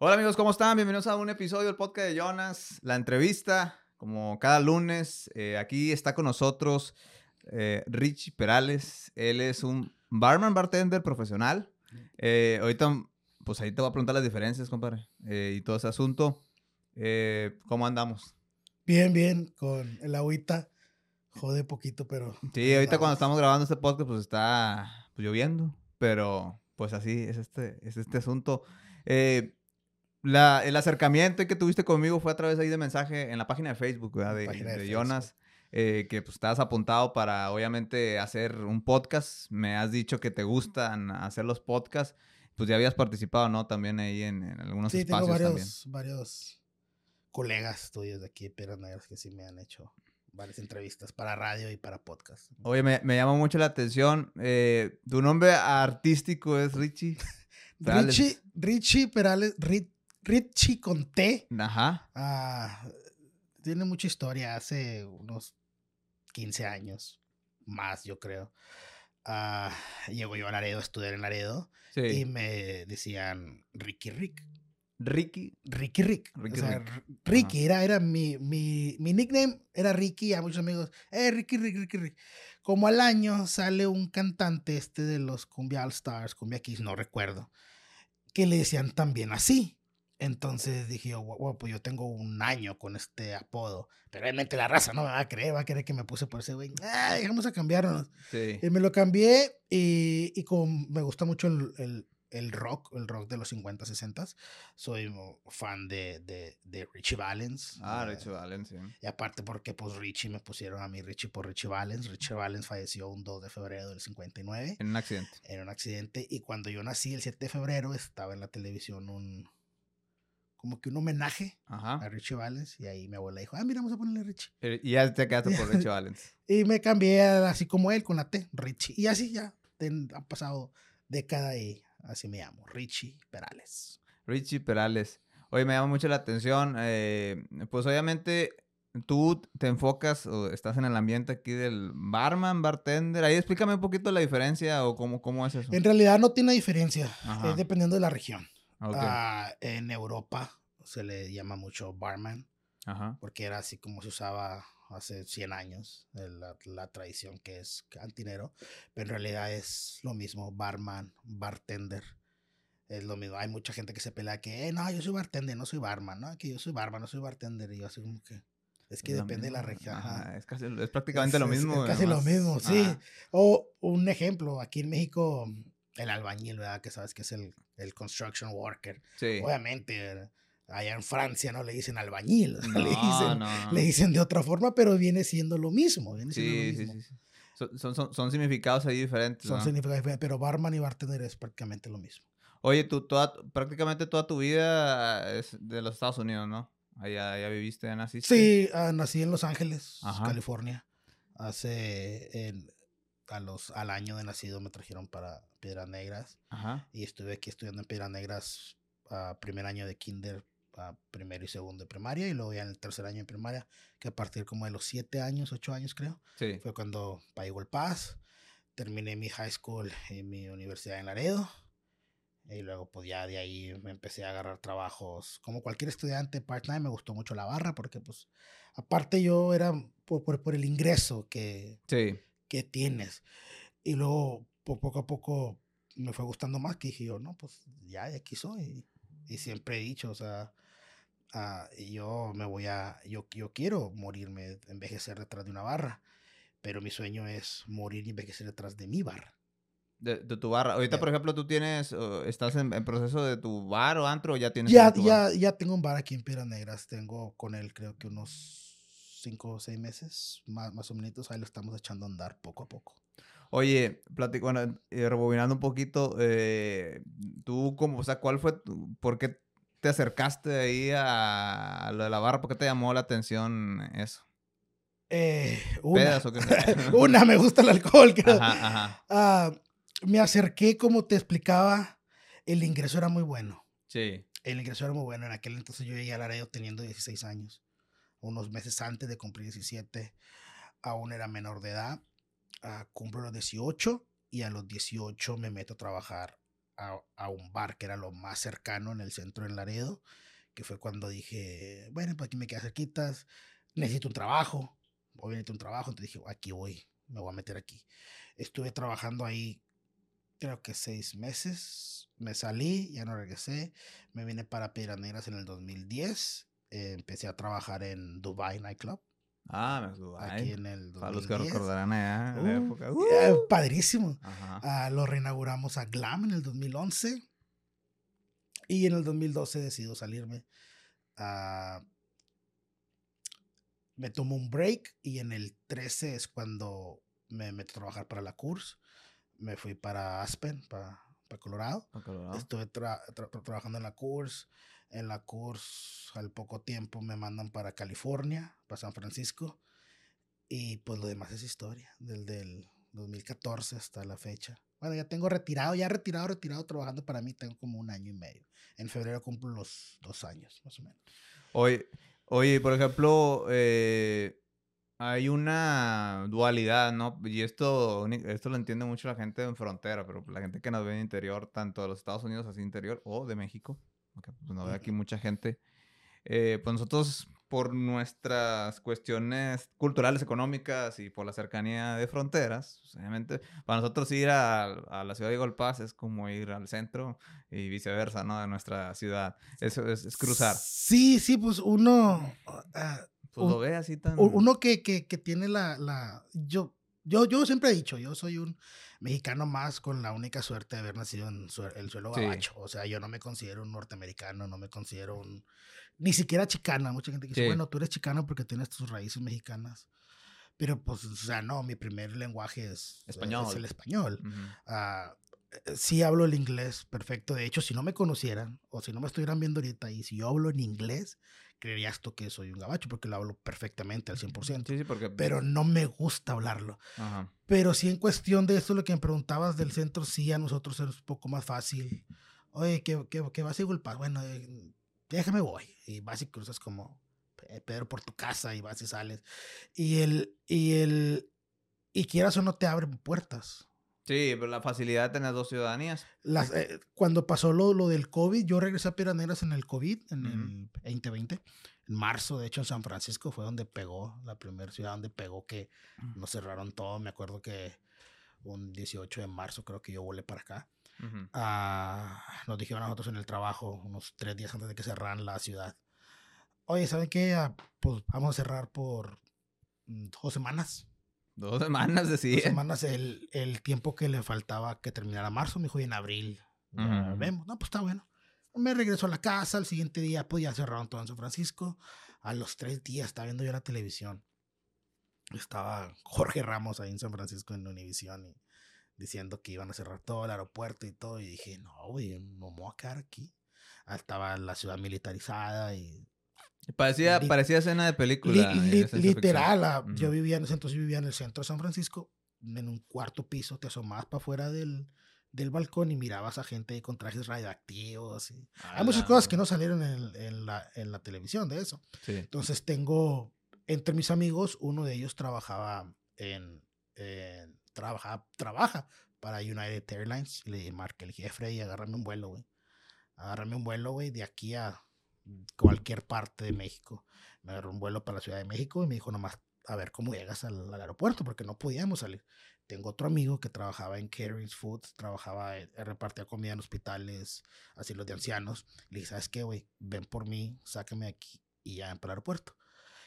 Hola amigos, ¿cómo están? Bienvenidos a un episodio del podcast de Jonas, la entrevista, como cada lunes. eh, aquí está con nosotros eh, Richie Perales. Él es un barman, bartender profesional. Eh, ahorita, pues ahí te voy a preguntar las diferencias, compadre, eh, y todo ese asunto. Eh, ¿Cómo andamos? Bien, bien, con el agüita. Jode poquito, pero. Sí, ahorita cuando andamos. estamos grabando este podcast, pues está pues, lloviendo, pero pues así es este, es este asunto. Eh, la- el acercamiento que tuviste conmigo fue a través ahí de mensaje en la página de Facebook, ¿verdad? De. Jonas, eh, que pues estabas apuntado para obviamente hacer un podcast. Me has dicho que te gustan hacer los podcasts. Pues ya habías participado, ¿no? También ahí en, en algunos Sí, tengo espacios varios, también. varios colegas tuyos de aquí Negras que sí me han hecho varias entrevistas para radio y para podcast. Oye, me, me llama mucho la atención. eh, tu nombre artístico es Richie. Richie, Richie Perales, Ri- Richie con T. Ajá. ah, tiene mucha historia. Hace unos 15 años, más yo creo. ah, llego yo a Laredo a estudiar en Laredo Sí. y me decían Ricky Rick. Ricky. Ricky Rick. Ricky o sea, Rick. Ricky era, era mi, mi, mi nickname, era Ricky, a muchos amigos, eh, Ricky Rick, Ricky Rick. Como al año sale un cantante este de los Cumbia All Stars, Cumbia Kiss, no recuerdo, que le decían también así. Entonces dije yo, "Guau, guau, pues yo tengo un año con este apodo. Pero realmente la raza no me va a creer, va a querer que me puse por ese güey. Ay, vamos a cambiarnos. Sí. Y me lo cambié y, y como me gusta mucho el, el- el rock, el rock de los 50, 60, soy fan de, de, de Richie Valens. Ah, eh, Richie Valens, sí. Y aparte porque pues Richie me pusieron a mí Richie por Richie Valens. Richie Valens falleció un 2 de febrero del 59 En un accidente. en un accidente y cuando yo nací el 7 de febrero estaba en la televisión un como que un homenaje Ajá. a Richie Valens y ahí mi abuela dijo, ah, mira, vamos a ponerle Richie. Eh, Y ya te quedaste por Richie Valens. Y me cambié así como él con la T, Richie. Y así ya ten- han pasado década y así me llamo, Richie Perales. Richie Perales. Oye, me llama mucho la atención. eh, pues obviamente tú te enfocas o estás en el ambiente aquí del barman, bartender. Ahí explícame un poquito la diferencia o cómo, cómo es eso. En realidad no tiene diferencia, Ajá. es dependiendo de la región. Ok. Ah, en Europa se le llama mucho barman, Ajá. porque era así como se usaba hace 100 años, la, la tradición que es cantinero, pero en realidad es lo mismo, barman, bartender. Es lo mismo. Hay mucha gente que se pelea que, eh, no, yo soy bartender, no soy barman, ¿no? Que yo soy barman, no soy bartender. Y yo así como que, es que Es lo depende de la región. Ajá. Es, casi, es prácticamente Es- lo es- mismo. es casi lo nomás- mismo, sí. Ajá. O un ejemplo, aquí en México, el albañil, ¿verdad? Que sabes que es el, el construction worker. Sí. Obviamente, allá en Francia no le dicen albañil, o sea, le, No, dicen, no, no. le dicen de otra forma, pero viene siendo lo mismo. Viene siendo Sí, lo mismo. sí. sí. Son, son, son- significados ahí diferentes. Son ¿no? significados diferentes, pero barman y bartender es prácticamente lo mismo. Oye, tú toda, prácticamente toda tu vida es de los Estados Unidos, ¿no? Allá, allá viviste, naciste. Sí, ah, nací en Los Ángeles, Ajá. California. Hace, en- a los, al año de nacido me trajeron para Piedras Negras Ajá. y estuve aquí estudiando en Piedras Negras a primer año de kinder, a primero y segundo de primaria y luego ya en el tercer año de primaria, que a partir como de los siete años, ocho años creo, Sí. fue cuando pagó el Paz. Terminé mi high school en mi universidad en Laredo. Y luego, pues ya de ahí me empecé a agarrar trabajos. Como cualquier estudiante part-time, me gustó mucho la barra porque, pues, aparte yo era por, por, por el ingreso que, Sí. Que tienes. Y luego, po- poco a poco, me fue gustando más que dije yo, no, pues ya de aquí soy. Y siempre he dicho, o sea, ah, yo me voy a, yo, yo quiero morirme, envejecer detrás de una barra. Pero mi sueño es morir y envejecer detrás de mi barra. De, de tu barra. Ahorita, Ya. por ejemplo, tú tienes, o estás en, en proceso de tu bar o antro o ya tienes Ya, tu bar? ya, ya tengo un bar aquí en Piedras Negras. Tengo con él creo que unos cinco o seis meses, más, más o menos. Ahí lo estamos echando a andar poco a poco. Oye, platico, bueno, eh, rebobinando un poquito, eh, tú, como, o sea, ¿cuál fue, tu- por qué te acercaste ahí a, a lo de la barra? ¿Por qué te llamó la atención eso? Eh, una, ¿Pedas o qué? una, me gusta el alcohol. creo. Ajá, ajá. Ah, me acerqué, como te explicaba, el ingreso era muy bueno. Sí. El ingreso era muy bueno. En aquel entonces yo llegué a Laredo teniendo 16 años. Unos meses antes de cumplir 17, aún era menor de edad. Ah, cumplo los 18 y a los 18 me meto a trabajar a, un bar que era lo más cercano en el centro del Laredo, que fue cuando dije, bueno, pues aquí me queda cerquitas, necesito un trabajo, necesito un trabajo, entonces dije, aquí voy, me voy a meter aquí. Estuve trabajando ahí creo que seis meses, me salí, ya no regresé, me vine para Piedras Negras en el 2010, eh, empecé a trabajar en Dubai Nightclub. Ah, Dubai. Aquí en el 2010. Para los que recordarán allá, la Uh, época. eh, ¡uh! padrísimo. Ajá. Ah, lo reinauguramos a Glam en el 2011. Y en el 2012 decido salirme. Ah, me tomo un break y en el 13 es cuando me meto a trabajar para la CURS. Me fui para Aspen, para, para Colorado. Estuve tra- tra- tra- trabajando en la CURS. En la CURS al poco tiempo me mandan para California, para San Francisco. Y pues lo demás es historia, desde el 2014 hasta la fecha. Bueno, ya tengo retirado, ya retirado, retirado, trabajando para mí, tengo como un año y medio. En febrero cumplo los dos años, más o menos. Oye, oye, por ejemplo, eh, hay una dualidad, ¿no? Y esto, esto lo entiende mucho la gente en frontera, pero la gente que nos ve en interior, tanto de los Estados Unidos así interior, o de México, porque pues, nos ve aquí mucha gente, eh, pues nosotros por nuestras cuestiones culturales, económicas y por la cercanía de fronteras, pues, obviamente para nosotros ir a, a la ciudad de Golpaz es como ir al centro y viceversa, ¿no? De nuestra ciudad. Eso es, es cruzar. Sí, sí, pues uno, ah, Pues Un- lo ve así tan... uno que, que, que tiene la, la yo, yo, yo siempre he dicho, yo soy un mexicano más con la única suerte de haber nacido en sue- el suelo Sí. gabacho. O sea, yo no me considero un norteamericano, no me considero un, ni siquiera chicana. Mucha gente que dice, Sí. bueno, tú eres chicano porque tienes tus raíces mexicanas. Pero pues, o sea, no, mi primer lenguaje es, es Español. el español. Ujú. Ah, eh, sí hablo el inglés perfecto. De hecho, si no me conocieran o si no me estuvieran viendo ahorita y si yo hablo en inglés, creerías tú que soy un gabacho porque lo hablo perfectamente al 100%. Sí, sí, porque... Pero no me gusta hablarlo. Ajá. Pero sí en cuestión de esto, lo que me preguntabas del centro, sí a nosotros es un poco más fácil. Oye, ¿qué, qué, qué vas a culpar? Bueno, eh, déjame voy. Y vas y cruzas como eh, Pedro por tu casa y vas y sales. Y el, y el, y quieras o no te abren puertas. Sí, pero la facilidad de tener dos ciudadanías. Las, eh, cuando pasó lo, lo del COVID, yo regresé a Piedras Negras en el COVID, en Ujú. el 2020. En marzo, de hecho, en San Francisco fue donde pegó, la primera ciudad donde pegó que nos cerraron todo. Me acuerdo que un 18 de marzo creo que yo volé para acá. Ah, nos dijeron a nosotros en el trabajo, unos tres días antes de que cerraran la ciudad. Oye, ¿saben qué? Ah, pues vamos a cerrar por mm, dos semanas. Dos semanas Dos decía. semanas el, el tiempo que le faltaba que terminara marzo. Me dijo, y en abril ya Ujú. vemos. No, pues está bueno. Me regreso a la casa. Al siguiente día, pues ya cerraron todo en San Francisco. A los tres días estaba viendo yo la televisión. Estaba Jorge Ramos ahí en San Francisco en Univision y diciendo que iban a cerrar todo el aeropuerto y todo. Y dije, no, güey, no me voy a quedar aquí. Estaba la ciudad militarizada y Parecía, Li- parecía escena de película. Li- literal, ah, yo vivía en ese entonces yo vivía en el centro de San Francisco, en un cuarto piso, te asomabas para afuera del, del balcón y mirabas a gente con trajes radioactivos. y- Hay muchas cosas que no salieron en, en la, en la televisión de eso. Sí. Entonces tengo, entre mis amigos, uno de ellos trabajaba en, en- trabaja, trabaja para United Airlines. Y le dije, Mark, dije, "Eh, Freddy, agárrame un vuelo, güey. Agárrame un vuelo, güey, de aquí a cualquier parte de México. Me agarró un vuelo para la Ciudad de México y me dijo nomás, a ver cómo llegas al, al aeropuerto, porque no podíamos salir. Tengo otro amigo que trabajaba en Caring Foods, trabajaba, en- repartía comida en hospitales, asilos de ancianos. Le dije, ¿sabes qué, güey? Ven por mí, sácame aquí y ya ven para el aeropuerto.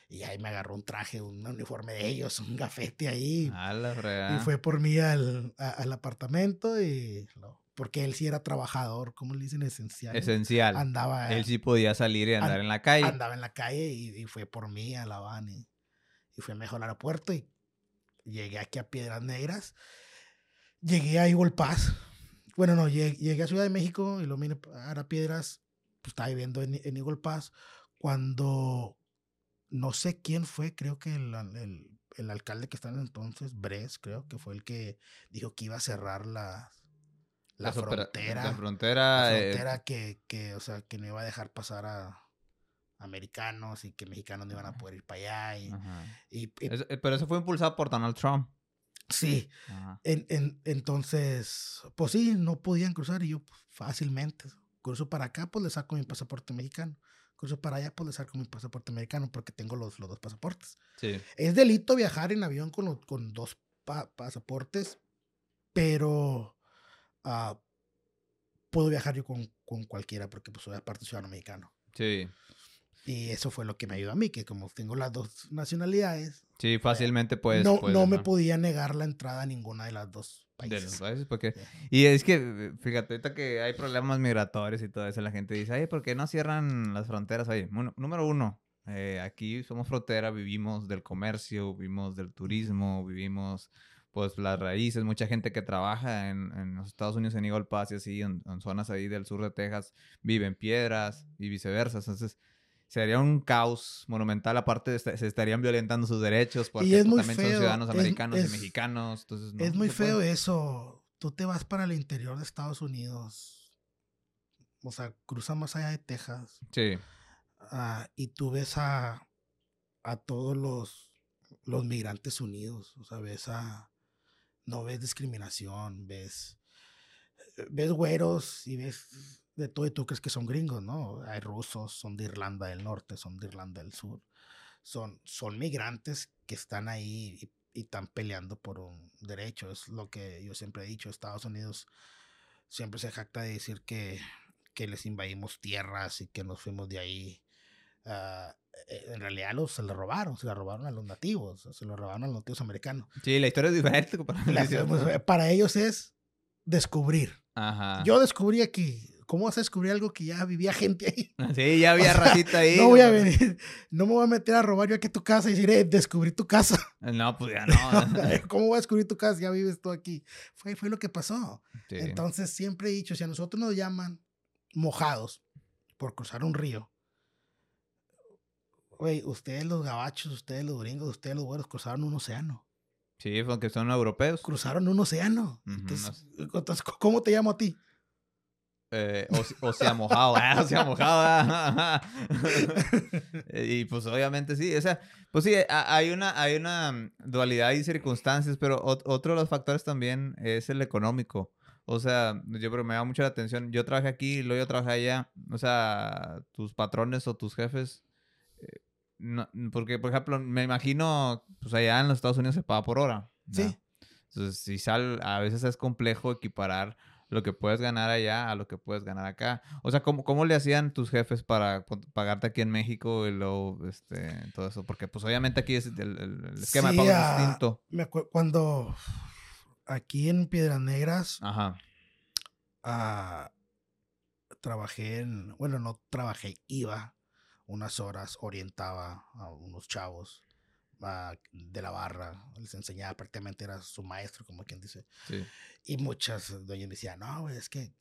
Y ahí me agarró un traje, un uniforme de ellos, un gafete ahí. A la Y fue por mí al, a- al apartamento y... lo- porque él sí era trabajador, ¿cómo le dicen? Esencial. Esencial. Andaba, Él sí podía salir y andar an- en la calle. andaba en la calle y, y fue por mí a La Habana. Y, y fue mejor al aeropuerto y llegué aquí a Piedras Negras. Llegué a Eagle Pass. Bueno, no, llegué, llegué a Ciudad de México y lo vine a Piedras. Pues estaba viviendo en, en. Cuando no sé quién fue, creo que el, el, el alcalde que está en entonces, Bres, creo que fue el que dijo que iba a cerrar la, frontera. La frontera. la eh, frontera que, que, o sea, que no iba a dejar pasar a americanos y que mexicanos no iban a poder ir para allá. Y, ajá. y- y- Es- eh, pero eso fue impulsado por Donald Trump. Sí. En, en, entonces, pues sí, no podían cruzar y yo pues, fácilmente cruzo para acá, pues le saco mi pasaporte mexicano. Cruzo para allá, pues le saco mi pasaporte americano porque tengo los, los dos pasaportes. Sí. Es delito viajar en avión con, con dos pasaportes, pero uh, puedo viajar yo con, con, cualquiera porque pues soy aparte ciudadano mexicano. Sí. Y eso fue lo que me ayudó a mí, que como tengo las dos nacionalidades. Sí, fácilmente puedes. No, no me podía negar la entrada a ninguna de las dos países. De los países, porque. Y es que, fíjate, ahorita que hay problemas migratorios y todo eso, la gente dice, ay, ¿por qué no cierran las fronteras? ahí? bueno, número uno, eh, aquí somos frontera, vivimos del comercio, vivimos del turismo, vivimos pues las raíces, mucha gente que trabaja en, en los Estados Unidos, en Eagle Pass y así, en, en, zonas ahí del sur de Texas, vive en piedras y viceversa. Entonces, sería un caos monumental. Aparte, se estarían violentando sus derechos porque es también son ciudadanos americanos y mexicanos. Entonces, es muy feo eso. Tú te vas para el interior de Estados Unidos. O sea, cruzas más allá de Texas. Sí. Uh, y tú ves a, a todos los, los migrantes unidos. O sea, ves a. No ves discriminación, ves. Ves güeros y ves de todo y tú crees que son gringos, ¿no? Hay rusos, son de Irlanda del Norte, son de Irlanda del Sur. Son, son migrantes que están ahí y, están peleando por un derecho. Es lo que yo siempre he dicho. Estados Unidos siempre se jacta de decir que, que les invadimos tierras y que nos fuimos de ahí. Uh, en realidad los, se le robaron, se le robaron a los nativos, se lo robaron a los nativos americanos. Sí, la historia es diferente. Para, para ellos es descubrir. Ajá. Yo descubrí aquí, ¿Cómo vas a descubrir algo que ya vivía gente ahí? Sí, ya había ratita ahí. No voy a venir, no me voy a meter a robar yo aquí tu casa y decir, eh, descubrí tu casa. No, pues ya no. ¿Cómo voy a descubrir tu casa? Ya vives tú aquí. Fue, fue lo que pasó. Entonces siempre he dicho, si a nosotros nos llaman mojados por cruzar un río, güey, ustedes los gabachos, ustedes los gringos, ustedes los güeros cruzaron un océano. Sí, porque son europeos. Cruzaron un océano. entonces, ¿cómo te llamo a ti? Eh, o, se ha mojado, o se ha mojado. y pues obviamente sí, o sea, pues sí, hay una, hay una dualidad y circunstancias, pero otro de los factores también es el económico. O sea, yo pero me da mucho la atención. Yo trabajé aquí luego yo trabajé allá. O sea, tus patrones o tus jefes. No, porque, por ejemplo, me imagino, pues allá en los Estados Unidos se paga por hora. Sí. Entonces, si sal, a veces es complejo equiparar lo que puedes ganar allá a lo que puedes ganar acá. O sea, ¿cómo, cómo le hacían tus jefes para pagarte aquí en México y luego este, todo eso? Porque pues obviamente aquí es el, esquema de pago ah, distinto. Me cuando aquí en Piedras Negras Ajá. Ah, trabajé en, bueno, no trabajé, iba unas horas, orientaba a unos chavos de la barra, les enseñaba prácticamente, era su maestro, como quien dice. Y muchas doñas me decían, no, es que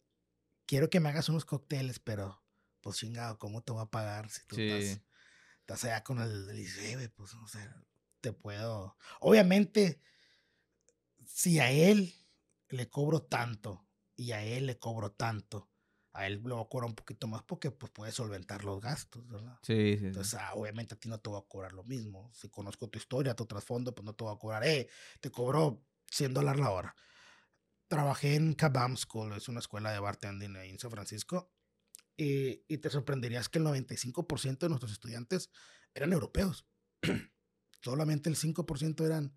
quiero que me hagas unos cócteles, pero pues chingado, ¿cómo te voy a pagar si tú estás, estás, allá con el, el pues, o sea, te puedo... Obviamente, si a él le cobro tanto y a él le cobro tanto, a él lo va a cobrar un poquito más porque pues puede solventar los gastos, ¿verdad? Sí, sí. Entonces, ah, obviamente a ti no te va a cobrar lo mismo. Si conozco tu historia, tu trasfondo, pues no te va a cobrar, eh, te cobró 100 dólares la hora. Trabajé en Kabam School, es una escuela de bartending en San Francisco, y, y te sorprenderías que el 95% de nuestros estudiantes eran europeos. Solamente el 5% eran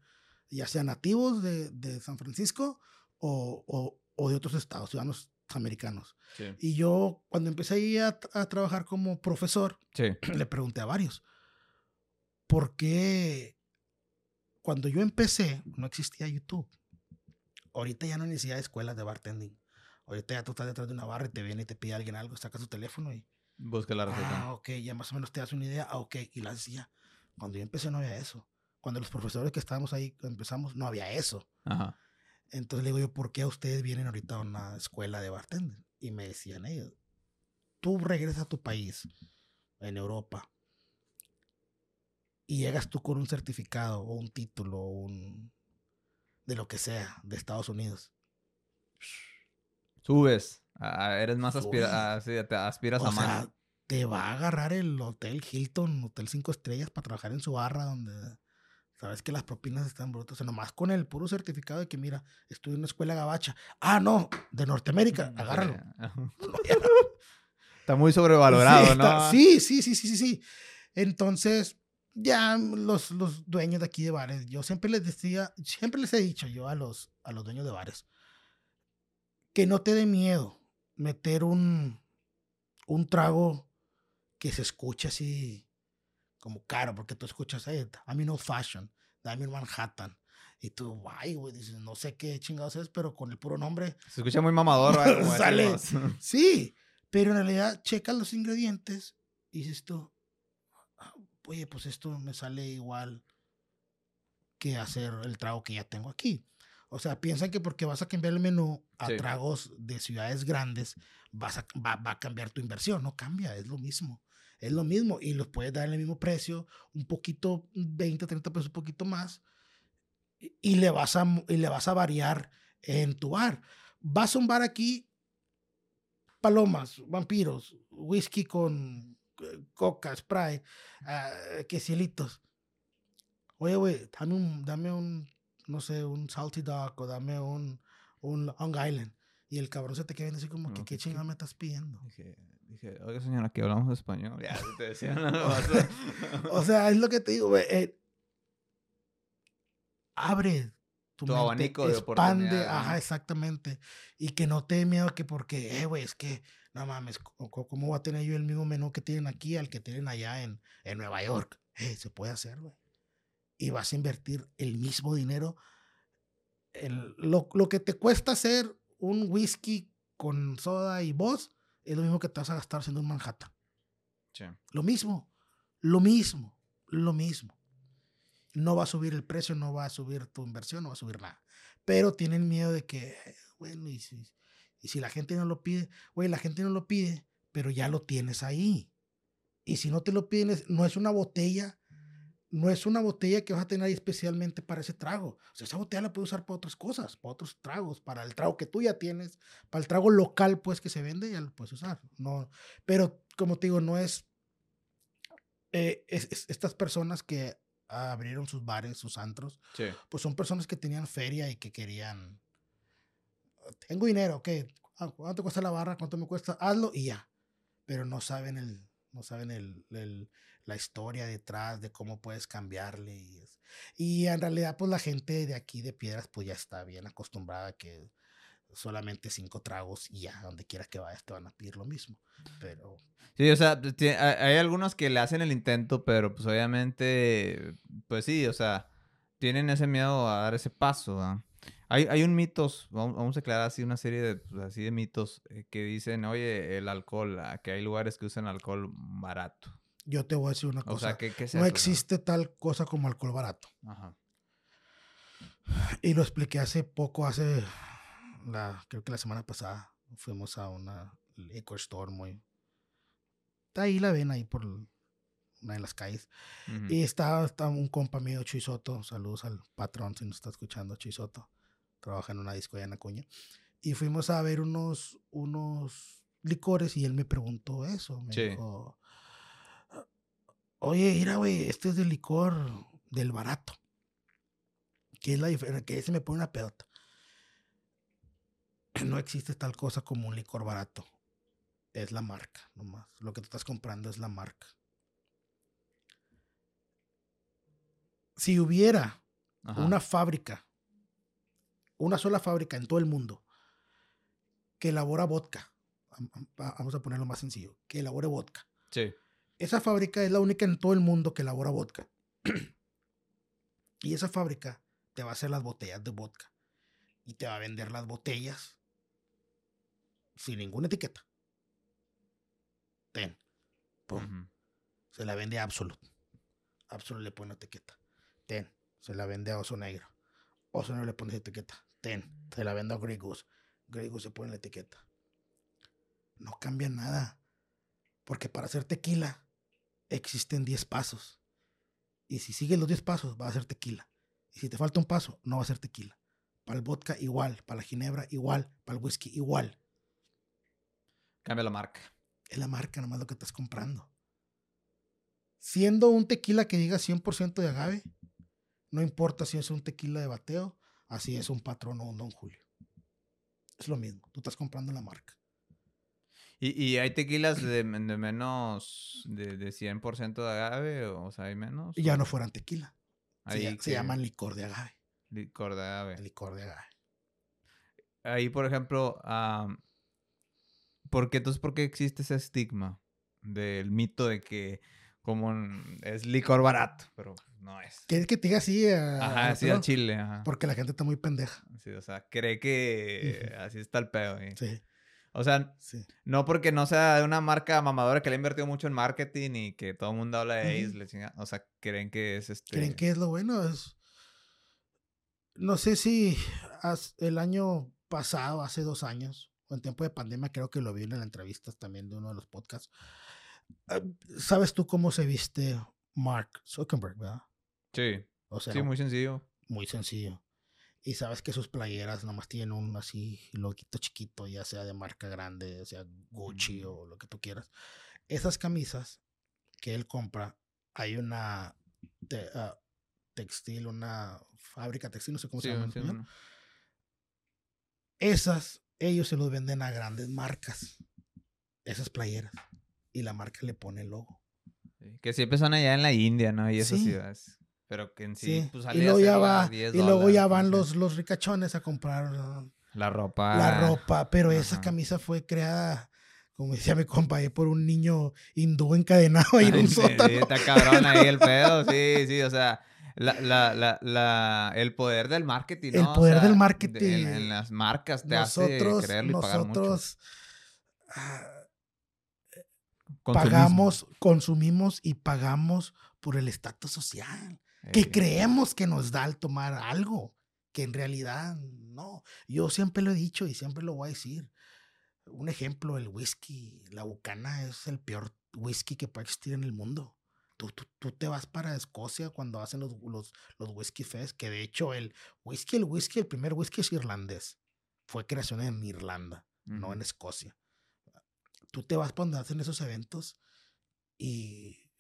ya sean nativos de, de San Francisco o, o, o de otros estados, ciudadanos americanos. Y yo, cuando empecé a, a trabajar como profesor, le pregunté a varios, ¿por qué cuando yo empecé no existía YouTube? Ahorita ya no hay necesidad de escuelas de bartending. Ahorita ya tú estás detrás de una barra y te viene y te pide alguien algo, saca su teléfono y... Busca la receta. Ah, ok, ya más o menos te das una idea. Ah, ok, y la hacía. Cuando yo empecé no había eso. Cuando los profesores que estábamos ahí empezamos, no había eso. Ajá. Entonces le digo yo, ¿por qué ustedes vienen ahorita a una escuela de bartender? Y me decían ellos, tú regresas a tu país, en Europa, y llegas tú con un certificado o un título o un de lo que sea de Estados Unidos. Subes, eres más aspiras, te aspiras a más. Te va a agarrar el hotel Hilton, hotel cinco estrellas para trabajar en su barra donde Sabes que las propinas están brutas. O sea, nomás con el puro certificado de que, mira, estuve en una escuela gabacha. Ah, no, de Norteamérica, Mm, agárralo. Está muy sobrevalorado, sí, ¿no? sí, sí, sí, sí, sí, sí. Entonces, ya los, los dueños de aquí de bares, yo siempre les decía, siempre les he dicho yo a los, a los dueños de bares, que no te dé miedo meter un, un trago que se escuche así como caro, porque tú escuchas, hey, dame un old fashion, dame un Manhattan. Y tú, guay, güey, dices, no sé qué chingados es, pero con el puro nombre, Se escucha muy mamador. Como Sale. Sí, pero en realidad checas los ingredientes y dices tú, "Ah, oye, pues esto me sale igual que hacer el trago que ya tengo aquí. O sea, piensan que porque vas a cambiar el menú a Sí. tragos de ciudades grandes, vas a, va, va a cambiar tu inversión. No cambia, es lo mismo. Es lo mismo y los puedes dar el mismo precio, un poquito, 20, 30 pesos, un poquito más, y- y le vas a, y le vas a variar en tu bar. Vas a un bar aquí, palomas, vampiros, whisky con eh, coca, spray, ah, que cielitos. Oye, güey, dame un, dame un, no sé, un salty dog o dame un, un Long Island. Y el cabrón se te queda así como que, No, ¿qué ¿qué- chingada me estás pidiendo? Dije, dije, oiga señora, aquí hablamos español. Ya, te decía O sea, es lo que te digo, güey. eh, abre tu, Tu mente, abanico de expande, Ajá, exactamente. Y que no te dé miedo que porque, eh, güey, es que, no mames, ¿cómo voy a tener yo el mismo menú que tienen aquí al que tienen allá en, en Nueva York? Eh, se puede hacer, güey. Y vas a invertir el mismo dinero. El- lo, lo que te cuesta hacer un whisky con soda y voz es lo mismo que te vas a gastar haciendo un Manhattan. Sí. Lo mismo, lo mismo, lo mismo. No va a subir el precio, no va a subir tu inversión, no va a subir nada. Pero tienen miedo de que, bueno, y si, y si la gente no lo pide, güey, la gente no lo pide, pero ya lo tienes ahí. Y si no te lo piden, no es una botella, no es una botella que vas a tener ahí especialmente para ese trago. O sea, esa botella la puedes usar para otras cosas, para otros tragos, para el trago que tú ya tienes, para el trago local, pues, que se vende, ya lo puedes usar. No, pero, como te digo, no es eh, es- es- estas personas que abrieron sus bares, sus antros, Sí. pues son personas que tenían feria y que querían, tengo dinero, ¿ok? Ah, ¿Cuánto cuesta la barra? ¿Cuánto me cuesta? Hazlo y ya. Pero no saben el, no saben el, el- la historia detrás de cómo puedes cambiarle. Y, y en realidad, pues la gente de aquí de Piedras, pues ya está bien acostumbrada a que solamente cinco tragos y ya, donde quiera que vayas te van a pedir lo mismo. Pero Sí, o sea, hay algunos que le hacen el intento, pero pues obviamente, pues sí, o sea, tienen ese miedo a dar ese paso. Hay, hay un mitos, vamos, vamos a aclarar así una serie de, pues, así de mitos eh, que dicen, oye, el alcohol, ah, que hay lugares que usan alcohol barato. Yo te voy a decir una O cosa. sea, ¿qué, qué es no eso, existe tal cosa como alcohol barato. Ajá. Y lo expliqué hace poco, hace, la, creo que la semana pasada, fuimos a una liquor store muy... Está ahí la ven, ahí por una de las calles. Y está, está un compa mío, Chuisoto, saludos al patrón si nos está escuchando, Chuisoto. Trabaja en una disco allá en Acuña. Y fuimos a ver unos, unos licores y él me preguntó eso. Me Sí. dijo, oye, mira, güey, este es del licor del barato. ¿Qué es la diferencia? Que ese me pone una pedota. No existe tal cosa como un licor barato. Es la marca, nomás. Lo que tú estás comprando es la marca. Si hubiera Ajá. una fábrica, una sola fábrica en todo el mundo que elabora vodka, am- am- va- vamos a ponerlo más sencillo, que elabore vodka. Sí. Esa fábrica es la única en todo el mundo que elabora vodka. y esa fábrica te va a hacer las botellas de vodka. Y te va a vender las botellas sin ninguna etiqueta. Ten. Pum. Se la vende a Absolute. Absolute le pone etiqueta. Ten. Se la vende a Oso Negro. Oso Negro le pone etiqueta. Ten. Se la vende a Grey Goose. Grey Goose se pone la etiqueta. No cambia nada. Porque para hacer tequila existen 10 pasos. Y si sigues los 10 pasos, va a ser tequila. Y si te falta un paso, no va a ser tequila. Para el vodka igual, para la ginebra igual, para el whisky igual. Cambia la marca. Es la marca nomás lo que estás comprando. Siendo un tequila que diga 100% de agave, No importa si es un tequila de bateo, así es un patrón o un Don Julio. Es lo mismo, tú estás comprando la marca. ¿Y, y hay tequilas de, de menos de, de 100% de agave? O sea, hay menos. Y ya no fueran tequila. Se, se llaman licor de agave. Licor de agave. Licor de agave. Ahí, por ejemplo, am, ¿por qué entonces por qué existe ese estigma del mito de que como es licor barato, pero no es? ¿Quieres que te diga así? a- Ajá, al chile, ajá. Porque la gente está muy pendeja. Sí, o sea, cree que así está el pedo. ¿eh? Sí, O sea, sí. no porque no sea de una marca mamadora que le ha invertido mucho en marketing y que todo el mundo habla de Ujú. le chinga- o sea, creen que es este... ¿Creen que es lo bueno? Es... No sé si has- el año pasado, hace dos años, o en tiempo de pandemia, creo que lo vi en las entrevistas también de uno de los podcasts. Ah, ¿Sabes tú cómo se viste Mark Zuckerberg, verdad? Sí, O sea, sí, muy sencillo. muy sencillo. Y sabes que sus playeras nomás tienen un así loquito chiquito, ya sea de marca grande, ya sea Gucci o lo que tú quieras. Esas camisas que él compra, hay una te- ah, textil, una fábrica textil, no sé cómo Sí, se llama. sí. Esas, ellos se los venden a grandes marcas. Esas playeras. Y la marca le pone el logo. Que siempre son allá en la India, ¿no? Y esas Sí. ciudades. Pero que en sí, Sí. pues y sale a luego ya va, 10 y luego ya van los, los ricachones a comprar La ropa. la ropa, pero esa camisa fue creada, como decía mi compa, ahí por un niño hindú encadenado ahí en un sí, sótano. sí, está cabrón ahí el pedo, sí, sí, o sea, la, la, la, la, el poder del marketing, El poder sea, del de- marketing. En, en las marcas te nosotros, hace creerlo y pagar nosotros ah, pagamos, consumimos y pagamos por el estatus social. Que Eh, creemos que nos da al tomar algo, que en realidad no. Yo siempre lo he dicho y siempre lo voy a decir. Un ejemplo, el whisky, la bucana es el peor whisky que puede existir en el mundo. Tú, tú, tú te vas para Escocia cuando hacen los, los, los whisky fest, que de hecho el whisky, el whisky, el primer whisky es irlandés. Fue creación en Irlanda, no en Escocia. Tú te vas para donde hacen esos eventos y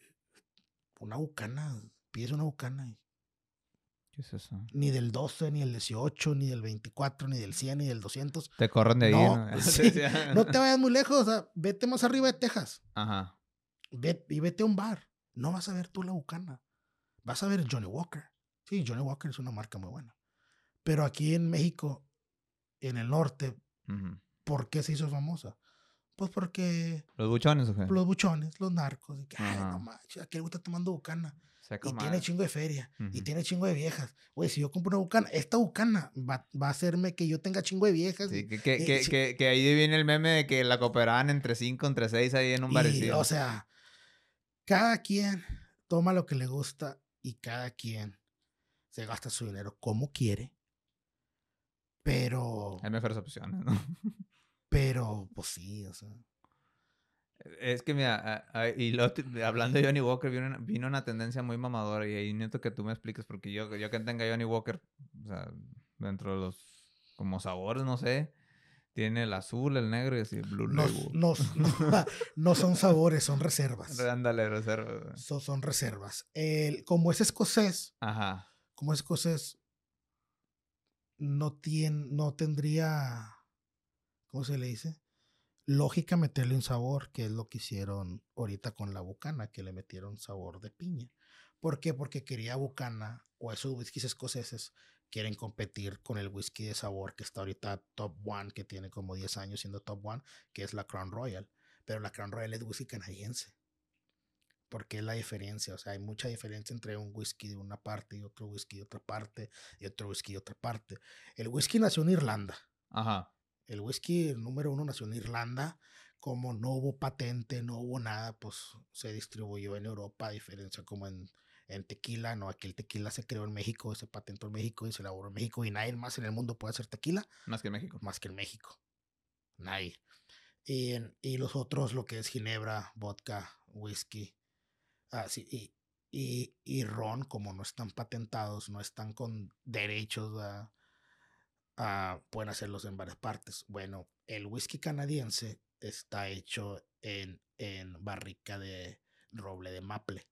una bucana, pides una bucana y ¿Qué es eso? ni del 12, ni del 18, ni del 24, ni del 100, ni del 200. Te corren de ahí, No, ¿no? sí, No te vayas muy lejos, o sea, vete más arriba de Texas Ajá. ve- y vete a un bar. No vas a ver tú la bucana. Vas a ver Johnny Walker. Sí, Johnny Walker es una marca muy buena. Pero aquí en México, en el norte. ¿por qué se hizo famosa? Pues porque ¿Los buchones o qué? los buchones, los narcos, y que, ay, no manches, aquí le gusta tomando bucana. Seco Y madre. tiene chingo de feria. Y tiene chingo de viejas. Oye, si yo compro una bucana, esta bucana va, va a hacerme que yo tenga chingo de viejas. Sí, y- que, que, y- que, sí. que, que ahí viene el meme de que la cooperaban entre cinco, entre seis ahí en un y, barecillo. o sea, cada quien toma lo que le gusta y cada quien se gasta su dinero como quiere. Pero, Hay mejores opciones, ¿no? pero, pues sí, o sea. Es que mira, a- a- y lo, hablando de Johnny Walker, vino una, vino una tendencia muy mamadora y ahí necesito que tú me expliques porque yo, yo que tenga Johnny Walker, o sea, dentro de los como sabores, no sé, tiene el azul, el negro y así, Blue No, Label. no, no, no son sabores, son reservas. Ándale, reserva. güey. Son, son reservas. El, como es escocés, Ajá. como es escocés, no, tiene, no tendría, ¿cómo se le dice? Lógica meterle un sabor, que es lo que hicieron ahorita con la bucana, que le metieron sabor de piña. ¿Por qué? Porque quería bucana o esos whiskies escoceses quieren competir con el whisky de sabor que está ahorita top one, que tiene como 10 años siendo top one, que es la Crown Royal. Pero la Crown Royal es whisky canadiense. ¿Por qué la diferencia? O sea, hay mucha diferencia entre un whisky de una parte y otro whisky de otra parte y otro whisky de otra parte. El whisky nació en Irlanda. Ajá. El whisky número uno nació en Irlanda. Como no hubo patente, no hubo nada, pues se distribuyó en Europa, a diferencia como en, en tequila. No, aquí el tequila se creó en México, se patentó en México y se elaboró en México y nadie más en el mundo puede hacer tequila Más que en México. más que en México. Nadie. Y, en- y los otros, lo que es ginebra, vodka, whisky, ah, sí, y, y, y ron, como no están patentados, no están con derechos, ¿verdad? Ah, pueden hacerlos en varias partes. Bueno, el whisky canadiense está hecho en, en barrica de roble de maple.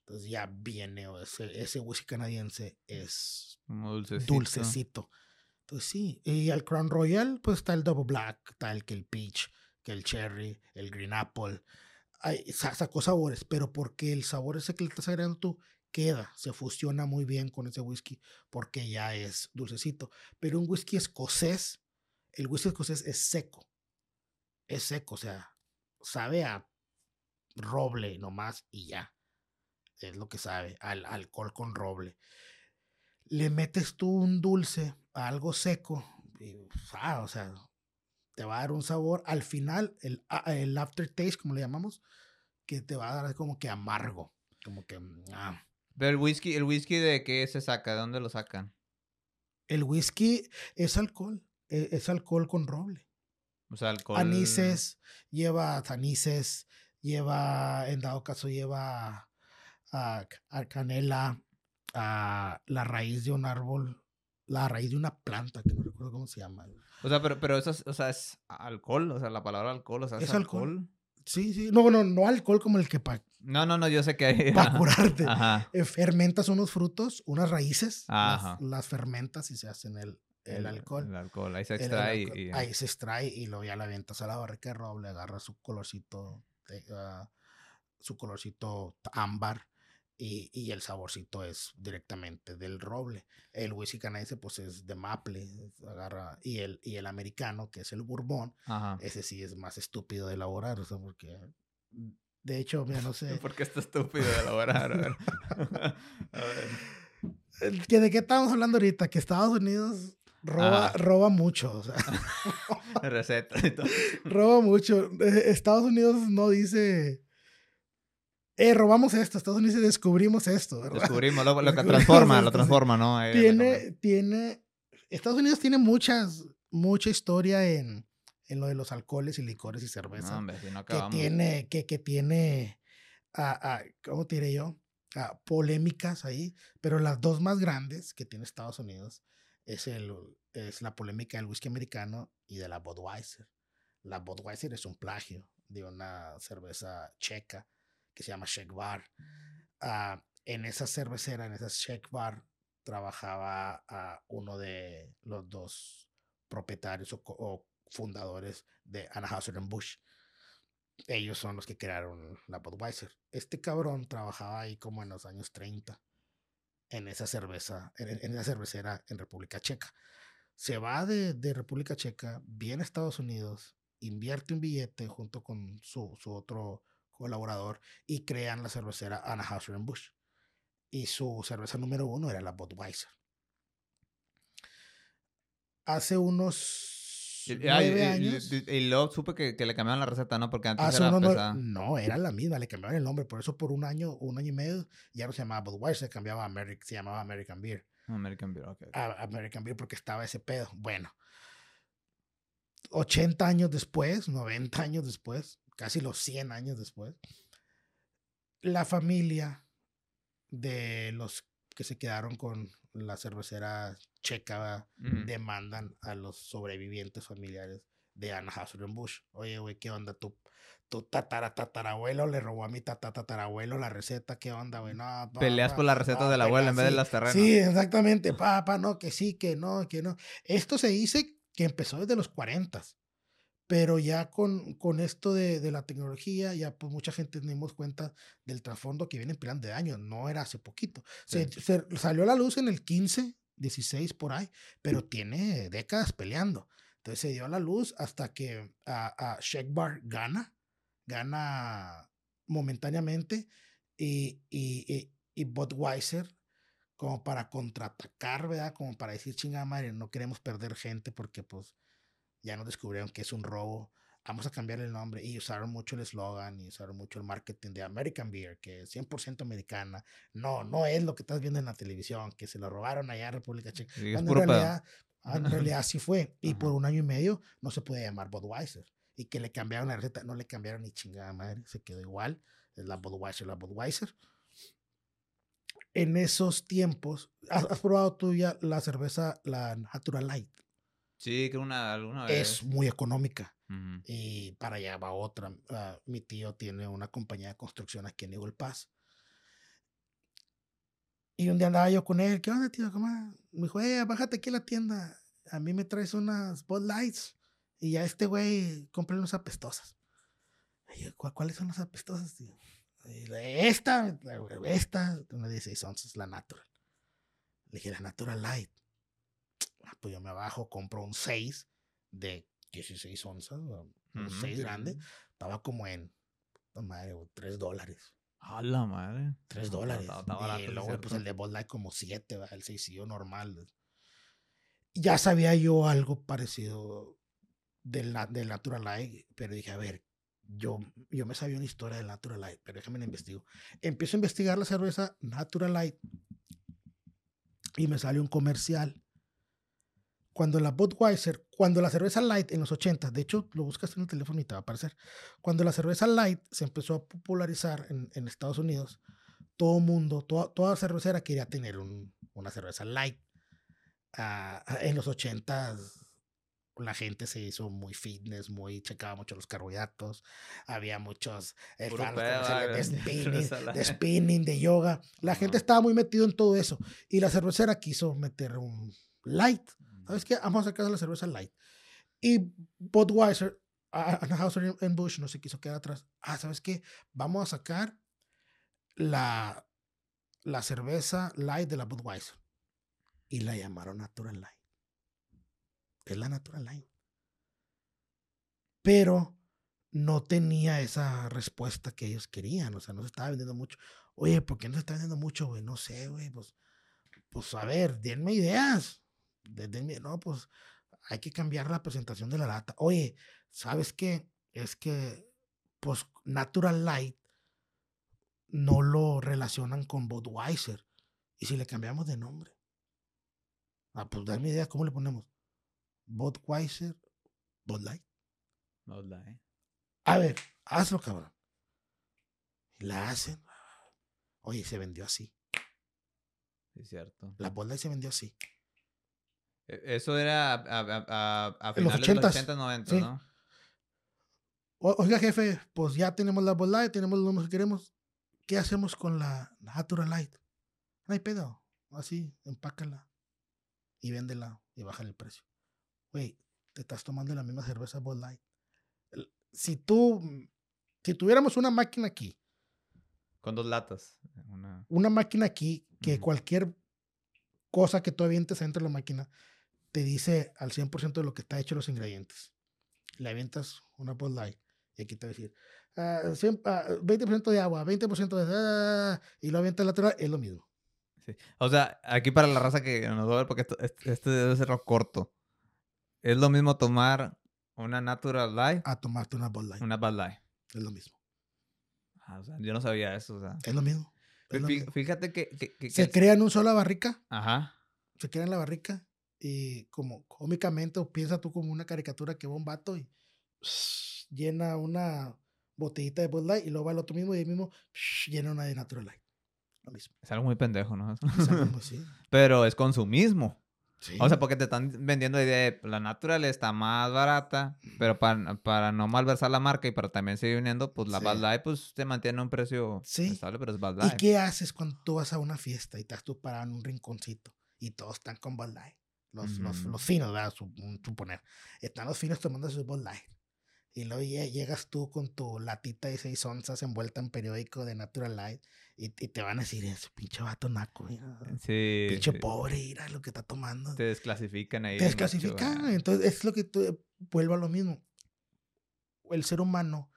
Entonces ya viene, ese, ese whisky canadiense es dulcecito. dulcecito. Entonces sí, y al Crown Royal pues está el Double Black, está el que el Peach, que el Cherry, el Green Apple. Ay, sa- sacó sabores, pero porque el sabor ese que le estás agregando tú queda, se fusiona muy bien con ese whisky porque ya es dulcecito. Pero un whisky escocés, el whisky escocés es seco. Es seco, o sea, sabe a roble nomás y ya. Es lo que sabe, al alcohol con roble. Le metes tú un dulce a algo seco, y, ah, o sea, te va a dar un sabor. Al final, el, a- el aftertaste, como le llamamos, que te va a dar como que amargo. Como que. ah. Pero el whisky, ¿el whisky de qué se saca? ¿De dónde lo sacan? El whisky es alcohol. e- Es alcohol con roble. O sea, alcohol. Anises, lleva anises, lleva, en dado caso, lleva a, a canela, a la raíz de un árbol, la raíz de una planta, que no recuerdo cómo se llama. O sea, pero, pero eso es, o sea, es alcohol, o sea, la palabra alcohol, o sea, es, Es alcohol. alcohol. Sí, sí. No, bueno, no alcohol como el que para No, no, no, yo sé que hay. curarte. Ajá. Eh, fermentas unos frutos, unas raíces, las, Ajá. las fermentas y se hacen el, el, alcohol. El alcohol, ahí se el extrae y. Ahí se extrae y luego ya la avientas a la barrica de roble, agarra su colorcito, de, ah, su colorcito ámbar y, y el saborcito es directamente del roble. El whisky canadiense pues es de maple, agarra, y el, y el americano, que es el bourbon, Ajá. ese sí es más estúpido de elaborar, o sea, porque de hecho, mira, no sé, ¿Por qué está estúpido de elaborar? A ver. A ver. el que ¿de qué estamos hablando ahorita? Que Estados Unidos roba, Ah. roba mucho, o sea. Recetas y todo. roba mucho. Eh, Estados Unidos no dice, eh, robamos esto. Estados Unidos descubrimos esto. ¿verdad? Descubrimos lo, lo que transforma, lo transforma, ¿no? Ahí, Tiene, tiene, Estados Unidos tiene muchas, mucha historia en, en lo de los alcoholes y licores y cerveza. No, hombre, si no que tiene, que, que tiene, ¿cómo te diré yo? Polémicas ahí, pero las dos más grandes que tiene Estados Unidos es, el, es la polémica del whisky americano y de la Budweiser. La Budweiser es un plagio de una cerveza checa que se llama Czech Bar. Ah, en esa cervecera, en esa Czech Bar, trabajaba uno de los dos propietarios o, fundadores de Anheuser-Busch. Ellos son los que crearon la Budweiser. Este cabrón trabajaba ahí como en los años 30 en esa cerveza, en, esa cervecera en República Checa. Se va de, de República Checa, viene a Estados Unidos, invierte un billete junto con su, su otro colaborador y crean la cervecera Anheuser-Busch. Y su cerveza número uno era la Budweiser. Hace unos Y, y- nueve y- años. y- y luego supe que, que le cambiaron la receta, ¿no? Porque antes era pesada. no, era la misma, le cambiaron el nombre, por eso por un año, un año y medio, ya no se llamaba Budweiser, se cambiaba a Ameri- se llamaba American Beer. American Beer, ok. a- American Beer porque estaba ese pedo. Bueno, 80 años después, 90 años después, casi los 100 años después, la familia de los que se quedaron con la cervecera checa Ujú. demandan a los sobrevivientes familiares de Anheuser-Busch. Oye, güey, ¿qué onda? Tu, tu tatara tatarabuelo le robó a mi tata tatarabuelo la receta. ¿Qué onda, güey? No, pa, Peleas pa, por las recetas de la abuela en vez de sí. las terrenas. Sí, exactamente. Papá, no, que sí, que no, que no. Esto se dice que empezó desde los 40, pero ya con, con esto de, de la tecnología, ya pues mucha gente nos dimos cuenta del trasfondo que viene peleando de años. No era hace poquito. Se, Sí. se salió a la luz en el 15, 16 por ahí, pero tiene décadas peleando. Entonces se dio a la luz hasta que a, a Shake Bar gana, gana momentáneamente y, y, y, y Budweiser como para contraatacar, ¿verdad? Como para decir, chingada madre, no queremos perder gente porque pues ya nos descubrieron que es un robo. Vamos a cambiar el nombre y usaron mucho el eslogan y usaron mucho el marketing de American Beer, que es 100% americana. No, no es lo que estás viendo en la televisión, que se lo robaron allá en República Checa. Sí, en realidad, ah, en realidad así fue. Y Ajá. por un año y medio no se podía llamar Budweiser. Y que le cambiaron la receta, no le cambiaron ni chingada madre, se quedó igual. Es la Budweiser, la Budweiser. En esos tiempos, ¿has, has probado tú ya la cerveza, la Natural Light? Sí, que una, alguna vez. Es muy económica. Ujú. Y para allá va otra. Ah, mi tío tiene una compañía de construcción aquí en Eagle Pass. Y un día andaba yo con él, ¿qué onda, tío? ¿Cómo? Me dijo, eh, bájate aquí a la tienda. A mí me traes unas Bud Lights. Y a este güey compré unas apestosas. Y yo, "¿Cuál- ¿cuáles son las apestosas, tío? Y le- esta, esta, una 16 onzas, la Natural. Le dije, la Natural Light. Ah, pues yo me bajo, compro un 6 de 16 onzas, un Ujú. 6 grande. Estaba como en, no madre, 3 dólares. A la madre. 3 Está- dólares. está- está barato, y luego, pues el de Bud Light como 7, el 6 normal. Ya sabía yo algo parecido del, del Natural Light, pero dije, a ver, yo, yo me sabía una historia del Natural Light, pero déjame la investigo. Empiezo a investigar la cerveza Natural Light y me sale un comercial. Cuando la Budweiser, cuando la cerveza Light en los 80, de hecho lo buscas en el teléfono y te va a aparecer. Cuando la cerveza Light se empezó a popularizar en, en Estados Unidos, todo mundo, toda, toda cervecera quería tener un- una cerveza Light. Ah, en los 80 la gente se hizo muy fitness, muy checaba mucho los carbohidratos, había muchos eh, comerciales de spinning, de spinning, de yoga. La gente Ajá. estaba muy metido en todo eso y la cervecera quiso meter un light. ¿Sabes qué? Vamos a sacar la cerveza light. Y Budweiser, Anheuser en Bush no se quiso quedar atrás. Ah, ¿sabes qué? Vamos a sacar la, la cerveza light de la Budweiser. Y la llamaron Natural Light. Es la Natural Light. Pero no tenía esa respuesta que ellos querían. O sea, no se estaba vendiendo mucho. Oye, ¿por qué no se está vendiendo mucho, güey? No sé, güey. Pues, pues a ver, denme ideas. De- denme- no, pues hay que cambiar la presentación de la lata. Oye, ¿sabes qué? Es que, pues, Natural Light no lo relacionan con Budweiser. ¿Y si le cambiamos de nombre? Ah, pues dame idea, ¿cómo le ponemos? Budweiser, Bud Light. Bud Light. A ver, hazlo, cabrón. Y la hacen. Oye, se vendió así. Sí, es cierto. La Bud Light se vendió así. E- Eso era a, a, a, a En los finales de los 80s, 80, 90, sí. ¿no? Oiga, jefe, pues ya tenemos la Bud Light, tenemos números que queremos. ¿Qué hacemos con la Natural Light? No hay pedo. Así, empácala y véndela y baja el precio. Güey, te estás tomando la misma cerveza Bud Light. Si tú, si tuviéramos una máquina aquí, Con dos latas. Una... una máquina aquí que Ujú. cualquier cosa que tú avientes dentro de la máquina te dice al 100% de lo que está hecho los ingredientes. Le avientas una Bud Light y aquí te va a decir ah, cien- ah, 20% de agua, 20% de... ah, y lo avientas lateral, es lo mismo. Sí. O sea, aquí para la raza que nos va a ver, porque esto- este, este debe ser corto. Es lo mismo tomar una Natural Light, A tomarte una Bud Light. una Bud Light. Es lo mismo. Ah, o sea, yo no sabía eso. O sea. Es lo mismo. es lo Fí- mismo. Fíjate que... que- que- Se crea en un sola barrica, Ajá. se crea en la barrica y como cómicamente o piensa tú como una caricatura que va un vato y llena una botellita de Bud Light y luego va el otro mismo y el mismo llena una de Natural Light. Lo mismo. Es algo muy pendejo, ¿no? Es algo sí. Pero es consumismo. Sí. O sea, porque te están vendiendo la idea de la natural está más barata, pero para, para no malversar la marca y para también seguir uniendo, pues la Sí. Bud Light pues te mantiene un precio Sí. estable, pero es Bud ¿Y Light. qué haces cuando tú vas a una fiesta y estás tú parado en un rinconcito y todos están con Bud Light? Los, los, Ujú. los finos, ¿verdad? Sup- Suponer. Están los finos tomando su Bud Light. Y luego lle- llegas tú con tu latita de 6 onzas envuelta en periódico de Natural Light y, y te van a decir, ese pinche vato naco, mira, Sí. pinche sí. pobre, mira lo que está tomando. Te desclasifican ahí. te desclasifican. gacho, ah. Entonces, es lo que tú, vuelvo a lo mismo. El ser humano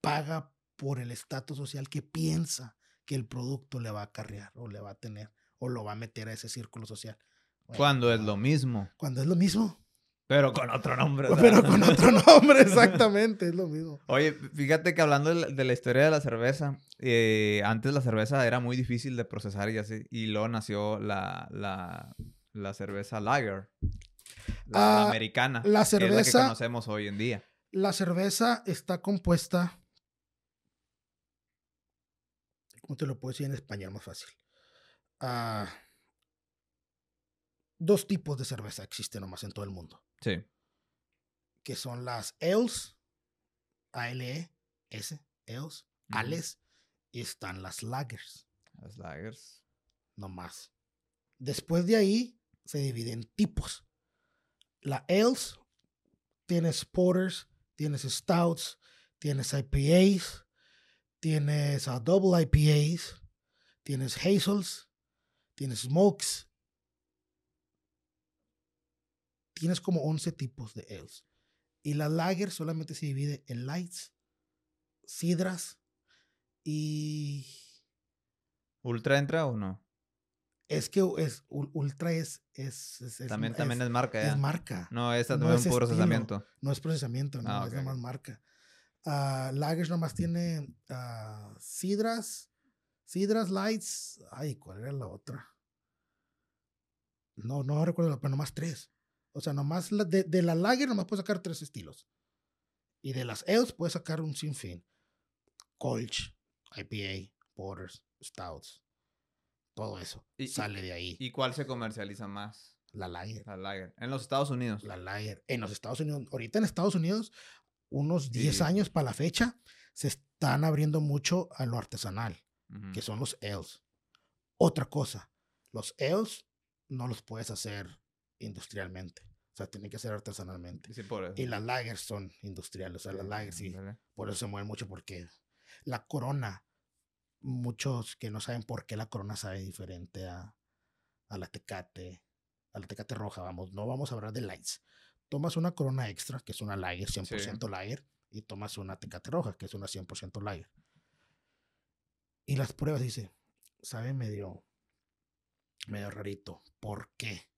paga por el estatus social que piensa que el producto le va a acarrear o le va a tener o lo va a meter a ese círculo social. Bueno, Cuando es lo mismo, Cuando es lo mismo, pero con otro nombre. pero con otro nombre, exactamente, es lo mismo. Oye, fíjate que hablando de la, historia de la cerveza, eh, antes la cerveza era muy difícil de procesar y así, y luego nació la, la, la cerveza lager, la, Ah, americana, la que es la que cerveza- conocemos hoy en día. La cerveza está compuesta. ¿Cómo te lo puedo decir en español más fácil? Ah, dos tipos de cerveza existen nomás en todo el mundo. Sí. Que son las ales, A-L-E-S, Ujú. ales, y están las lagers. Las lagers. no más. Después de ahí se divide en tipos. La ales, tienes porters, tienes stouts, tienes IPAs, tienes uh, double IPAs, tienes hazels, tienes smokes. Tienes como 11 tipos de ales. Y la lager solamente se divide en lights, sidras y... ¿Ultra entra o no? Es que es, ul- Ultra es... es, es- es- También, es- también es marca, ya. es marca. No, esta No es es un estilo. procesamiento. No es procesamiento, no, Ah, es ok, nada más ok. marca. Ah, Lagers nomás tiene ah, Sidras, Sidras Lights. Ay, ¿cuál era la otra? No, no recuerdo, pero nomás tres. O sea, nomás la- de, de la Lager nomás puedes sacar tres estilos. Y de las Ales puedes sacar un sinfín. Colch, IPA, Porters, Stouts. Todo eso Y- sale de ahí. ¿Y cuál se comercializa más? la Lager. La lager. En los Estados Unidos. la Lager en los Estados Unidos. Ahorita en Estados Unidos, unos 10 Sí. años para la fecha, se están abriendo mucho a lo artesanal, que son los ales. Otra cosa, los ales no los puedes hacer industrialmente. O sea, tienen que ser artesanalmente. Sí, por eso. Y las lagers son industriales. O sea, las lagers sí, por eso se mueven mucho porque la corona, muchos que no saben por qué la corona sabe diferente a, a la tecate, a la tecate roja, vamos, no vamos a hablar de lights. Tomas una corona extra, que es una lager, 100% lager, y tomas una tecate roja, que es una 100% lager. Y las pruebas dice, sabe medio, medio rarito. ¿Por qué?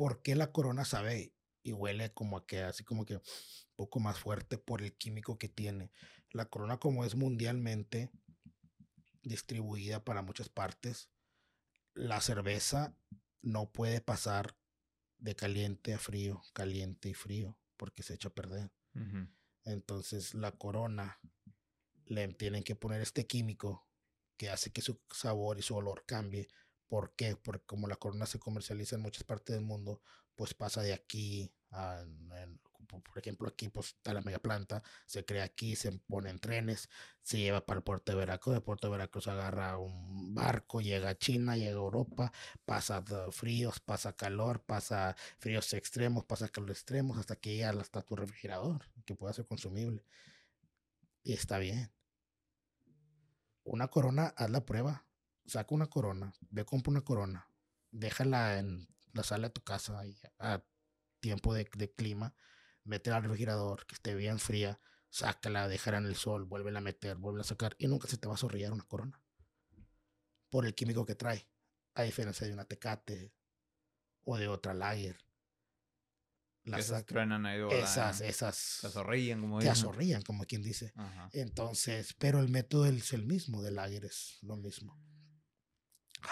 ¿Por qué la corona sabe y huele como a que, así como que un poco más fuerte por el químico que tiene? La corona como es mundialmente distribuida para muchas partes, la cerveza no puede pasar de caliente a frío, caliente y frío, porque se echa a perder. Entonces la corona le tienen que poner este químico que hace que su sabor y su olor cambie. ¿Por qué? Porque como la corona se comercializa en muchas partes del mundo, pues pasa de aquí a, por ejemplo, aquí pues está la mega planta, se crea aquí, se pone en trenes, se lleva para el puerto de Veracruz, de puerto de Veracruz agarra un barco, llega a China, llega a Europa, pasa fríos, pasa calor, pasa fríos extremos, pasa calor extremos, hasta que llega hasta tu refrigerador, que pueda ser consumible. Y está bien. Una corona, haz la prueba. Saca una corona, ve, compra una corona, déjala en la sala de tu casa ahí, a tiempo de, de clima, métela al refrigerador, que esté bien fría, sácala, déjala en el sol, vuélvela a meter, vuelve a sacar, y nunca se te va a zorrillar una corona. Por el químico que trae, a diferencia de una tecate o de otra lager. Las esas truenan esas, esas Se azorrillan, como azorrillan, quien dice. Ajá. Entonces, pero el método es el mismo, del lager es lo mismo.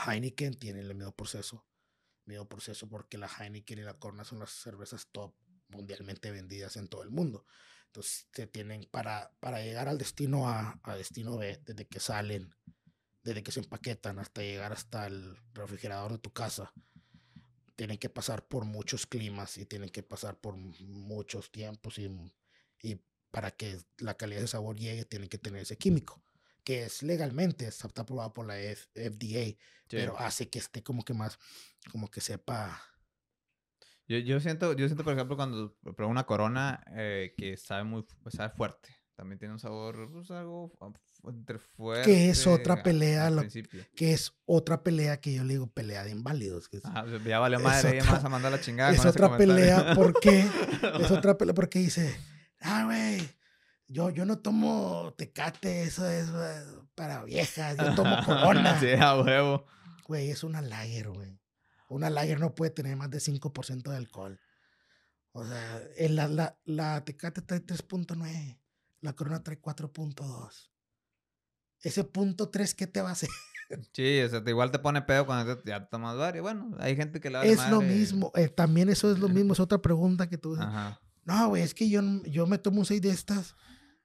Heineken tiene el mismo proceso. Mismo proceso porque la Heineken y la Corona son las cervezas top mundialmente vendidas en todo el mundo. Entonces, te tienen para, para llegar al destino A, a destino B, desde que salen, desde que se empaquetan hasta llegar hasta el refrigerador de tu casa, tienen que pasar por muchos climas y tienen que pasar por muchos tiempos y, y para que la calidad de sabor llegue tienen que tener ese químico que es legalmente está, está aprobado por la F- FDA Sí. pero hace que esté como que más como que sepa Yo, yo siento, yo siento, por ejemplo, cuando pruebo una corona eh, que sabe muy, sabe fuerte. También tiene un sabor, pues, algo entre fuerte. Que es otra a- pelea, al lo- que es otra pelea que yo le digo pelea de inválidos que es, Ajá, ya valió es madre, otra- más a mandar la chingada. es con otra pelea comentario. ¿por qué? es otra pelea porque dice ah güey yo, yo no tomo tecate, eso es eh, para viejas, yo tomo corona. sí, a huevo. Güey, es una lager, güey. Una lager no puede tener más de 5% de alcohol. O sea, el- la, la, la Tecate trae 3.9. La Corona trae 4.2. Ese punto 3, ¿qué te va a hacer? Sí, o sea, te- igual te pone pedo cuando te- ya tomas varios. Bueno, hay gente que vale es lo madre. mismo. eh, también eso es lo mismo. Es otra pregunta que tú dices. Ajá. No, güey, es que yo, yo me tomo un 6 de estas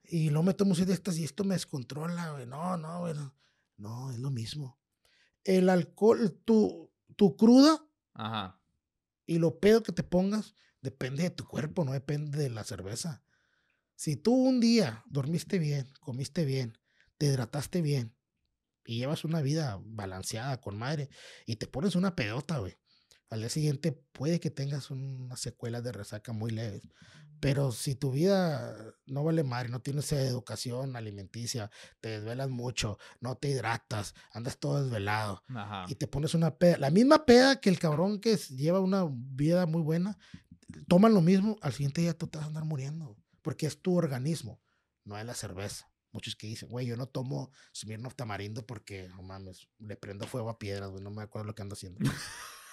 y no me tomo un 6 de estas y esto me descontrola, güey. No, no, güey. No, No, es lo mismo. El alcohol, tu, tu cruda Ajá. Y lo pedo que te pongas depende de tu cuerpo, no depende de la cerveza. Si tú un día dormiste bien, comiste bien, te hidrataste bien y llevas una vida balanceada con madre y te pones una pedota, güey. Al día siguiente puede que tengas una secuela de resaca muy leves. Pero si tu vida no vale madre, no tienes educación alimenticia, te desvelas mucho, no te hidratas, andas todo desvelado Ajá. y te pones una peda, la misma peda que el cabrón que lleva una vida muy buena, toman lo mismo, al siguiente día tú te vas a andar muriendo, porque es tu organismo, no es la cerveza. Muchos que dicen, güey, yo no tomo Smirnoff tamarindo porque, no mames, le prendo fuego a piedras, güey, no me acuerdo lo que ando haciendo.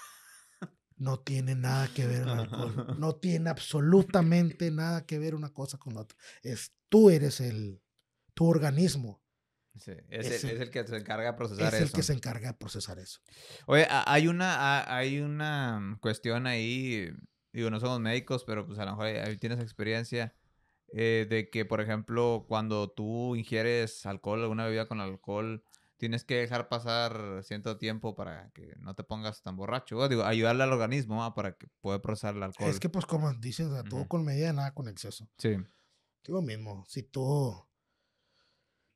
No tiene nada que ver el alcohol. No tiene absolutamente nada que ver una cosa con la otra. Es tú eres el, tu organismo Sí, es, es el, el- es el que se encarga de procesar es el eso. que se encarga de procesar eso. Oye, hay una, hay una cuestión ahí, digo, no somos médicos, pero pues a lo mejor ahí- ahí tienes experiencia eh, de que, por ejemplo, cuando tú ingieres alcohol, alguna bebida con alcohol, tienes que dejar pasar cierto tiempo para que no te pongas tan borracho. O digo, ayudarle al organismo ¿va? para que pueda procesar el alcohol. Es que, pues, como dices, o sea, todo con medida, nada con exceso. Sí. Es lo mismo. Si tú,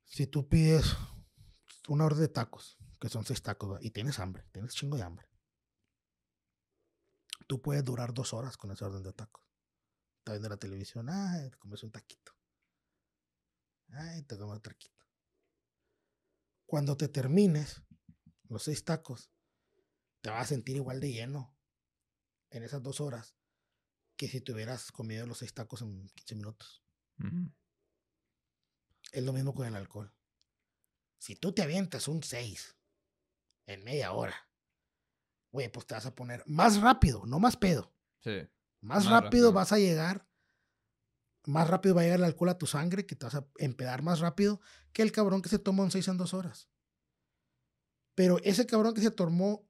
si tú pides una orden de tacos, que son seis tacos, ¿va? y tienes hambre, tienes chingo de hambre, tú puedes durar dos horas con esa orden de tacos. Estás viendo la televisión, ay, te comes un taquito. Ay, te comes otro taquito. Cuando te termines los seis tacos, te vas a sentir igual de lleno en esas dos horas que si te hubieras comido los seis tacos en 15 minutos. Ujú. Es lo mismo con el alcohol. Si tú te avientas un 6 en media hora, güey, pues te vas a poner más rápido, no más pedo. Sí. Más, Más rápido, rápido. vas a llegar, más rápido va a llegar el alcohol a tu sangre, que te vas a empedar más rápido que el cabrón que se toma un 6 en dos horas. Pero ese cabrón que se tomó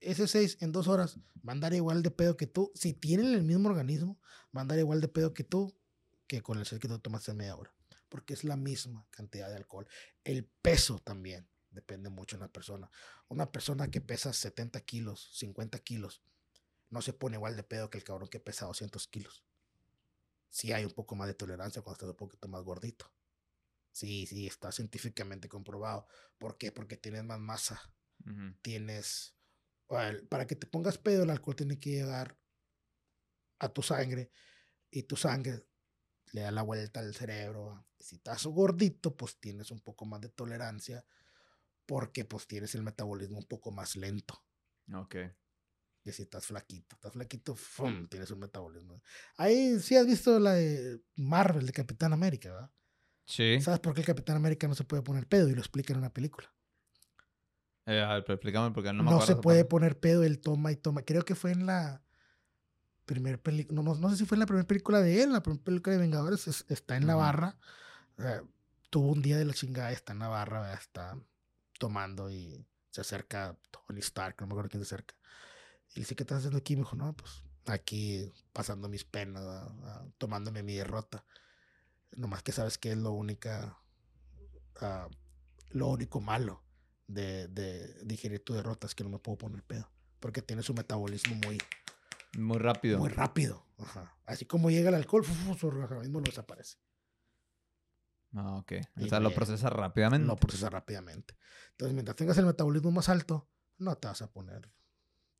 ese 6 en dos horas va a andar igual de pedo que tú. Si tienen el mismo organismo, va a andar igual de pedo que tú que con el 6 que tú tomaste en media hora. Porque es la misma cantidad de alcohol. El peso también depende mucho de la persona. Una persona que pesa 70 kilos, 50 kilos, no se pone igual de pedo que el cabrón que pesa 200 kilos. Sí hay un poco más de tolerancia cuando estás un poquito más gordito. Sí, sí, está científicamente comprobado. ¿Por qué? Porque tienes más masa. Tienes... para que te pongas pedo, el alcohol tiene que llegar a tu sangre y tu sangre le da la vuelta al cerebro. Si estás gordito, pues tienes un poco más de tolerancia porque pues tienes el metabolismo un poco más lento Ok. Que si estás flaquito. Estás flaquito, ¡fum! tienes un metabolismo. Ahí sí has visto la de Marvel, de Capitán América, ¿verdad? Sí. ¿Sabes por qué el Capitán América no se puede poner pedo? Y lo explica en una película. Eh, a ver, pero explícame porque no No, me acuerdo. se esa puede parte. poner pedo, él toma y toma. Creo que fue en la primera película, no, no, no sé si fue en la primera película de él, la primera película de Vengadores, es- está en la Ujú. barra. eh, tuvo un día de la chingada, está en la barra, ¿verdad? está tomando y se acerca Tony Stark, no me acuerdo quién se acerca. Y le dice, ¿qué estás haciendo aquí? Me dijo, no, pues aquí pasando mis penas, ¿verdad? Ah, tomándome mi derrota. Nomás que sabes que es lo única, ah, lo único malo de, de digerir tu derrota es que no me puedo poner pedo. Porque tienes un metabolismo muy, Muy rápido. muy rápido. Ajá. Así como llega el alcohol, su organismo lo desaparece. Ah, ok. Y O sea, lo procesa rápidamente. Lo procesa rápidamente. Entonces, mientras tengas el metabolismo más alto, no te vas a poner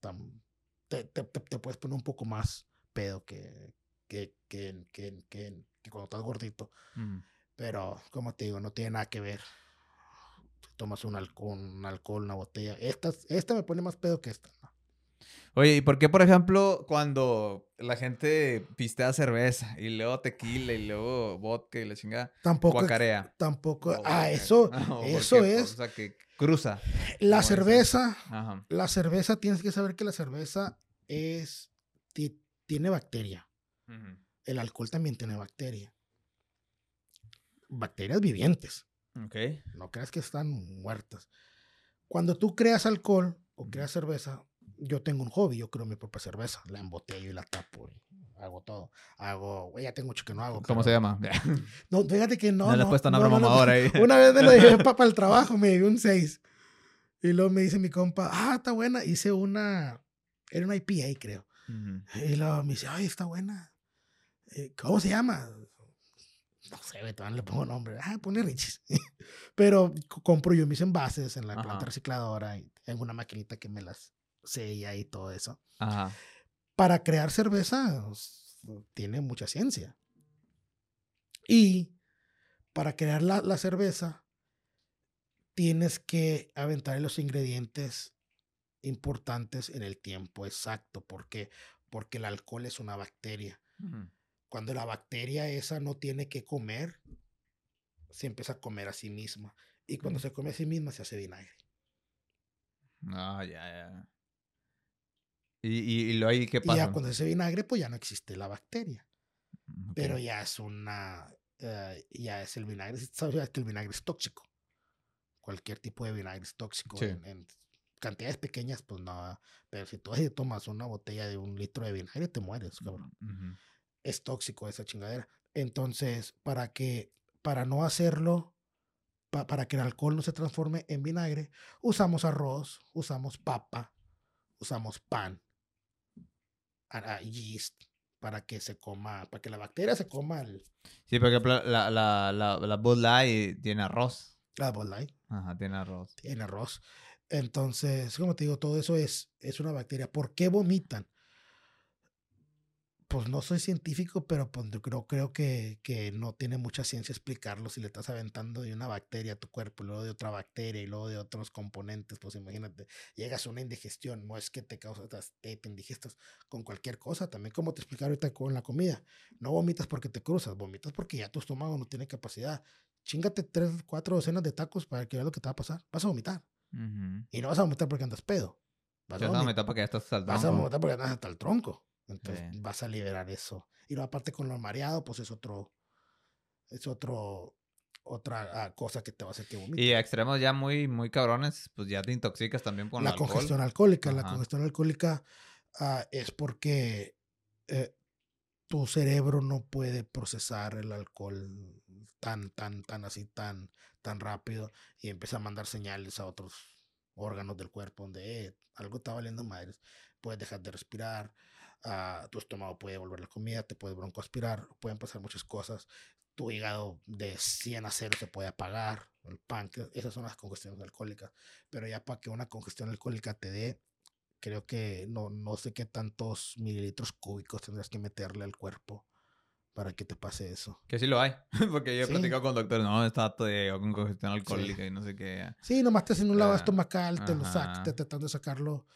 tan. Te, te- te- puedes poner un poco más pedo que, que, que, que, que- que cuando estás gordito. Ujú. Pero, como te digo, no tiene nada que ver. Tomas un alcohol, un alcohol, una botella. Esta, esta me pone más pedo que esta. Oye, ¿y por qué, por ejemplo, cuando la gente pistea cerveza y luego tequila y luego vodka y la chingada, Tampoco. guacarea? Tampoco. Ah, eso. eso porque, es. O sea, que cruza. La cerveza. Ajá. La cerveza, tienes que saber que la cerveza es. ti- tiene bacteria. El alcohol también tiene bacteria. Bacterias vivientes. Ok. No creas que están muertas. Cuando tú creas alcohol o creas cerveza, yo tengo un hobby, yo creo mi propia cerveza. La embotello y la tapo. y hago todo. Hago, güey, ya tengo mucho que no hago. ¿Cómo se llama? No, fíjate que no. No le he puesto una no, no, broma no. mamadora ahí. Una vez me lo llevé para el trabajo, me llevé un 6. Y luego me dice mi compa, ah, está buena. Hice una, era una IPA, creo. Ujú. Y luego me dice, ay, está buena. Eh, ¿Cómo se llama? no sé, todavía no le pongo nombre. Ah, pone Richis. Pero compro yo mis envases en la Ajá. planta recicladora y tengo una maquinita que me las sella y todo eso. Ajá. Para crear cerveza s- tiene mucha ciencia. Y para crear la, la cerveza tienes que aventar los ingredientes importantes en el tiempo exacto. ¿Por qué? Porque el alcohol es una bacteria. Cuando la bacteria esa no tiene que comer, se empieza a comer a sí misma. Y cuando Mm. se come a sí misma, se hace vinagre. Ah, ya, ya. ¿Y, y, y luego ahí qué Y pasa? ya cuando se hace vinagre, pues ya no existe la bacteria. Ok. Pero ya es una. eh, ya es el vinagre. Sabes que el vinagre es tóxico. Cualquier tipo de vinagre es tóxico. Sí. En, en cantidades pequeñas, pues no. Pero si tú tomas una botella de un litro de vinagre, te mueres, cabrón. Ujú. es tóxico esa chingadera. Entonces, para que, para no hacerlo, pa- para que el alcohol no se transforme en vinagre, usamos arroz, usamos papa, usamos pan, a- yeast, para que se coma, para que la bacteria se coma el, Sí, por ejemplo, la, la, la, la Bud Light tiene arroz. la Bud Light, Ajá, tiene arroz. tiene arroz. Entonces, como te digo, todo eso es, es una bacteria. ¿Por qué vomitan? Pues no soy científico, pero pues yo creo, creo que, que no tiene mucha ciencia explicarlo si le estás aventando de una bacteria a tu cuerpo, y luego de otra bacteria y luego de otros componentes. Pues imagínate, llegas a una indigestión, no es que te causa, te, te indigestas con cualquier cosa. También, como te expliqué ahorita con la comida, no vomitas porque te cruzas, vomitas porque ya tu estómago no tiene capacidad. Chingate tres, cuatro docenas de tacos para que veas lo que te va a pasar. Vas a vomitar. Y no vas a vomitar porque andas pedo. Vas, Ya a vomitar, porque ya estás saltando. vas a vomitar porque andas hasta el tronco. Entonces Sí. vas a liberar eso. Y luego aparte con lo mareado, pues es otro, es otro, otra ah, cosa que te va a hacer que vomites. Y a extremos ya muy, muy cabrones, pues ya te intoxicas también con la alcohol. congestión alcohólica. La congestión alcohólica ah, es porque eh, tu cerebro no puede procesar el alcohol tan, tan, tan así, tan, tan rápido y empieza a mandar señales a otros órganos del cuerpo donde eh, algo está valiendo madres. Puedes dejar de respirar, ah, tu estómago puede volver la comida, te puede broncoaspirar, pueden pasar muchas cosas. Tu hígado de 100 a 0 se puede apagar, el páncreas, esas son las congestiones alcohólicas. Pero ya para que una congestión alcohólica te dé, creo que no, no sé qué tantos mililitros cúbicos tendrás que meterle al cuerpo para que te pase eso. Que sí lo hay. Porque yo he Sí. platicado con doctores, no, está todo con congestión alcohólica y no sé qué. Sí, nomás te hacen un lavado Ah, estomacal, te lo sacas, ajá. te tratando de sacarlo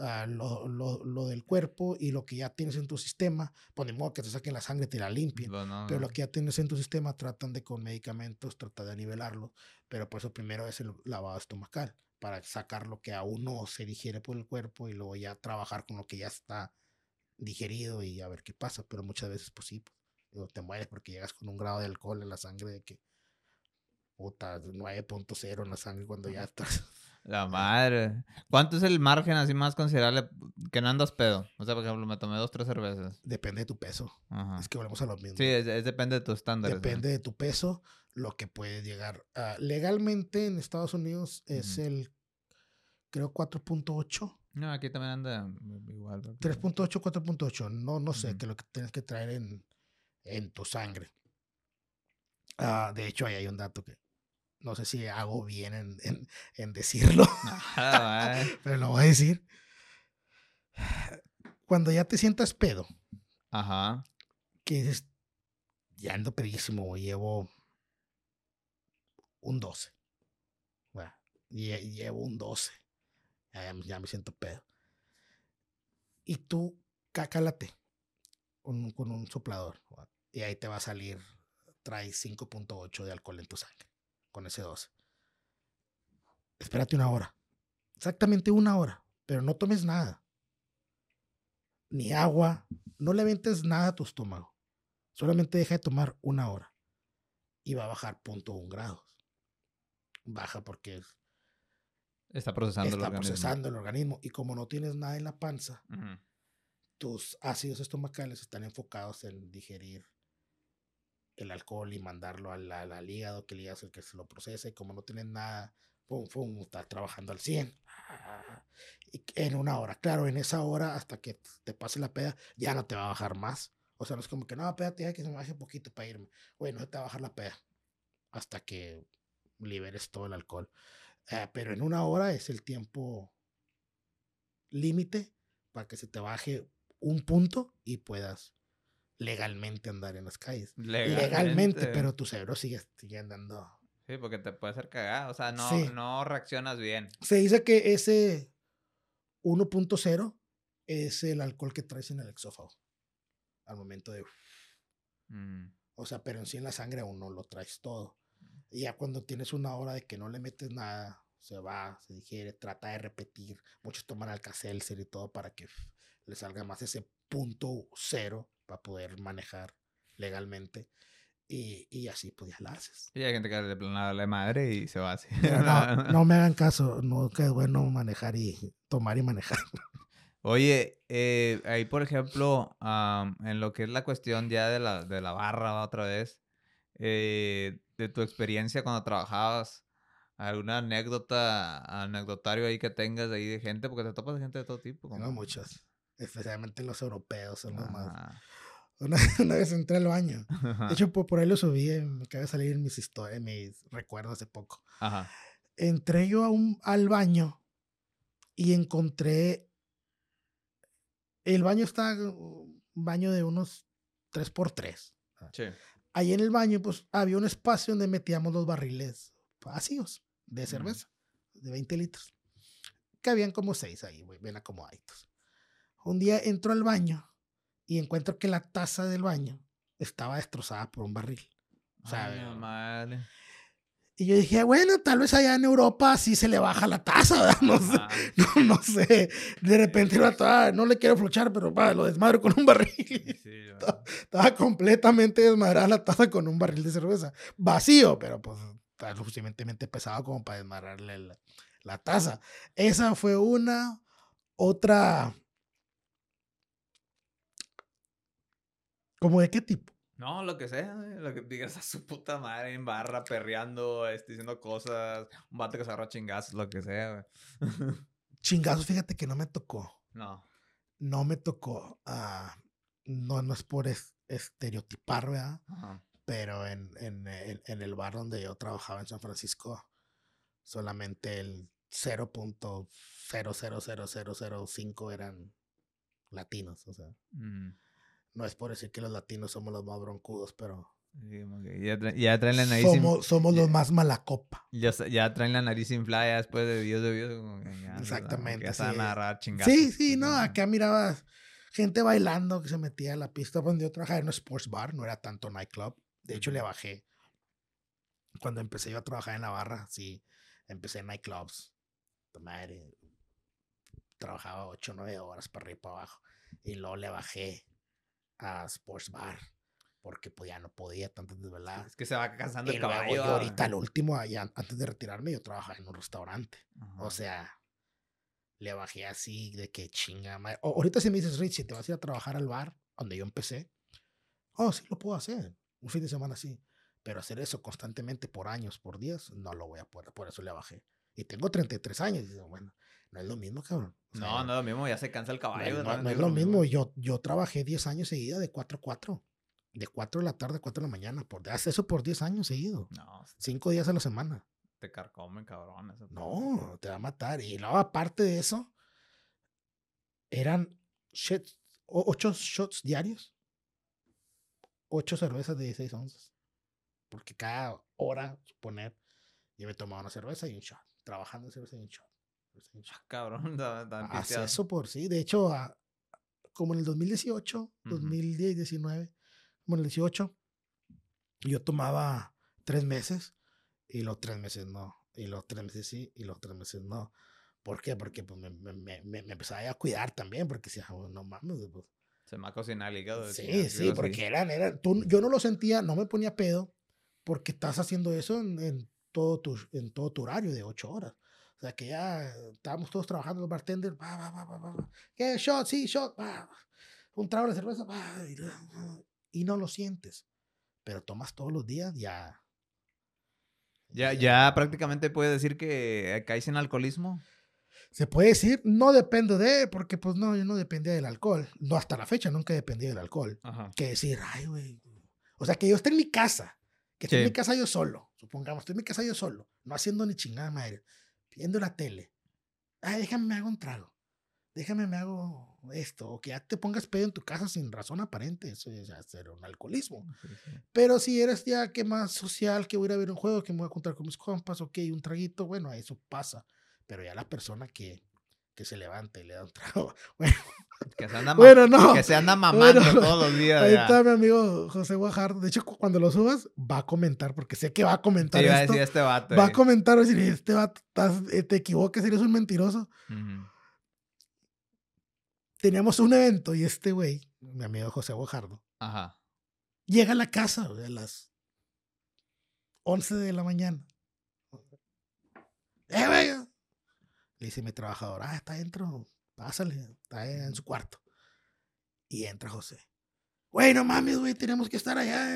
ah, lo, lo- lo del cuerpo y lo que ya tienes en tu sistema, pues ni modo que te saquen la sangre, te la limpien. Pues no, Pero lo que ya tienes en tu sistema tratan de con medicamentos, tratar de nivelarlo. Pero por eso primero es el lavado estomacal, para sacar lo que aún no se digiere por el cuerpo y luego ya trabajar con lo que ya está digerido y a ver qué pasa. Pero muchas veces, pues sí, pues, digo, te mueres porque llegas con un grado de alcohol en la sangre de que, puta, 9.0 en la sangre cuando ya estás. La madre. ¿Cuánto es el margen así más considerable que no andas pedo? O sea, por ejemplo, me tomé dos, tres cervezas. Depende de tu peso. Ajá. Es que volvemos a lo mismo. Sí, es, es depende de tus estándares. ¿no? Depende de tu peso, lo que puede llegar. legalmente en Estados Unidos es Ujú. el, creo, 4.8. No, aquí también anda igual. ¿no? 3.8, 4.8. No, no sé, Ujú. que lo que tienes que traer en, en tu sangre. Ah, de hecho, ahí hay un dato que no sé si hago bien en, en- en decirlo, pero lo voy a decir. Cuando ya te sientas pedo, Ajá. que dices, ya ando pedísimo, llevo un 12. Bueno, lle- llevo un 12. Ya, me- ya me siento pedo. Y tú cácalate con, con un soplador. Y ahí te va a salir, traes 5.8 de alcohol en tu sangre con ese 12. Espérate una hora. Exactamente una hora. Pero no tomes nada. Ni agua. No le avientes nada a tu estómago. Solamente deja de tomar una hora. Y va a bajar 0.1 grados. Baja porque es- Está procesando el está organismo. procesando el organismo. Y como no tienes nada en la panza, tus ácidos estomacales están enfocados en digerir el alcohol y mandarlo al, al- al hígado, que el hígado es el que se lo procesa. Y como no tienes nada, pum, pum, está trabajando al 100. Y en una hora, claro, en esa hora, hasta que te pase la peda, ya no te va a bajar más. O sea, no es como que, no, espérate, deja que se me baje un poquito para irme. Güey, no se te va a bajar la peda hasta que liberes todo el alcohol. Eh, pero en una hora es el tiempo límite para que se te baje un punto y puedas legalmente andar en las calles. Legalmente, pero tu cerebro sigue, sigue andando. Sí, porque te puede hacer cagar. O sea, no, no reaccionas bien. Se dice que ese 1.0 es el alcohol que traes en el exófago al momento de... Mm. O sea, pero en sí en la sangre aún no lo traes todo. Y ya cuando tienes una hora de que no le metes nada, se va, se digiere, trata de repetir. Muchos toman alcacelser y todo para que le salga más ese punto cero para poder manejar legalmente. Y, y, así pues ya la haces. Y hay gente que le plana la madre y se va así. No, no, me hagan caso, no que es bueno manejar y tomar y manejar. Oye, eh, ahí por ejemplo, en lo que es la cuestión ya de la, de la barra otra vez, eh, de tu experiencia cuando trabajabas, alguna anécdota, anecdotario ahí que tengas ahí de gente, porque te topas de gente de todo tipo. No, muchas, especialmente los europeos son los más. Una, vez entré al baño. De hecho, por, ahí lo subí, me acaba de salir en mis historias, mis recuerdos hace poco. Ajá. Entré yo a un, al baño y encontré el baño está un baño de unos 3x3. Sí. Ahí en el baño, pues había un espacio donde metíamos los barriles vacíos de cerveza, de 20 litros. Que habían como 6 ahí, güey, ven acomodaditos. Un día entro al baño y encuentro que la taza del baño estaba destrozada por un barril. Sea, Ay, madre. Y yo dije, bueno, tal vez allá en Europa sí se le baja la tasa, ¿verdad? No, sé, no, sé. De repente no le quiero flochar, pero va, lo desmadro con un barril. estaba, completamente desmadrada la taza con un barril de cerveza. Vacío, pero pues está lo suficientemente pesado como para desmadrarle la, la taza. Esa fue una. Otra. ¿Cómo de qué tipo? No, lo que sea, lo que digas a su puta madre en barra, perreando, este, diciendo cosas, un vato que se agarra chingazos, lo que sea, Chingazos, fíjate que no me tocó. No. No me tocó. Ah, no, no es por estereotipar, ¿verdad? Pero en, en, en, el bar donde yo trabajaba en San Francisco, solamente el 0.000005 eran latinos, o sea. Mm. No es por decir que los latinos somos los más broncudos, pero. ya, traen la nariz. Somos, somos los más malacopa. Ya, ya traen la nariz inflada después de videos de videos. Exactamente. Ya sí. a narrar Sí, sí, no. Acá mirabas gente bailando que se metía a la pista donde yo trabajaba en un sports bar, no era tanto nightclub. De hecho, le bajé. Cuando empecé yo a trabajar en la barra, sí, empecé en nightclubs. Madre, trabajaba 8 o 9 horas para arriba y para abajo. Y luego le bajé a Sports Bar porque pues ya no podía tanto desvelar. Es que se va cansando el caballo. Y ahorita, el último, antes de retirarme, yo trabajaba en un restaurante. O sea, le bajé así de que chinga. ahorita si me dices, Rich, si te vas a ir a trabajar al bar donde yo empecé, oh, sí lo puedo hacer. Un fin de semana sí. Pero hacer eso constantemente por años, por días, no lo voy a poder. Por eso le bajé. Y tengo 33 años. Y digo, bueno, no es lo mismo, cabrón. no, no es lo mismo, ya se cansa el caballo. No, no, es lo mismo. Yo, yo trabajé 10 años seguidos de 4 a 4. De 4 de la tarde a 4 de la mañana. Por, hace eso por 10 años seguidos. No. 5 días a la semana. Te carcomen, cabrón. no, te va a matar. Y luego, aparte de eso, eran 8 shots diarios. 8 cervezas de 16 onzas. Porque cada hora, suponer, yo me tomaba una cerveza y un shot. Trabajando en cerveza y un shot. Ah, cabrón, Hace eso por sí. De hecho, como en el 2018, 2010, 2019, como en el 18, yo tomaba tres meses y los tres meses no. Y los tres meses sí y los tres meses no. ¿Por qué? Porque pues, me, me, me, empezaba a cuidar también, porque si oh, no mames, pues". Se me ha cocinado el hígado. Sí, sí, porque eran, eran tú, yo no lo sentía, no me ponía pedo, porque estás haciendo eso en, todo, tu, en todo tu horario de ocho horas. O sea, que ya estábamos todos trabajando, los bartenders, va, va, va, va, va. ¿Qué? Shot, sí, shot, va. Un trago de cerveza, va. Y no lo sientes. Pero tomas todos los días, ya. Ya, ya prácticamente puedes decir que caes en alcoholismo. Se puede decir, no dependo de, porque pues no, yo no dependía del alcohol. No, hasta la fecha nunca dependía del alcohol. Ajá. Que decir, ay, güey. O sea, que yo esté en mi casa, que esté en mi casa yo solo, supongamos, estoy en mi casa yo solo, no haciendo ni chingada madre, viendo la tele. Ay, déjame me hago un trago. Déjame me hago esto. O que ya te pongas pedo en tu casa sin razón aparente. Eso es ya ser un alcoholismo. Sí, sí. Pero si eres ya que más social, que voy a ir a ver un juego, que me voy a juntar con mis compas, ok, un traguito, bueno, eso pasa. Pero ya la persona que, que se levanta y le da un trago. Bueno, Que se anda, ma- bueno no. que se anda mamando Bueno, todos los días. Ahí ya. está mi amigo José Guajardo. De hecho, cu- cuando lo subas, va a comentar, porque sé que va a Sí, comentar iba a esto. decir este vato. Va a eh. comentar, va a decir, este vato, estás- eh, te equivocas, eres un mentiroso. Ujú. Teníamos un evento y este güey, mi amigo José Guajardo, Ajá. llega a la casa a las 11 de la mañana. ¡Eh, güey! Le dice mi trabajador, ah, está dentro, pásale, está en su cuarto. Y entra José. Güey, no mames, güey, tenemos que estar allá.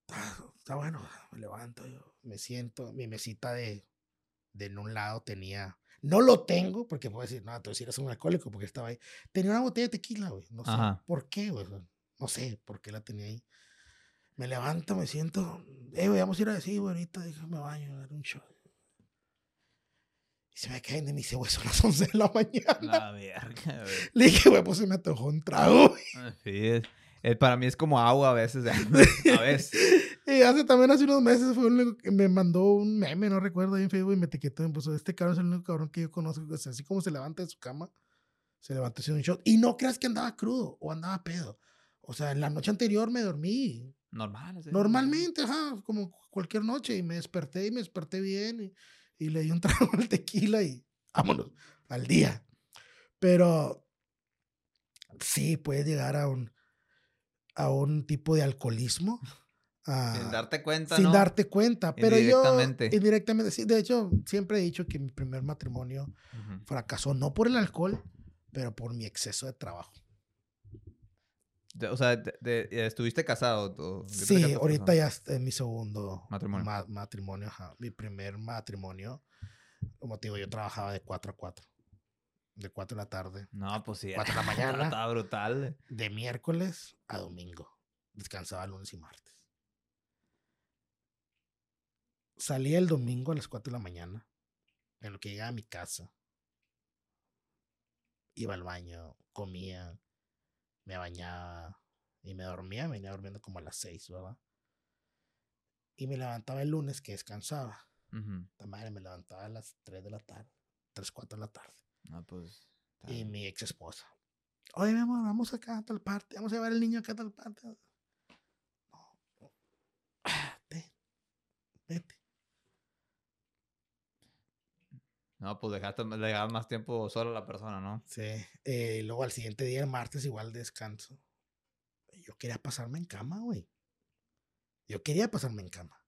Está, está bueno, me levanto, yo me siento, mi mesita de, de en un lado tenía, no lo tengo, porque puedo decir, no, tú eres un alcohólico, porque estaba ahí. Tenía una botella de tequila, güey, no sé por qué, güey, no sé por qué la tenía ahí. Me levanto, me siento, eh, güey, vamos a ir a decir, güey, ahorita déjame baño, dar un shot. Y se me caen de mi dice, güey, son las 11 de la mañana. La verga, güey. Le dije, güey, pues se me antojó un trago. güey. Sí, es- es- para mí es como agua a veces. A veces. Y hace también hace unos meses fue que me mandó un meme, no recuerdo, ahí en Facebook y me etiquetó y me puso, este cabrón es el único cabrón que yo conozco, o sea, así como se levanta de su cama, se levanta haciendo un shot. Y no creas que andaba crudo o andaba pedo. O sea, en la noche anterior me dormí. Normal. así. Normalmente, ajá, como cualquier noche. Y me desperté y me desperté bien y, y le di un trago al tequila y vámonos, al día. Pero sí, puedes llegar a un, a un tipo de alcoholismo. Sin darte cuenta, sin ¿no? darte cuenta. Pero yo, Indirectamente. sí. De hecho, siempre he dicho que mi primer matrimonio fracasó, no por el alcohol, pero por mi exceso de trabajo. O sea, de- de- ¿estuviste casado? o- ¿qué te Sí, ahorita ya es mi segundo Matrimonio. ma- matrimonio, ajá. Mi primer matrimonio, como te digo, yo trabajaba de 4 a 4. De 4 de la tarde. No, pues sí. Cuatro de la mañana. Estaba brutal. De miércoles a domingo. Descansaba lunes y martes. Salía el domingo a las 4 de la mañana. En lo que llegaba a mi casa. Iba al baño, comía, me bañaba y me dormía. Me venía durmiendo como a las 6, ¿verdad? Y me levantaba el lunes que descansaba. Ujú. La madre me levantaba a las 3 de la tarde. 3, 4 de la tarde. No, pues. Y mi ex esposa. Oye, mi amor, vamos acá a tal parte. Vamos a llevar al niño acá a tal parte. No. no. Ah, Ven, vete. No, pues dejaste, más tiempo solo a la persona, ¿no? Sí. eh, y luego al siguiente día, el martes, igual descanso. Yo quería pasarme en cama, güey. Yo quería pasarme en cama.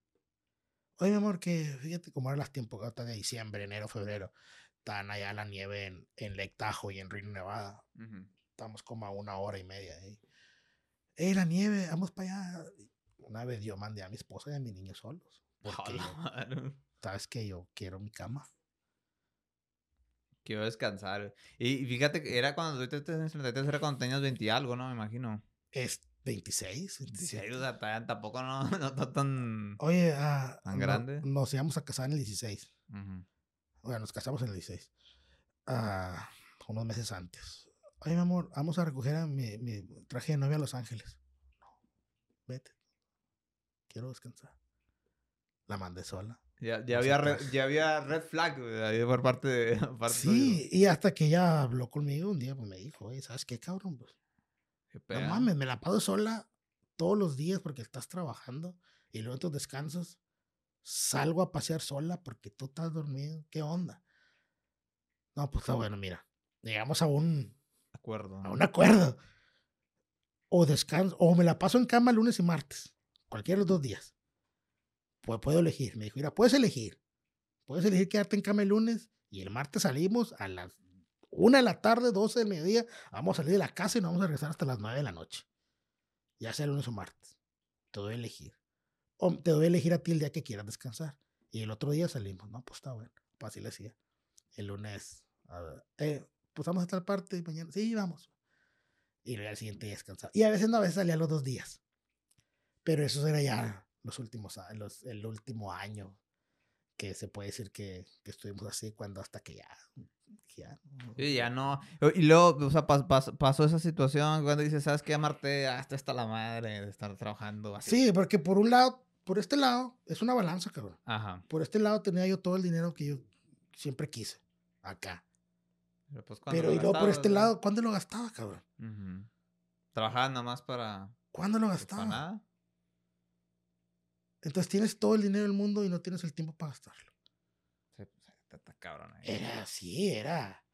Oye, mi amor, que fíjate cómo eran las tiempos hasta de diciembre, enero, febrero. Están allá la nieve en, en Lake Tahoe y en Reno, Nevada. Estamos como a una hora y media ahí. ¡Eh, la nieve! ¡Vamos para allá! Una vez yo mandé a mi esposa y a mi niño solos. Porque, madre. ¿sabes que Yo quiero mi cama. Quiero descansar. Y, y fíjate que era cuando tú tenías 33, era cuando tenías 20 y algo, ¿no? Me imagino. Es 26, 27. 26, o sea, ta- tampoco no, no está tan... Oye, ah, ¿Tan no- grande? nos íbamos a casar en el 16. Ujú. Bueno, nos casamos en el 16. Ah, unos meses antes. Oye, mi amor, vamos a recoger a mi, mi traje de novia a Los Ángeles. No, vete. Quiero descansar. La mandé sola. Ya, ya, había red, ya había red flag ahí por parte de... parte Sí, y hasta que ella habló conmigo un día, pues me dijo, ¿sabes qué, cabrón? Pues, Qué no mames, me la paso sola todos los días porque estás trabajando y luego en tus descansos salgo a pasear sola porque tú estás dormido. ¿Qué onda? No, pues está bueno, mira. Llegamos a un, acuerdo. a un acuerdo. O descanso, o me la paso en cama lunes y martes. Cualquiera de los dos días. Pues puedo elegir. Me dijo, mira, puedes elegir. Puedes elegir quedarte en cama el lunes y el martes salimos a las una de la tarde, 12 del mediodía. Vamos a salir de la casa y nos vamos a regresar hasta las 9 de la noche. Ya sea lunes o martes. Te doy a elegir. O te doy a elegir a ti el día que quieras descansar. Y el otro día salimos. No, pues está bueno. Pues así le hacía. El lunes, eh, pues vamos a tal parte y mañana, sí, vamos. Y luego al siguiente día descansaba. Y a veces no, a veces salía los dos días. Pero eso era ya los últimos, los, el último año que se puede decir que, que estuvimos así cuando hasta que ya, ya no- Sí, ya no. Y luego, o sea, pas- pas- pasó esa situación cuando dices, ¿sabes qué, Marte? Hasta está la madre de estar trabajando así. Sí, porque por un lado, por este lado, es una balanza, cabrón. Ajá. Por este lado tenía yo todo el dinero que yo siempre quise, acá. Pero, pues, ¿cuándo Pero y luego por este lado, ¿cuándo lo gastaba, cabrón? Ujú. Trabajabas nada más para... ¿Cuándo lo pues, para gastaba? nada. Entonces tienes todo el dinero del mundo y no tienes el tiempo para gastarlo. Sí, pues, está- está cabrón ahí. Era así, era.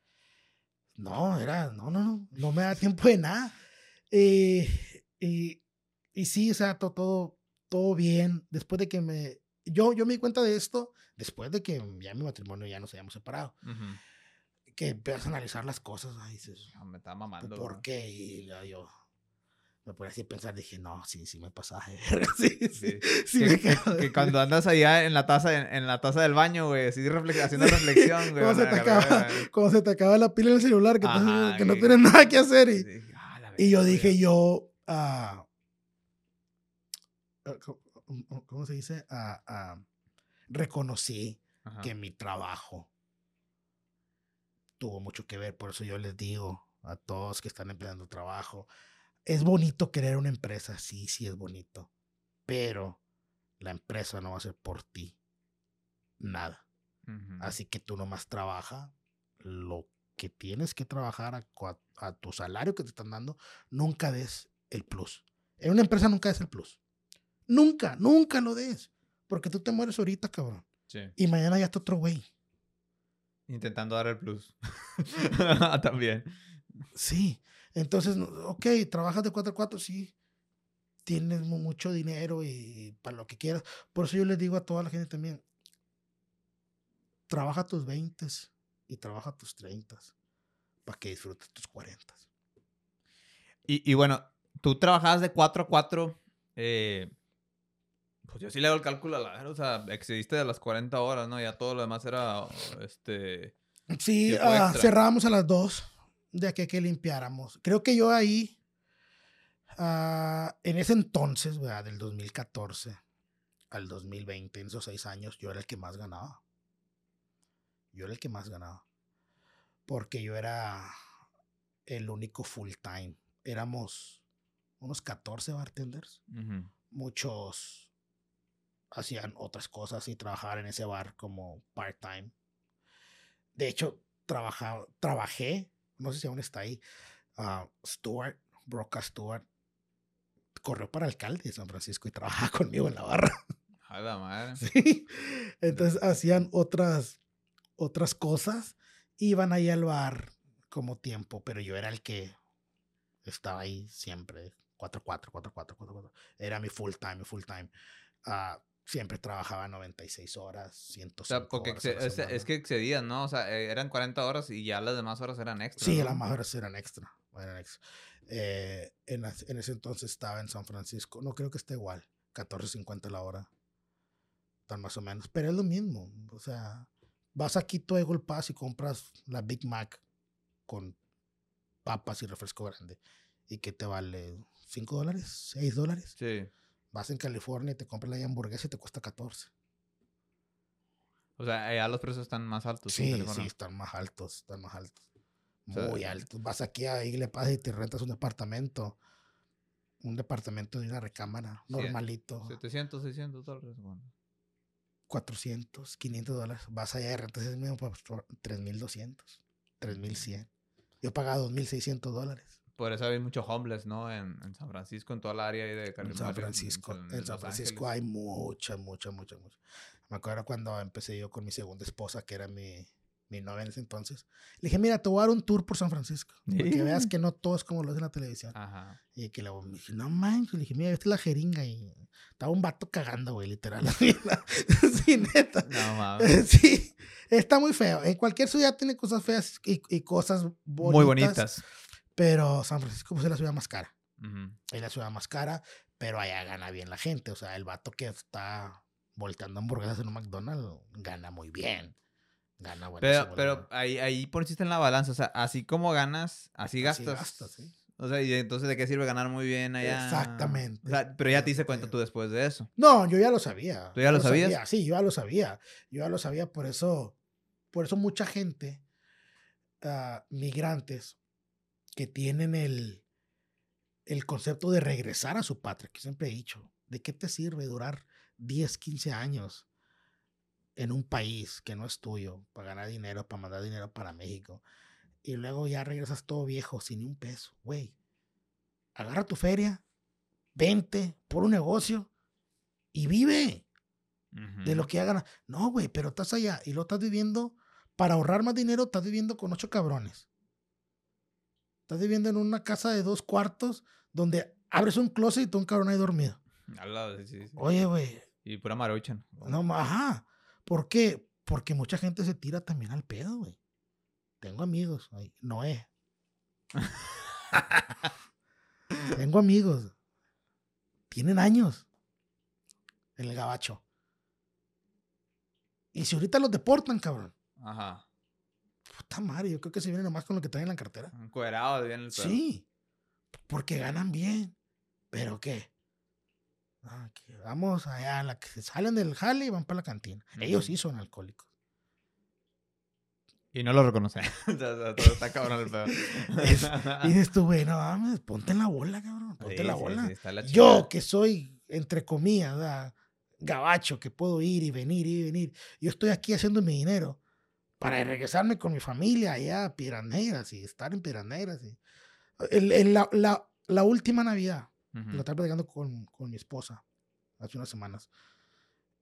No, era, no, no, no, no me da tiempo de nada. Eh, y, y sí, o sea, to- todo, todo bien. Después de que me, yo, yo me di cuenta de esto, después de que ya mi matrimonio ya nos hayamos separado, Ujú. que empiezas a analizar las cosas, ahí dices, Me estaba mamando. ¿por ¿no? qué? Y yo me ponía así a pensar, dije, no, sí, sí me pasaba sí, sí, Sí. que, me que- quedo que cuando andas allá en la taza, en, en la taza del baño, güey, así haciendo reflexión, güey. ¿Cómo se te acaba? Cuando se te acaba la pila en el celular, que, no tienes nada que hacer. Y, Sí, ah, y yo dije, güey. yo, ah, ah, ¿cómo- cómo- ¿cómo se dice? Ah, reconocí Ajá. que mi trabajo tuvo mucho que ver. Por eso yo les digo a todos que están empleando trabajo, es bonito querer una empresa, sí, sí es bonito, pero la empresa no va a ser por ti nada. Así que tú nomás trabaja lo que tienes que trabajar a, tu salario que te están dando. Nunca des el plus. En una empresa nunca des el plus. Nunca, nunca lo des. Porque tú te mueres ahorita, cabrón. Sí. Y mañana ya está otro güey. Intentando dar el plus. También. Sí. Entonces, ok, trabajas de 4 a 4, sí. Tienes mu- mucho dinero y para lo que quieras. Por eso yo les digo a toda la gente también, trabaja tus 20 y trabaja tus 30 para que disfrutes tus 40. Y, y bueno, tú trabajabas de 4 a 4. eh, pues yo sí le hago el cálculo a la verdad. O sea, excediste de las 40 horas, ¿no? Ya todo lo demás era este. Sí, extra. cerrábamos a las 2 de aquí a que limpiáramos. Creo que yo ahí, ah, en ese entonces, ¿verdad? del 2014 al 2020, en esos seis años, yo era el que más ganaba. Yo era el que más ganaba. Porque yo era el único full time. Éramos unos 14 bartenders. Muchos hacían otras cosas y trabajaban en ese bar como part-time. De hecho, trabajaba, trabajé, no sé si aún está ahí, ah, Stuart, Broca Stewart, corrió para alcalde de San Francisco y trabajaba conmigo en la barra. A la madre. Sí. Entonces hacían otras, otras cosas, iban ahí al bar como tiempo, pero yo era el que estaba ahí siempre, 4-4, 4-4, 4-4. Era mi full time, mi full time. Ah, siempre trabajaba 96 horas, 105 O sea, porque horas es, es que excedían, ¿no? O sea, eh, eran 40 horas y ya las demás horas eran extra. Sí, ¿no? las más horas eran extra. eran extra. Eh, en, en ese entonces estaba en San Francisco. No creo que esté igual. 14.50 la hora. Tan más o menos. Pero es lo mismo. O sea, vas aquí a Eagle Pass y compras la Big Mac con papas y refresco grande. ¿Y que te vale? ¿5 dólares? ¿6 dólares? Sí. Vas en California y te compras la hamburguesa y te cuesta 14. O sea, ya los precios están más altos. Sí, sí, están más altos, están más altos. O sea, Muy altos. Vas aquí a Igle Paz y te rentas un departamento. Un departamento de una recámara normalito. 700, 600 dólares. Bueno. 400, 500 dólares. Vas allá y rentas ese mismo por 3200, 3100. Yo pagaba 2600 dólares. Por eso hay mucho homeless, ¿no? En, en San Francisco, en toda la área ahí de En California. San Francisco. En, San Francisco Ángeles. hay mucha, mucha, mucha, mucha. Me acuerdo cuando empecé yo con mi segunda esposa, que era mi, mi novia en ese entonces. Le dije, mira, te voy a dar un tour por San Francisco. Para que veas que no todo es como lo es en la televisión. Ajá. Y que luego me dije, no manches. Le dije, mira, esta es la jeringa. Y estaba un vato cagando, güey, literal. sí, neta. No mames. Sí, está muy feo. En cualquier ciudad tiene cosas feas y, y cosas bonitas. Muy bonitas. Pero San Francisco pues, es la ciudad más cara. Es la ciudad más cara, pero allá gana bien la gente. O sea, el vato que está volteando hamburguesas en un McDonald's gana muy bien. Gana Pero, la pero verdad. ahí, ahí pusiste en la balanza. O sea, así como ganas, así Así gastas. gastas, sí. O sea, y entonces, ¿de qué sirve ganar muy bien allá? Exactamente. O sea, pero ya te Este- cuenta tú después de eso. No, yo ya lo sabía. ¿Tú ya lo sabías? sabía, Sí, yo ya lo sabía. Yo ya lo sabía, por eso, por eso mucha gente, ah, migrantes, que tienen el, el concepto de regresar a su patria, que siempre he dicho, ¿de qué te sirve durar 10, 15 años en un país que no es tuyo para ganar dinero, para mandar dinero para México? Y luego ya regresas todo viejo, sin ni un peso. Güey, agarra tu feria, vente por un negocio y vive de lo que hagan. No, güey, pero estás allá y lo estás viviendo para ahorrar más dinero, estás viviendo con ocho cabrones. Estás viviendo en una casa de dos cuartos donde abres un closet y todo un cabrón ahí dormido. Al lado, sí, sí. Oye, güey, Y pura maruchan. no, ajá. ¿Por qué? Porque mucha gente se tira también al pedo, güey. Tengo amigos, ahí, Noé. Tengo amigos. Tienen años en el gabacho. Y si ahorita los deportan, cabrón. Ajá. Puta madre, yo creo que se vienen nomás con lo que traen en la cartera. Encuerado bien el. Sí, porque ganan bien. ¿Pero qué? Ah, que vamos allá, la que salen del jale y van para la cantina. Ellos Ujú. sí son alcohólicos. Y no lo reconocen. está cabrón el pedo. Es- Y dices tú, güey, no mames, ponte en la bola, cabrón. Ponte Sí, en la bola. sí, la Yo, que soy, entre comillas, ¿verdad? gabacho, que puedo ir y venir y venir. Yo estoy aquí haciendo mi dinero para regresarme con mi familia allá a Piedras Negras y estar en Piedras Negras. Y... El- el- la, la- la última Navidad, lo estaba platicando con, con mi esposa hace unas semanas.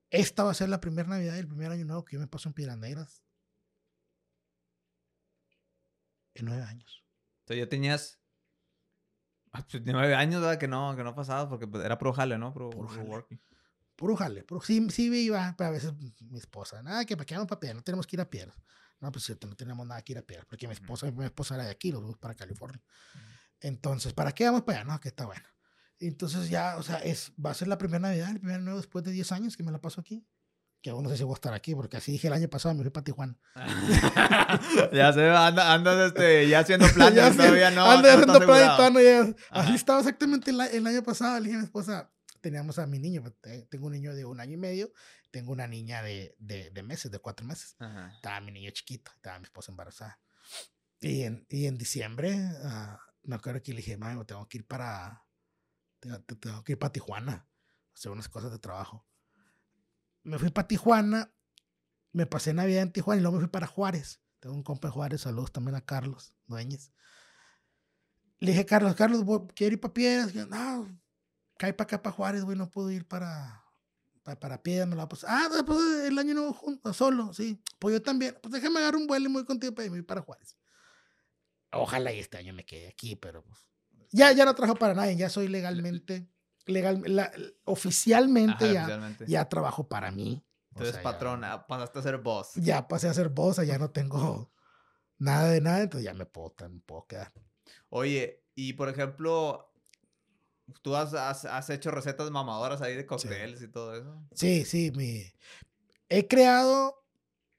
Esta va a ser la primera Navidad y el primer año nuevo que yo me paso en Piedras Negras. En nueve años. Entonces ya tenías ah, pues, nueve años, ¿verdad? Que no, que no pasaba porque pues, era pro jale, ¿no? Pro, pro working. Puro jale. Puro, sí, sí me iba, pero a veces mi esposa, nada, que para qué vamos para no tenemos que ir a Piedras. No, pues cierto, no tenemos nada que ir a Piedras, porque mi esposa, mi esposa era de aquí, los vamos para California. Entonces, ¿para qué vamos para allá? No, que está bueno. Entonces ya, o sea, es, va a ser la primera Navidad, el primer nuevo después de 10 años que me la paso aquí. Que aún no sé si voy a estar aquí, porque así dije el año pasado, me fui para Tijuana. ya se anda, andas este, ya haciendo planes, todavía no. ando no haciendo está plan y asegurado. todavía no. Así estaba exactamente el, el año pasado. Le dije a mi esposa, teníamos a mi niño, te- tengo un niño de un año y medio, tengo una niña de, de, de meses, de cuatro meses. Ajá. Estaba mi niño chiquito, estaba mi esposa embarazada. Y en, y en diciembre, ah, me acuerdo que le dije, mami, tengo que ir para, tengo, te- tengo que ir para Tijuana, hacer unas cosas de trabajo. Me fui para Tijuana, me pasé Navidad en Tijuana y luego me fui para Juárez. Tengo un compa en Juárez, saludos también a Carlos Dueñez. Le dije, Carlos, Carlos, quiero ir para Piedras. No, cae para acá, para Juárez, güey, no puedo ir para, para, para Piedras. Me la pues, ah, no, pues el año nuevo junto, solo, sí. Pues yo también. Pues déjame agarrar un vuelo y me voy contigo para irme para Juárez. Ojalá y este año me quede aquí, pero pues. Ya, ya no trabajo para nadie, ya soy legalmente, legal, la- oficialmente Ajá, ya, oficialmente. ya trabajo para mí. O Entonces, sea, ya- patrón, ah, pasaste a ser boss. ya pasé a ser boss, ya no tengo nada de nada, entonces ya me puedo, me puedo quedar. Oye, y por ejemplo, tú has, has, has hecho recetas mamadoras ahí de cócteles y todo eso. Sí, sí, mi... he creado,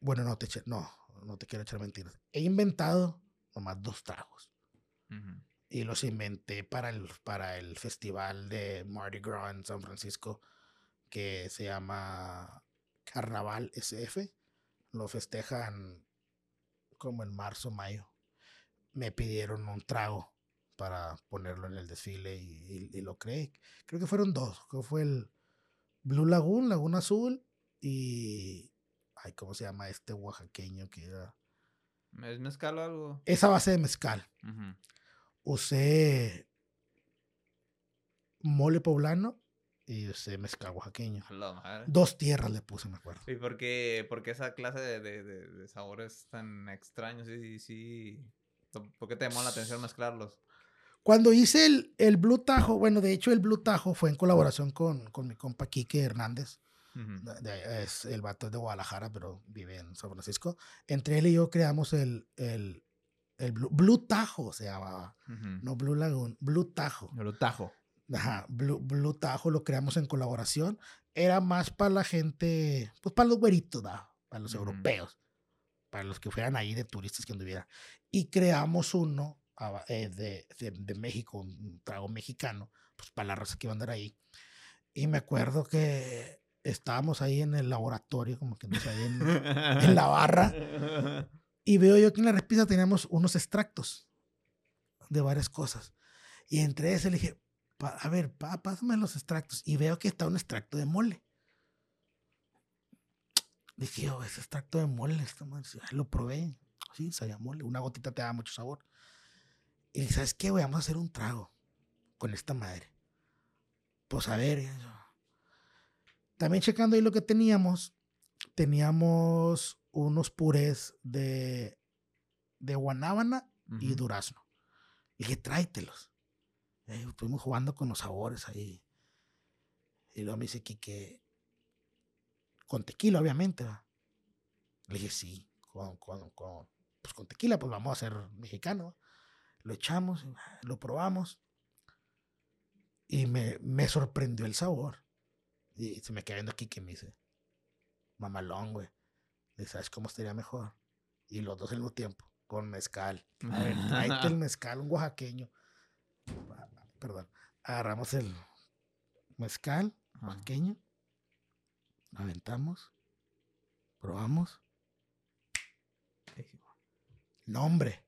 bueno, no te, eche- no, no te quiero echar mentiras. He inventado nomás dos tragos y los inventé para el, para el festival de Mardi Gras en San Francisco que se llama Carnaval SF. Lo festejan como en marzo, mayo. Me pidieron un trago para ponerlo en el desfile y, y- y lo creé. Creo que fueron dos. Creo que fue el Blue Lagoon, Laguna Azul y... Ay, ¿cómo se llama este oaxaqueño que era? ¿Es mezcal o algo? Esa base de mezcal. Usé mole poblano y usé mezcal oaxaqueño. Madre. Dos tierras le puse, me acuerdo. ¿Y por qué, por qué esa clase de, de, de- de sabores tan extraños? Sí, sí. ¿Por qué te llamó la atención mezclarlos? Cuando hice el, el Blue Tajo, bueno, de hecho el Blue Tajo fue en colaboración con, con mi compa Quique Hernández. Ujú. de- de- es, el vato es de Guadalajara, pero vive en San Francisco. Entre él y yo creamos el, el, el Blue, Blue Tajo, se llamaba. Ujú. No Blue Lagoon, Blue Tajo. Lo tajo. Ajá, Blue, Blue Tajo lo creamos en colaboración. Era más para la gente, pues para los güeritos, ¿da? para los Ujú. europeos. para los que fueran ahí de turistas que anduvieran. Y creamos uno de, de, de México, un trago mexicano, pues para la raza que iba a andar ahí. Y me acuerdo que estábamos ahí en el laboratorio, como que no sé, ahí en, en la barra. Y veo yo que en la repisa teníamos unos extractos de varias cosas. Y entre ese le dije, "Pa- a ver, pa, pásame los extractos. Y veo que está un extracto de mole. Dije yo, ese extracto de mole, esta madre, lo probé. Sí, sabía mole. Una gotita te da mucho sabor. Y dije, ¿sabes qué, güey? Vamos a hacer un trago con esta madre. Pues a ver. y También checando ahí lo que teníamos, teníamos unos purés de, de guanábana y durazno. Y dije, tráetelos. Eh, estuvimos jugando con los sabores ahí. Y luego me dice que con tequila, obviamente. ¿va? Le dije, sí, con, con, con, pues con tequila, pues vamos a hacer mexicano. Lo echamos, ah, lo probamos. Y me, me sorprendió el sabor. Y se me queda viendo aquí que me dice, mamalón, güey. ¿sabes cómo estaría mejor? Y los dos al mismo tiempo, con mezcal. Ver, tráete el mezcal, un oaxaqueño. Ah, Perdón. Agarramos el mezcal oaxaqueño. Aventamos. Probamos. No, hombre.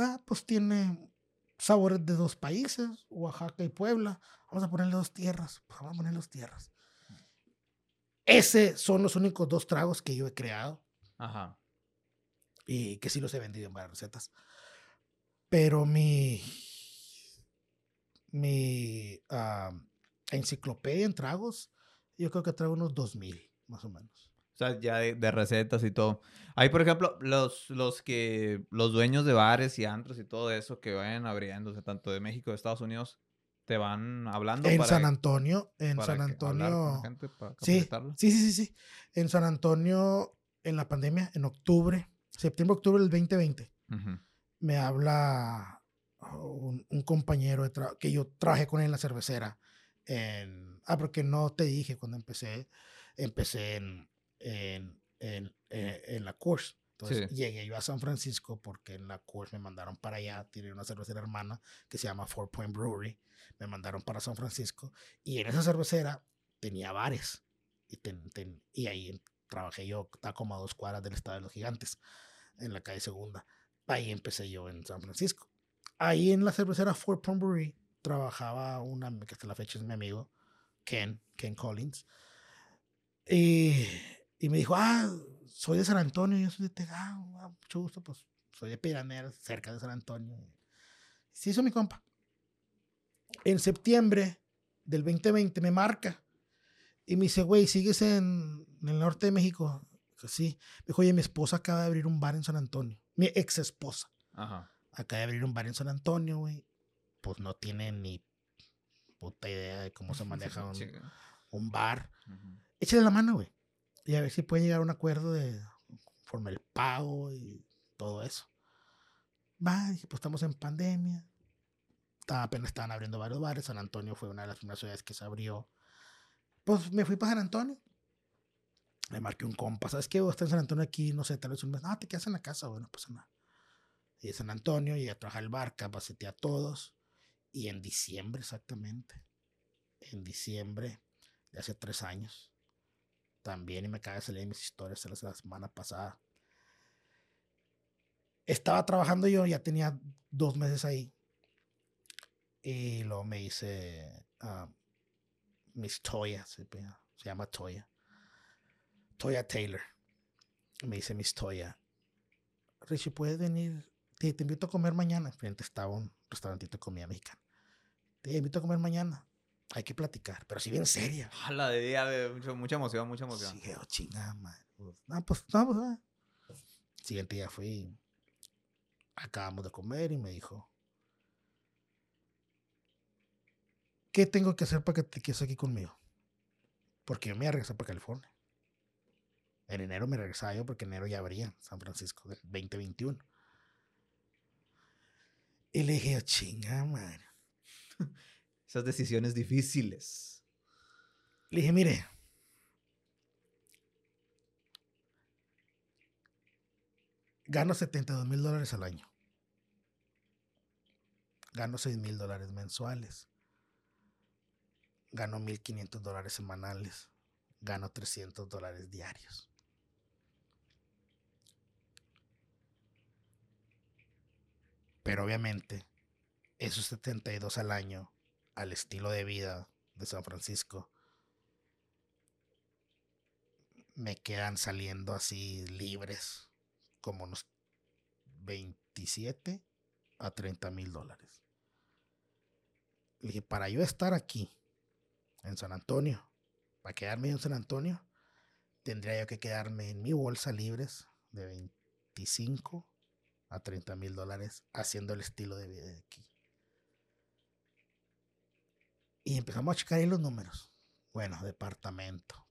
Ah, pues tiene sabores de dos países, Oaxaca y Puebla. Vamos a ponerle dos tierras. Pues vamos a ponerle dos tierras. Ese son los únicos dos tragos que yo he creado Ajá. y que sí los he vendido en varias recetas. Pero mi, mi ah, enciclopedia en tragos, yo creo que traigo unos 2000, más o menos. Sea, ya de, de recetas y todo. Hay, por ejemplo, los, los que, los dueños de bares y antros y todo eso que vayan abriéndose, tanto de México, de Estados Unidos, te van hablando En para, San Antonio, en para San que- hablar con la Antonio. gente para Sí, sí, sí, sí. En San Antonio, en la pandemia, en octubre, septiembre, octubre del 2020, Ujú. me habla un, un compañero de que yo trabajé con él en la cervecera. En, ah, porque no te dije cuando empecé, empecé en, en, en, eh, en la course. Entonces Sí. llegué yo a San Francisco porque en la course me mandaron para allá, tiene una cervecera hermana que se llama Four Point Brewery, me mandaron para San Francisco y en esa cervecera tenía bares y, ten- ten- y ahí trabajé yo, estaba como a dos cuadras del Estado de los Gigantes, en la calle Segunda. Ahí empecé yo en San Francisco. Ahí en la cervecera Fort Point Brewery trabajaba una que hasta la fecha es mi amigo, Ken, Ken Collins. Y, y me dijo, ah, soy de San Antonio, yo soy de Texas, ah, mucho gusto, pues soy de Piranera, cerca de San Antonio. Se hizo mi compa. En septiembre del 2020 me marca y me dice, güey, ¿sigues en, en el norte de México? Sí. Me dijo, oye, mi esposa acaba de abrir un bar en San Antonio. Mi ex esposa Ajá. acaba de abrir un bar en San Antonio, güey. Pues no tiene ni puta idea de cómo se maneja un, un bar. Échale la mano, güey. Y a ver si pueden llegar a un acuerdo de forma el pago y todo eso. Va, dije, pues estamos en pandemia. Apenas estaban abriendo varios bares. San Antonio fue una de las primeras ciudades que se abrió. Pues me fui para San Antonio. Le marqué un compa. ¿Sabes qué? Voy a estar en San Antonio aquí, no sé, tal vez un mes. No, te quedas en la casa, bueno, pues nada. Y de San Antonio, llegué a trabajar el bar, capacité a todos. Y en diciembre, exactamente. En diciembre de hace tres años. También, y me acaba de salir mis historias de la semana pasada. Estaba trabajando yo, ya tenía dos meses ahí. Y luego me hice ah, Miss Toya, se, se llama Toya. Toya Taylor. Me dice Miss Toya. Richie, ¿puedes venir? Te, te invito a comer mañana. Frente estaba un restaurantito de comida mexicana. Te invito a comer mañana. Hay que platicar, pero si bien seria. A la de día, mucha emoción, mucha emoción. Sí, oh, chingada, madre. No, pues, no, pues, ah. Siguiente día fui. Acabamos de comer y me dijo: ¿Qué tengo que hacer para que te quedes aquí conmigo? Porque yo me iba a regresar para California. En enero me regresaba yo porque en enero ya abría San Francisco del 2021. Y le dije, chinga, madre. Esas decisiones difíciles. Le dije, mire, Gano 72 mil dólares al año. Gano 6 mil dólares mensuales. Gano 1.500 dólares semanales. Gano 300 dólares diarios. Pero obviamente, esos 72 al año, al estilo de vida de San Francisco, me quedan saliendo así libres como unos 27 a 30 mil dólares. Dije, para yo estar aquí, en San Antonio, para quedarme en San Antonio, tendría yo que quedarme en mi bolsa libres de 25 a 30 mil dólares haciendo el estilo de vida de aquí. Y empezamos a checar ahí los números. Bueno, departamento,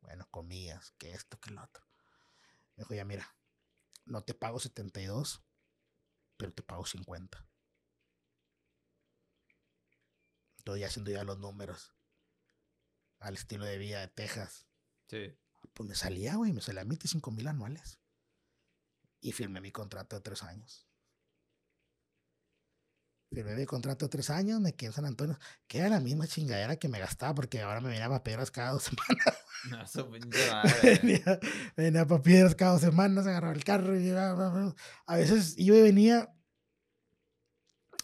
bueno, comías, que esto, que lo otro. Me dijo, ya mira, no te pago 72, pero te pago 50. Estoy haciendo ya los números al estilo de vida de Texas. Sí. Pues me salía, güey, me salía 25 mil anuales. Y firmé mi contrato de tres años. Firmé mi contrato tres años, me quedé en San Antonio, que era la misma chingadera que me gastaba porque ahora me venía a piedras cada dos semanas. No, eso venía, venía para piedras cada dos semanas, agarraba el carro y iba, a veces yo venía,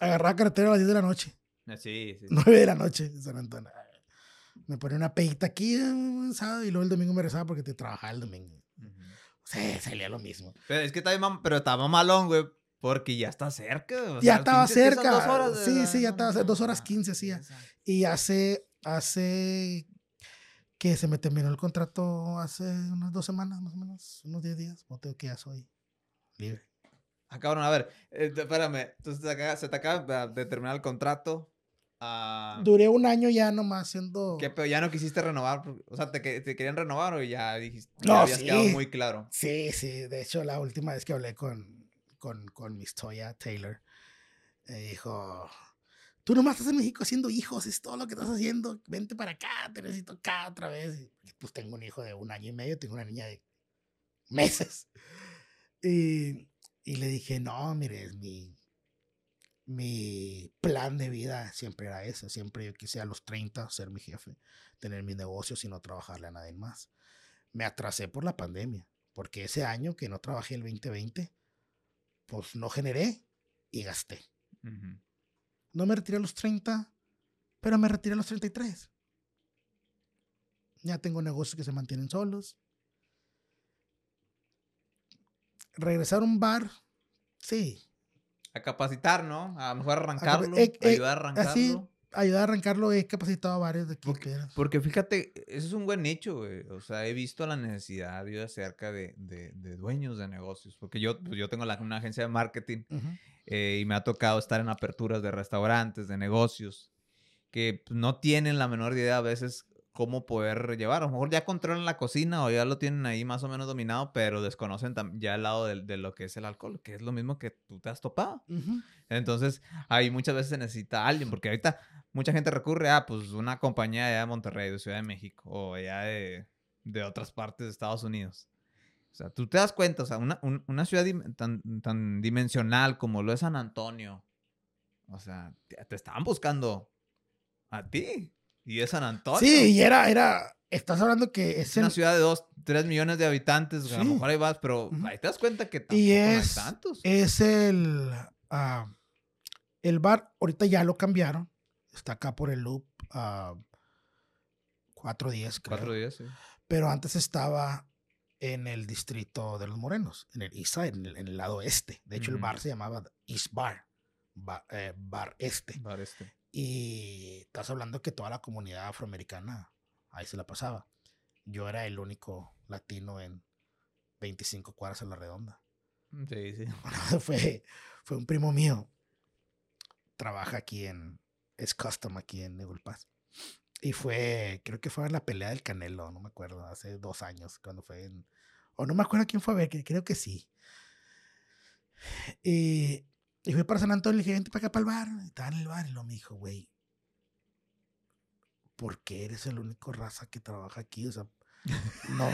agarraba carretera a las 10 de la noche. Ah, Sí, sí. 9 de la noche en San Antonio. Me ponía una pedita aquí eh, un sábado y luego el domingo me rezaba porque te trabajaba el domingo. Ujú. Sí, salía lo mismo. Pero es que mam- pero estaba malón, güey, porque ya está cerca. o ya sea, estaba 15, ¿qué son? cerca. Dos horas, sí, sí, ya estaba cerca. Dos horas no, quince, sí. Y hace, hace que se me terminó el contrato hace unas dos semanas, más o menos, unos 10 días. O tengo que ya soy libre. Ah, cabrón, a ver, eh, espérame. Entonces se te acaba, se te acaba de terminar el contrato. ah, Duré un año ya nomás siendo. ¿Qué pedo? ¿Ya no quisiste renovar? O sea, ¿te, te querían renovar o ya dijiste? No, ya habías sí. quedado muy claro. Sí, sí. De hecho, la última vez que hablé con, con, con Miss Toya Taylor, me dijo: Tú nomás estás en México haciendo hijos, es todo lo que estás haciendo. Vente para acá, te necesito acá otra vez. Pues tengo un hijo de un año y medio, tengo una niña de meses. Y, y le dije: No, mire, es mi, mi plan de vida siempre era ese. Siempre yo quise a los 30 ser mi jefe, tener mis negocios y no trabajarle a nadie más me atrasé por la pandemia, porque ese año que no trabajé el 2020, pues no generé y gasté. No me retiré a los 30, pero me retiré a los 33. Ya tengo negocios que se mantienen solos. Regresar a un bar, sí. A capacitar, ¿no? A lo mejor arrancarlo. eh, eh, ayudar a arrancarlo. así, ayudar a arrancarlo, he capacitado a varios de aquí. Porque- que- Porque fíjate, eso es un buen nicho, güey. O sea, he visto la necesidad yo de cerca de, de, de dueños de negocios. Porque yo, pues, yo tengo la- una agencia de marketing Ujú. eh, y me ha tocado estar en aperturas de restaurantes, de negocios, que pues, no tienen la menor idea a veces cómo poder llevar. A lo mejor ya controlan la cocina o ya lo tienen ahí más o menos dominado, pero desconocen ya el lado de, de lo que es el alcohol, que es lo mismo que tú te has topado. Ujú. Entonces, ahí muchas veces se necesita alguien, porque ahorita mucha gente recurre a pues una compañía allá de Monterrey, de Ciudad de México, o allá de, de otras partes de Estados Unidos. O sea, tú te das cuenta, o sea, una, un- una ciudad tan, tan dimensional como lo es San Antonio, o sea, te, te estaban buscando a ti. Y es San Antonio. Sí, y era, era, estás hablando que es Es una el- ciudad de 2, 3 millones de habitantes, a lo Sí. mejor ahí vas, pero Ujú. ahí te das cuenta que tampoco Y no hay es, tantos. es el, ah, el bar, ahorita ya lo cambiaron, está acá por el loop, ah, 410 creo, Cuatro días, sí. pero antes estaba en el distrito de los morenos, en el east side, en el, en el lado este. De hecho, el Ujú. bar se llamaba East Bar, ba- eh, bar este. Bar este. Y estás hablando que toda la comunidad afroamericana ahí se la pasaba. Yo era el único latino en 25 cuadras a la redonda. Sí, sí. fue, fue un primo mío. Trabaja aquí en. Es custom aquí en Pass. Y fue, creo que fue en la pelea del Canelo, no me acuerdo, hace dos años, cuando fue en. O no me acuerdo quién fue a ver, creo que sí. Y, y fui para San Antonio y le dije, vente para acá para el bar. Estaba en el bar y lo me dijo, güey, ¿por qué eres el único raza que trabaja aquí? O sea, no,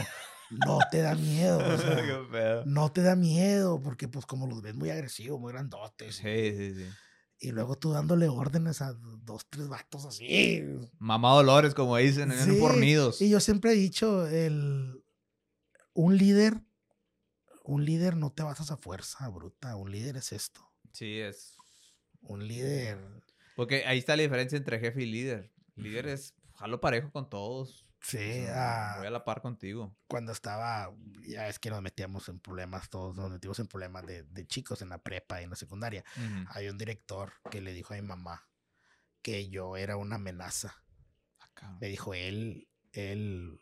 no te da miedo. o sea, no te da miedo, porque pues como los ves muy agresivos, muy grandotes. Sí, sí, sí. Y luego tú dándole órdenes a dos, tres vatos así. Mamá Dolores, como dicen, en Sí, fornidos. Y yo siempre he dicho, el, un líder, un líder no te basas a fuerza bruta, un líder es esto. Sí, es. Un líder, Porque ahí está la diferencia entre jefe y líder. Líder es jalo parejo con todos. O sí, sea, ah, Voy a la par contigo. cuando estaba, ya es que nos metíamos en problemas, todos nos metimos en problemas de, de chicos en la prepa y en la secundaria. Ujú. Hay un director que le dijo a mi mamá que yo era una amenaza. Cabrón. Le dijo, él, él,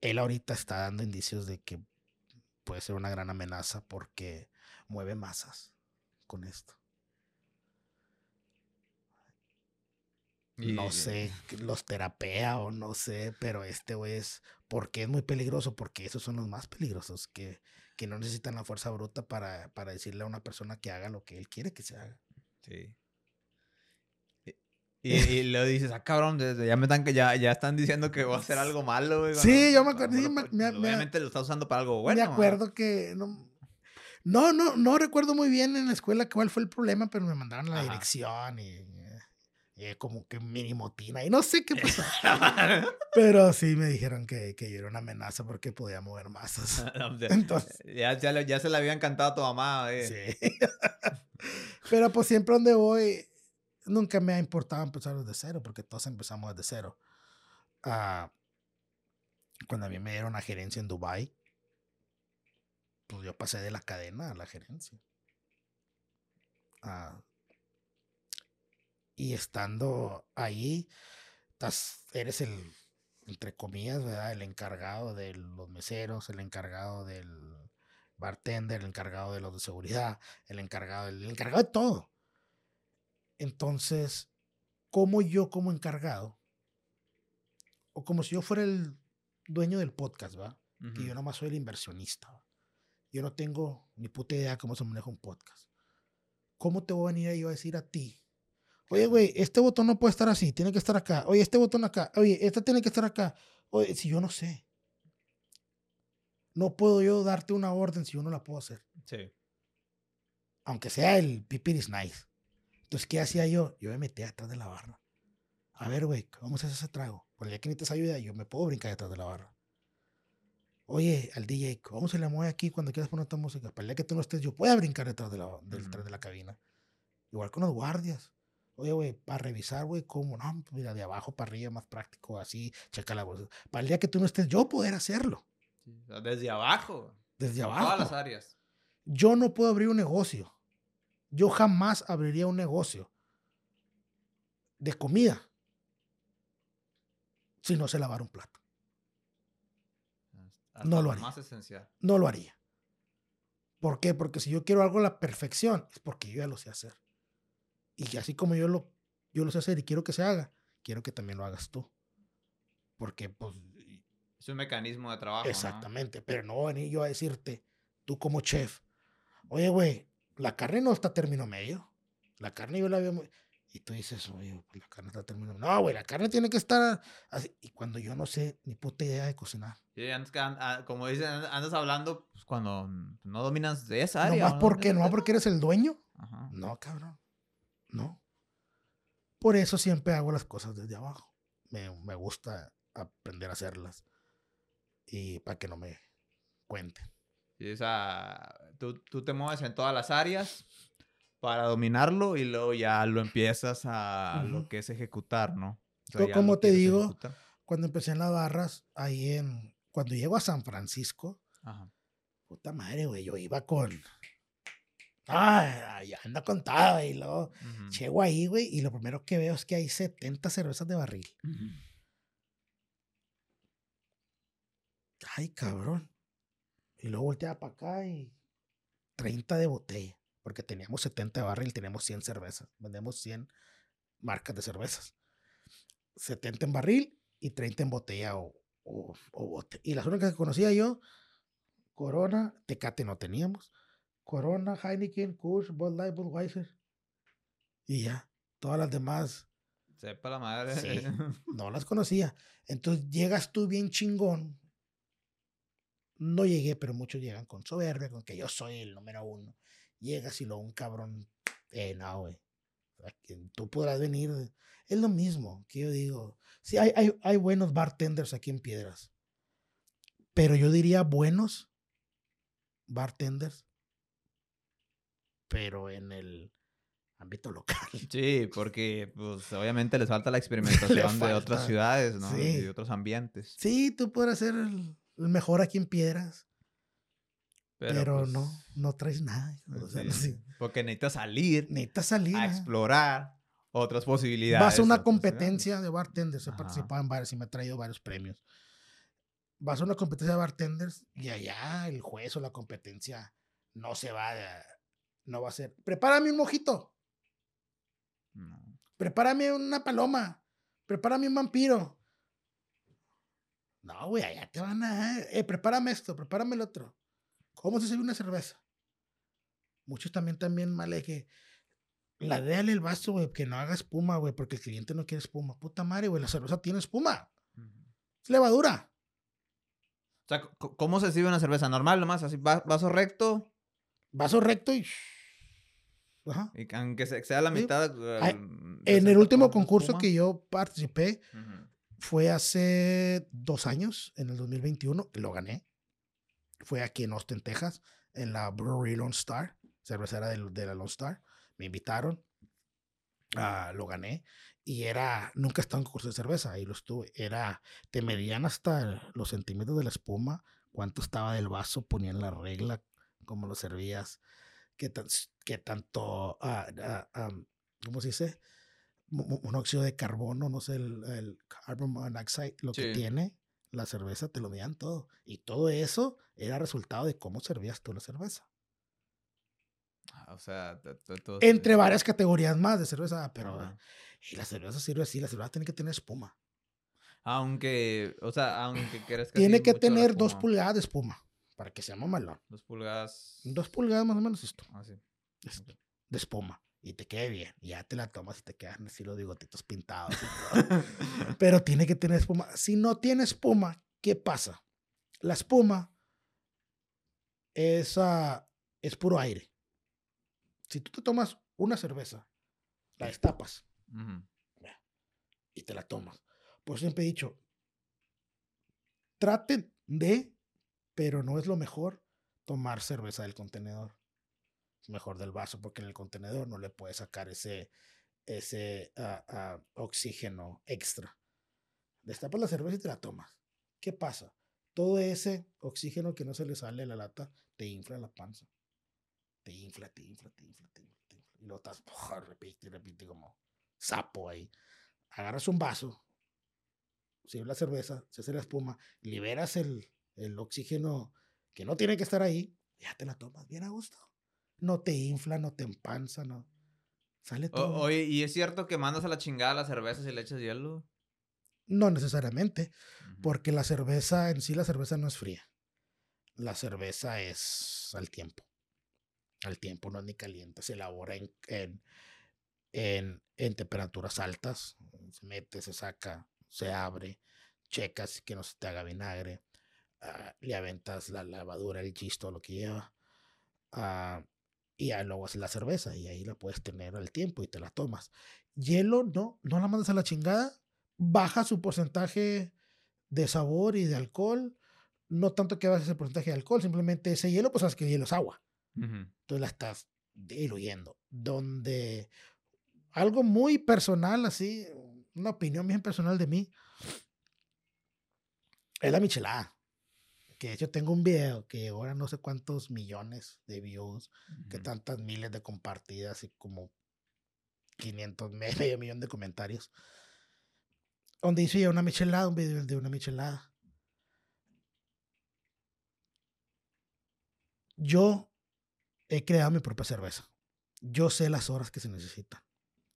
él ahorita está dando indicios de que puede ser una gran amenaza porque mueve masas con esto. Y- No sé, los terapea o no sé, pero este güey es, porque es muy peligroso, porque esos son los más peligrosos, que, que no necesitan la fuerza bruta para, para decirle a una persona que haga lo que él quiere que se haga. Sí. Y, y, luego dices, ah, cabrón, ya me están, que ya, ya están diciendo que voy a hacer algo malo, güey. Sí, yo me acuerdo, cuando sí, lo- me- me- me- Obviamente lo está usando para algo bueno. me acuerdo que no, no, no, no recuerdo muy bien en la escuela cuál fue el problema, pero me mandaron la Ajá. dirección y, y como que mini motina y no sé qué pasó. pero sí me dijeron que, que yo era una amenaza porque podía mover masas. De- Entonces, ya, ya, le- ya se le había encantado a tu mamá, güey. sí. pero pues siempre donde voy, nunca me ha importado empezar desde cero, porque todos empezamos desde cero. Ah, cuando a mí me dieron la gerencia en Dubai, pues yo pasé de la cadena a la gerencia. Ah, y estando ahí, estás, eres el, entre comillas, ¿verdad? El encargado de los meseros, el encargado del bartender, el encargado de los de seguridad, el encargado, el encargado de todo. Entonces, como yo como encargado, o como si yo fuera el dueño del podcast, ¿va? Que yo nomás soy el inversionista. ¿va? Yo no tengo ni puta idea cómo se maneja un podcast. ¿Cómo te voy a venir yo a decir a ti? Oye, güey, este botón no puede estar así, tiene que estar acá. Oye, este botón acá. Oye, este tiene que estar acá. Oye, si yo no sé. No puedo yo darte una orden si yo no la puedo hacer. Sí. Aunque sea el pipir is nice. Entonces, ¿qué hacía yo? Yo me metía detrás de la barra. A ver, güey, vamos a hacer ese trago. Por el que necesitas ayuda, yo me puedo brincar detrás de la barra. Oye, al DJ, vamos a le mueve aquí cuando quieras poner tu música. Para el día que tú no estés, yo pueda brincar detrás de la, detrás de la cabina. Igual con los guardias. Oye, güey, para revisar, güey, cómo, no, pues mira, de abajo para arriba, más práctico, así, checa la bolsa. Para el día que tú no estés, yo poder hacerlo. Desde abajo. Desde abajo. Todas las áreas. Yo no puedo abrir un negocio. Yo jamás abriría un negocio de comida si no sé lavar un plato. No lo haría. más esencial. No lo haría. ¿Por qué? Porque si yo quiero algo a la perfección, es porque yo ya lo sé hacer. Y que así como yo lo, yo lo sé hacer y quiero que se haga, quiero que también lo hagas tú. Porque, pues, Es un mecanismo de trabajo. ¿no? Exactamente, pero no venir yo a decirte, tú como chef, oye, güey, la carne no está a término medio. La carne yo la veo muy... Y tú dices, oye, pues la carne está medio. No, güey, la carne tiene que estar así. Y cuando yo no sé ni puta idea de cocinar. Sí, andas que como dicen, and- andas hablando pues, cuando no dominas de esa área. Nomás ¿o no? porque, tema. porque eres el dueño. Ajá. No, cabrón. No. Por eso siempre hago las cosas desde abajo. Me, me gusta aprender a hacerlas. Y para que no me cuenten. Sí, o sea, tú, tú te mueves en todas las áreas para dominarlo y luego ya lo empiezas a lo que es ejecutar, ¿no? O como te digo, ejecutar. cuando empecé en las barras, ahí en. Cuando llego a San Francisco, Ajá. puta madre, güey, yo iba con. Ah, ya anda contado, y luego llego ahí, güey, y lo primero que veo es que hay 70 cervezas de barril. Ay, cabrón. Y luego volteaba para acá y 30 de botella, porque teníamos 70 de barril, teníamos 100 cervezas, vendemos 100 marcas de cervezas. 70 en barril y 30 en botella o, o, o bote. Y las únicas que conocía yo, Corona, Tecate no teníamos, Corona, Heineken, Kush, Bud Light, Budweiser. Y ya, todas las demás Sepa la madre. Sí. no las conocía. Entonces llegas tú bien chingón no llegué, pero muchos llegan con soberbia, con que yo soy el número uno. Llegas y luego un cabrón, eh, no, güey. Tú podrás venir. Es lo mismo que yo digo. Sí, hay, hay, hay buenos bartenders aquí en Piedras. Pero yo diría buenos bartenders, pero en el ámbito local. Sí, porque pues obviamente les falta la experimentación de otras ciudades, ¿no? Y de otros ambientes. Sí, tú podrás ser el, mejor aquí en Piedras. Pero, pues no, no traes nada. Porque necesitas salir. Necesitas salir. A explorar otras posibilidades. Vas a una competencia de bartenders. He participado en varios y me ha traído varios premios. Vas a una competencia de bartenders y allá el juez o la competencia no se va a, no va a ser. Prepárame un mojito. Prepárame una paloma. Prepárame un vampiro. No, güey, allá te van a. Eh, prepárame esto, prepárame el otro. ¿Cómo se sirve una cerveza? Muchos también, también mal que. La déale el vaso, güey, que no haga espuma, güey, porque el cliente no quiere espuma. Puta madre, güey, la cerveza tiene espuma. Es levadura. O sea, ¿cómo se sirve una cerveza? Normal, nomás, así, vaso recto. Vaso recto y y aunque sea la mitad. en el último concurso que yo participé, fue hace dos años, en el 2021, lo gané. Fue aquí en Austin, Texas, en la Brewery Lone Star, cervecera de, de la Lone Star. Me invitaron, uh, lo gané. Y era, nunca estaba en concurso de cerveza, ahí lo estuve. Era, te medían hasta los centímetros de la espuma, cuánto estaba del vaso, ponían la regla, cómo lo servías que, tanto, ah, ah, ¿cómo se dice? Monóxido de carbono, no sé, el, carbon monoxide, lo que tiene la cerveza, te lo veían todo. Y todo eso era resultado de cómo servías tú la cerveza. Ah, o sea, entre varias categorías más de cerveza, pero y la cerveza sirve así, la cerveza tiene que tener espuma. Aunque, o sea, aunque quieras que Tiene que tener dos pulgadas de espuma para que sea mamalón. Dos pulgadas. Dos pulgadas más o menos esto. Ah, sí. De espuma. Y te quede bien. Y ya te la tomas y te quedan así los bigotitos pintados. Pero tiene que tener espuma. Si no tiene espuma, ¿qué pasa? La espuma es, es puro aire. Si tú te tomas una cerveza, la destapas y te la tomas. Por siempre he dicho, traten de pero no es lo mejor tomar cerveza del contenedor. Mejor del vaso porque en el contenedor no le puedes sacar ese, ese ah, oxígeno extra. Destapas la cerveza y te la tomas. ¿Qué pasa? Todo ese oxígeno que no se le sale a la lata te infla la panza. Te infla, te infla, te infla, te infla. Infla. Y lo estás, repite, repite como sapo ahí. Agarras un vaso, sirve la cerveza, se hace la espuma, liberas el, el oxígeno que no tiene que estar ahí, ya te la tomas bien a gusto. No te infla, no te empanza, no. Sale todo. oye, ¿y es cierto que mandas a la chingada la cerveza si le echas hielo? No necesariamente, porque la cerveza, en sí la cerveza no es fría. La cerveza es al tiempo. Al tiempo, no es ni caliente. Se elabora en, en, en, en temperaturas altas. Se mete, se saca, se abre, checas que no se te haga vinagre Ah, le aventas la lavadura, el chisto, lo que lleva. Uh, y ya luego haces la cerveza y ahí la puedes tener al tiempo y te la tomas. Hielo, no, no la mandas a la chingada. Baja su porcentaje de sabor y de alcohol. No tanto que bajes el porcentaje de alcohol, simplemente ese hielo, pues sabes que el hielo es agua. Entonces la estás diluyendo. Donde algo muy personal, así, una opinión bien personal de mí, es la michelada que de hecho tengo un video que ahora no sé cuántos millones de views, que tantas miles de compartidas y como 500, medio millón de comentarios, donde hice una michelada, un video de una michelada. Yo he creado mi propia cerveza. Yo sé las horas que se necesitan,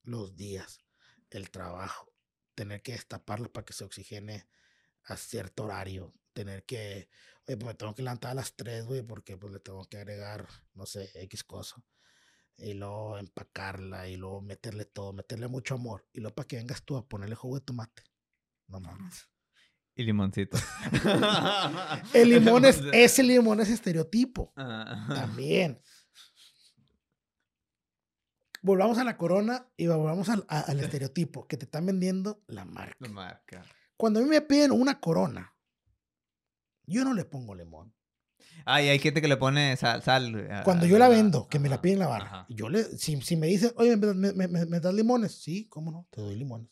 los días, el trabajo, tener que destaparla para que se oxigene a cierto horario, tener que, oye, pues me tengo que levantar a las 3, güey, porque pues le tengo que agregar, no sé, X cosa. Y luego empacarla y luego meterle todo, meterle mucho amor. Y luego para que vengas tú a ponerle jugo de tomate. No mames. Y limoncito. El limón es, ese limón es estereotipo. Ah. También. Volvamos a la corona y volvamos al, a- al estereotipo que te están vendiendo la marca. La marca. Cuando a mí me piden una corona, yo no le pongo limón. Ah, y hay gente que le pone sal. sal a- Cuando a yo la vendo, que me la piden en la barra, ajá. yo le, si, si me dicen, oye, ¿me, me- me- das limones? Sí, cómo no, te doy limones.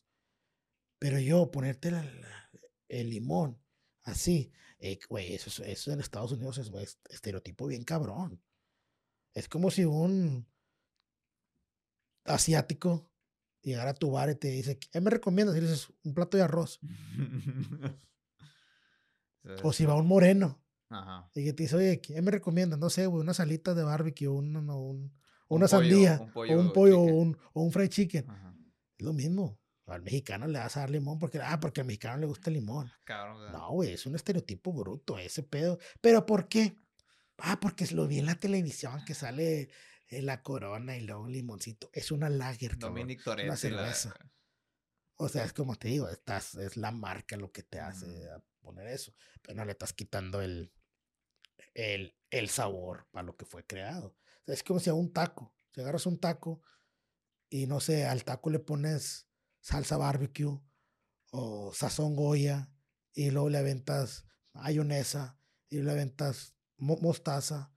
Pero yo ponerte la- la- el limón así, eh, güey, eso, es- eso en Estados Unidos es, es estereotipo bien cabrón. Es como si un asiático llegara a tu bar y te dice, ¿qué me recomiendas? Y le dices, un plato de arroz. O si va un moreno Ajá. y que te dice, oye, ¿qué me recomiendas? No sé, güey, una salita de barbecue, un, un- un- Un una pollo, sandía, un o pollo un pollo, o un, o un fried chicken. Ajá. Es lo mismo. Al mexicano le vas a dar limón porque, ah, porque al mexicano le gusta el limón. Cabrón. o sea, No, güey, es un estereotipo bruto ese pedo. ¿Pero por qué? Ah, porque lo vi en la televisión que sale eh, la corona y luego un limoncito. Es una lager, cabrón. Dominic y la cerveza. O sea, es como te digo, estás, es la marca lo que te hace Mm. Poner eso. Pero no le estás quitando el, el, el sabor para lo que fue creado. O sea, es como si a un taco, si agarras un taco y no sé, al taco le pones salsa barbecue o sazón goya y luego le aventas mayonesa y le aventas mo- mostaza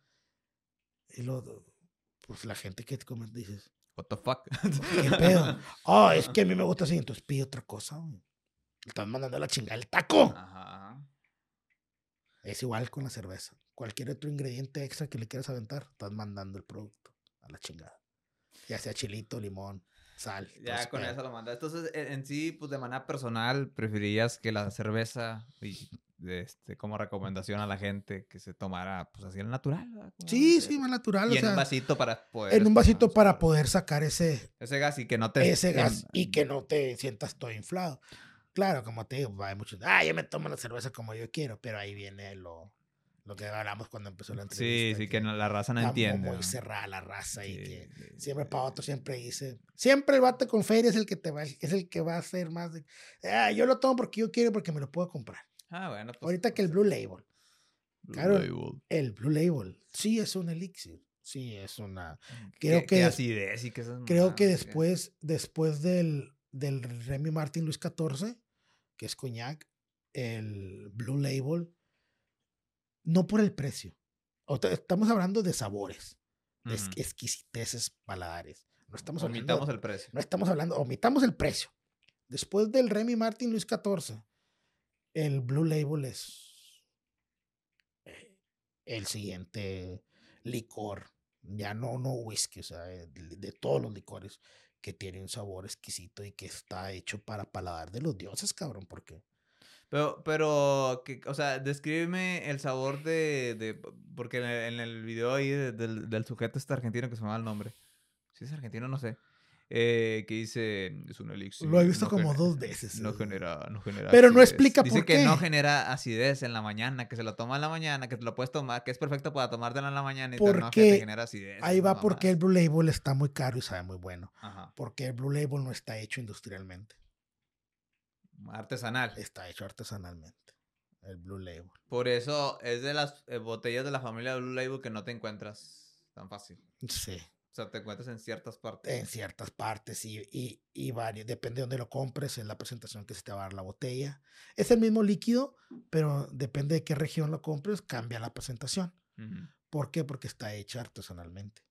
y luego, pues la gente que te come dices, What the fuck? ¿Qué pedo? Oh, es que a mí me gusta así. Entonces pide otra cosa, Estás mandando la chingada el taco. Ajá. Es igual con la cerveza. Cualquier otro ingrediente extra que le quieras aventar, estás mandando el producto a la chingada. Ya sea chilito, limón, sal. Ya con eso lo mandas. Entonces, en, en sí, pues de manera personal, preferirías que la cerveza, y, este, como recomendación a la gente, que se tomara, pues así el natural. Sí, sí, más natural. Y o en un vasito para poder. en un este, vasito ¿no? para poder sacar ese, Ese gas y que no te. ese gas y que no te sientas todo inflado. Claro, como te digo, hay muchos, ah, yo me tomo la cerveza como yo quiero, pero ahí viene lo, lo que hablamos cuando empezó la Sí, entrevista. sí, que no- la raza no entiende. Muy cerrada la raza y Sí, que sí, siempre sí. para otro siempre dice, siempre el vato con feria es el que te va, es el que va a hacer más de, ah, yo lo tomo porque yo quiero porque me lo puedo comprar. Ah, bueno. Pues, Ahorita que el Blue Label, Blue claro, Label. el Blue Label, sí es un elixir, sí es una, Qué- creo qué que des- acidez y que creo que mamadas, después, después del, del Remy Martin Luis XIV, que es coñac, el Blue Label, no por el precio, estamos hablando de sabores, de Ujú. exquisiteces paladares. No estamos hablando, Omitamos el precio. no estamos hablando, omitamos el precio. Después del Remy Martin Luis XIV, el Blue Label es eh, el siguiente licor, ya no, no whisky, o sea, eh, de, de todos los licores que tiene un sabor exquisito y que está hecho para paladar de los dioses, cabrón, porque Pero, pero, que, o sea, descríbeme el sabor de, de porque en el, en el video ahí de- del, del sujeto este argentino que se me va el nombre. Si es argentino, no sé. Eh, que dice, es un elixir. Lo he visto no como dos veces, No eh. genera, no genera Pero no explica Dice por que no qué. genera acidez en la mañana, que se lo toma en la mañana, que te lo puedes tomar, que es perfecto para tomártelo en la mañana y te, genera acidez. ahí va porque el. Blue Label está muy caro y sabe muy bueno, Ajá. porque el Blue Label no está hecho industrialmente, Artesanal. está hecho artesanalmente, el Blue Label. Por eso es de las eh, botellas de la familia Blue Label que no te encuentras tan fácil. Sí. O sea, te encuentras en ciertas partes. en ciertas partes y, y, y varios, depende de dónde lo compres, en la presentación que se te va a dar la botella. Es el mismo líquido, pero depende de qué región lo compres, cambia la presentación. ¿Por qué? Porque está hecha artesanalmente.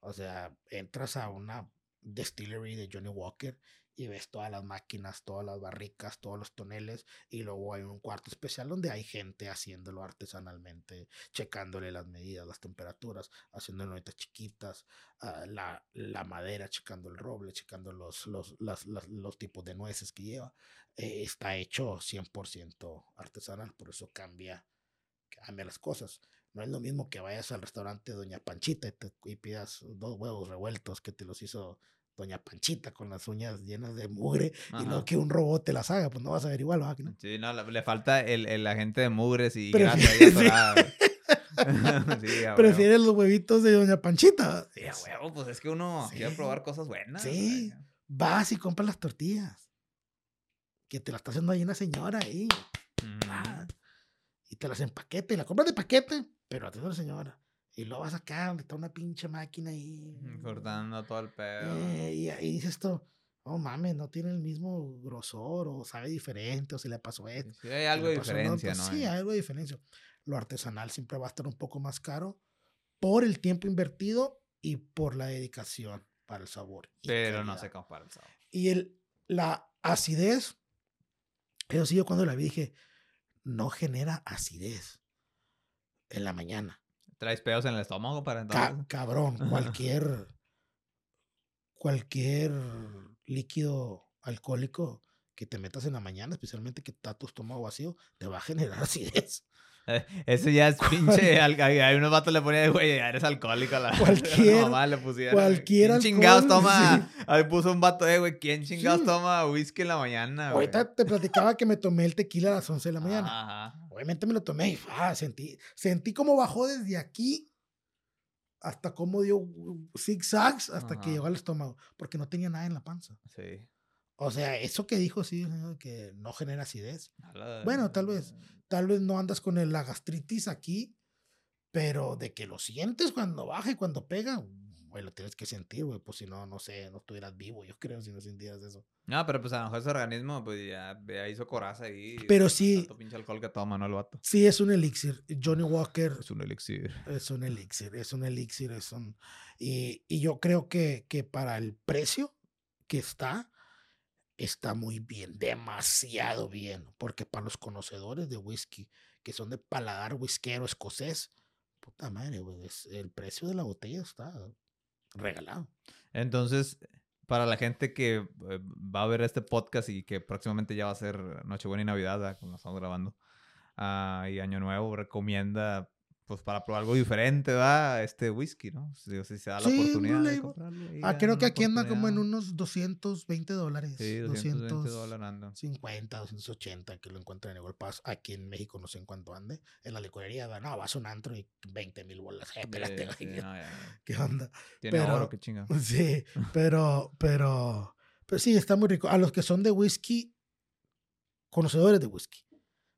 O sea, entras a una distillery de Johnny Walker y ves todas las máquinas, todas las barricas, todos los toneles y luego hay un cuarto especial donde hay gente haciéndolo artesanalmente, checándole las medidas, las temperaturas, haciendo notas chiquitas, ah, la, la madera, checando el roble, checando los, los, las- los tipos de nueces que lleva. Eh, está hecho 100% artesanal, por eso cambia, cambia las cosas. No es lo mismo que vayas al restaurante Doña Panchita y pidas dos huevos revueltos que te los hizo Doña Panchita con las uñas llenas de mugre y no que un robot te las haga, pues no vas a ver igual, ¿verdad que no? Sí, no, le, falta el, el agente de mugres y Prefi- grasa ahí sí. sí. ¿Prefieres los huevitos de Doña Panchita? Sí, a huevo, pues es que uno quiere Sí. probar cosas buenas. Sí. Vas y compras las tortillas. Que te la está haciendo ahí una señora ahí. Ujú. te las empaqueta y la compras de paquete, pero a la señora. Y luego vas acá donde está una pinche máquina ahí. Cortando todo el pedo. Eh, y ahí dices esto, oh mames, no tiene el mismo grosor, o sabe diferente, o se le pasó esto. Sí, hay algo de diferencia, ¿no? Sí, hay algo de diferencia. Lo artesanal siempre va a estar un poco más caro por el tiempo invertido y por la dedicación para el sabor. Pero no se compara el sabor. Y el, la acidez, eso sí, yo cuando la vi dije, no genera acidez en la mañana. ¿Traes pedos en el estómago para entonces? cabrón, cualquier, cualquier líquido alcohólico que te metas en la mañana, especialmente que está tu estómago vacío, te va a generar acidez. Eso ya es pinche. Hay unos vatos le ponían, güey, eres alcohólico. La, cualquier. mamá le pusieron. Cualquier. ¿Quién chingados toma? Ahí puso un vato, eh, güey. ¿Quién chingados toma whisky en la mañana? Ahorita te platicaba que me tomé el tequila a las 11 de la mañana. Ajá. Obviamente me lo tomé y ah, sentí, sentí como bajó desde aquí hasta cómo dio zigzags hasta que llegó al estómago. Porque no tenía nada en la panza. Sí. O sea, eso que dijo, sí, que no genera acidez. Bueno, tal vez, tal vez no andas con la gastritis aquí, pero de que lo sientes cuando baja y cuando pega, güey, lo tienes que sentir, güey, pues si no, no sé, no estuvieras vivo, yo creo, si no sintieras eso. No, pero pues a lo mejor ese organismo, pues ya, hizo coraza ahí. Pero sí. pinche alcohol que toma, ¿no? El vato. Sí, es un elixir. Johnny Walker. Es un elixir. Es un elixir, es un elixir, es un... Y, y yo creo que, que para el precio que está, está muy bien, demasiado bien, porque para los conocedores de whisky, que son de paladar whiskero escocés, puta madre, el precio de la botella está regalado. Entonces, para la gente que eh, va a ver este podcast y que próximamente ya va a ser Nochebuena y Navidad, como estamos grabando, ah, y Año Nuevo, recomienda pues para probar algo diferente, va este whisky, ¿no? Si, si se da la oportunidad de comprarlo. Ah, creo que aquí anda como en unos 220 dólares. Sí, 220 dólares anda. 50, 280 que lo encuentran en el Pass. Aquí en México no sé en cuánto ande. En la licorería, no, vas a un antro y 20 mil bolas. Eh, espérate, ¿qué onda? Tiene pero, oro, qué chinga. Sí, pero, pero, pero sí, está muy rico. A los que son de whisky, conocedores de whisky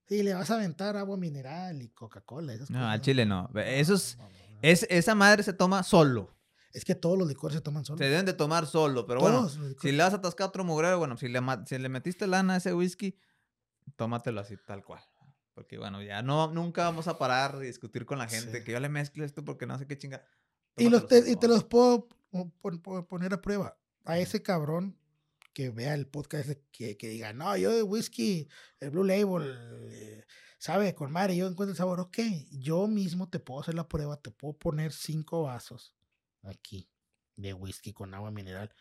Sí, le vas a aventar agua mineral y Coca-Cola. No, al chile no. Eso es, esa madre se toma solo. Es que todos los licores se toman solo. Se deben de tomar solo, pero bueno, si le vas a atascar otro mugrero, bueno, si le, si le metiste lana a ese whisky, tómatelo así, tal cual. Porque bueno, ya no, nunca vamos a parar de discutir con la gente que yo le mezcle esto porque no sé qué chinga. Y, los te, y te los puedo poner a prueba. A ese cabrón que vea el podcast que, que diga, no, yo de whisky, el Blue Label, eh, sabe, con madre, yo encuentro el sabor, ok, yo mismo te puedo hacer la prueba, te puedo poner cinco vasos aquí de whisky con agua mineral.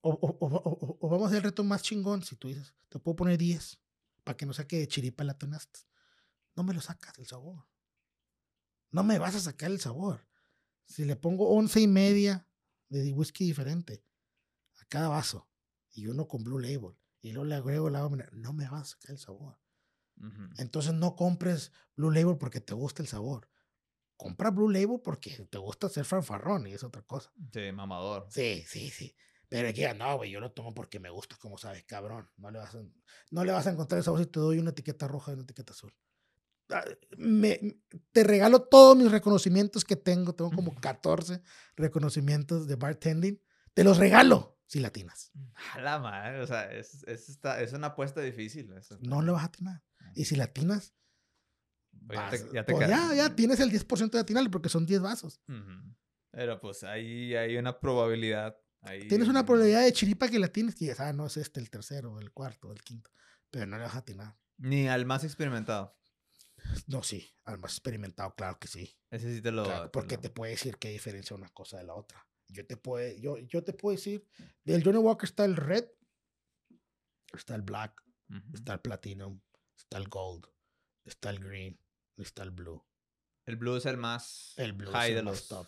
O, o, o, vamos a hacer el reto más chingón, si tú dices, te puedo poner 10 para que no saque de chiripa la tonaste. No me lo sacas el sabor. No me vas a sacar el sabor. Si le pongo once y media de whisky diferente, cada vaso y uno con Blue Label y luego le agrego el agua no me va a sacar el sabor. Entonces no compres Blue Label porque te gusta el sabor. Compra Blue Label porque te gusta hacer fanfarrón y es otra cosa. Sí, mamador. Sí, sí, sí. Pero aquí, no, güey, yo lo tomo porque me gusta, como sabes, cabrón. No le vas a, no le vas a encontrar el sabor si te doy una etiqueta roja y una etiqueta azul. Ah, me, te regalo todos mis reconocimientos que tengo. Tengo como 14 reconocimientos de bartending. Te los regalo si latinas. A la madre, o sea, es, es, es una apuesta difícil. No le vas a atinar. Y si latinas, ya, te, ya, te pues ya, ya, tienes el 10% de atinarle porque son 10 vasos. Pero pues ahí hay una probabilidad. Ahí... Tienes una probabilidad de chiripa que la tienes y dices, ah, no es este el tercero, el cuarto, el quinto. Pero no le vas a atinar. Ni al más experimentado. No, sí, al más experimentado, claro que sí. Ese sí te lo. porque te puede decir qué diferencia una cosa de la otra. Yo te, puedo, yo, yo te puedo decir, del Johnny Walker está el red, está el black, está el platinum, está el gold, está el green, está el blue. El blue es el más el blue high de los top.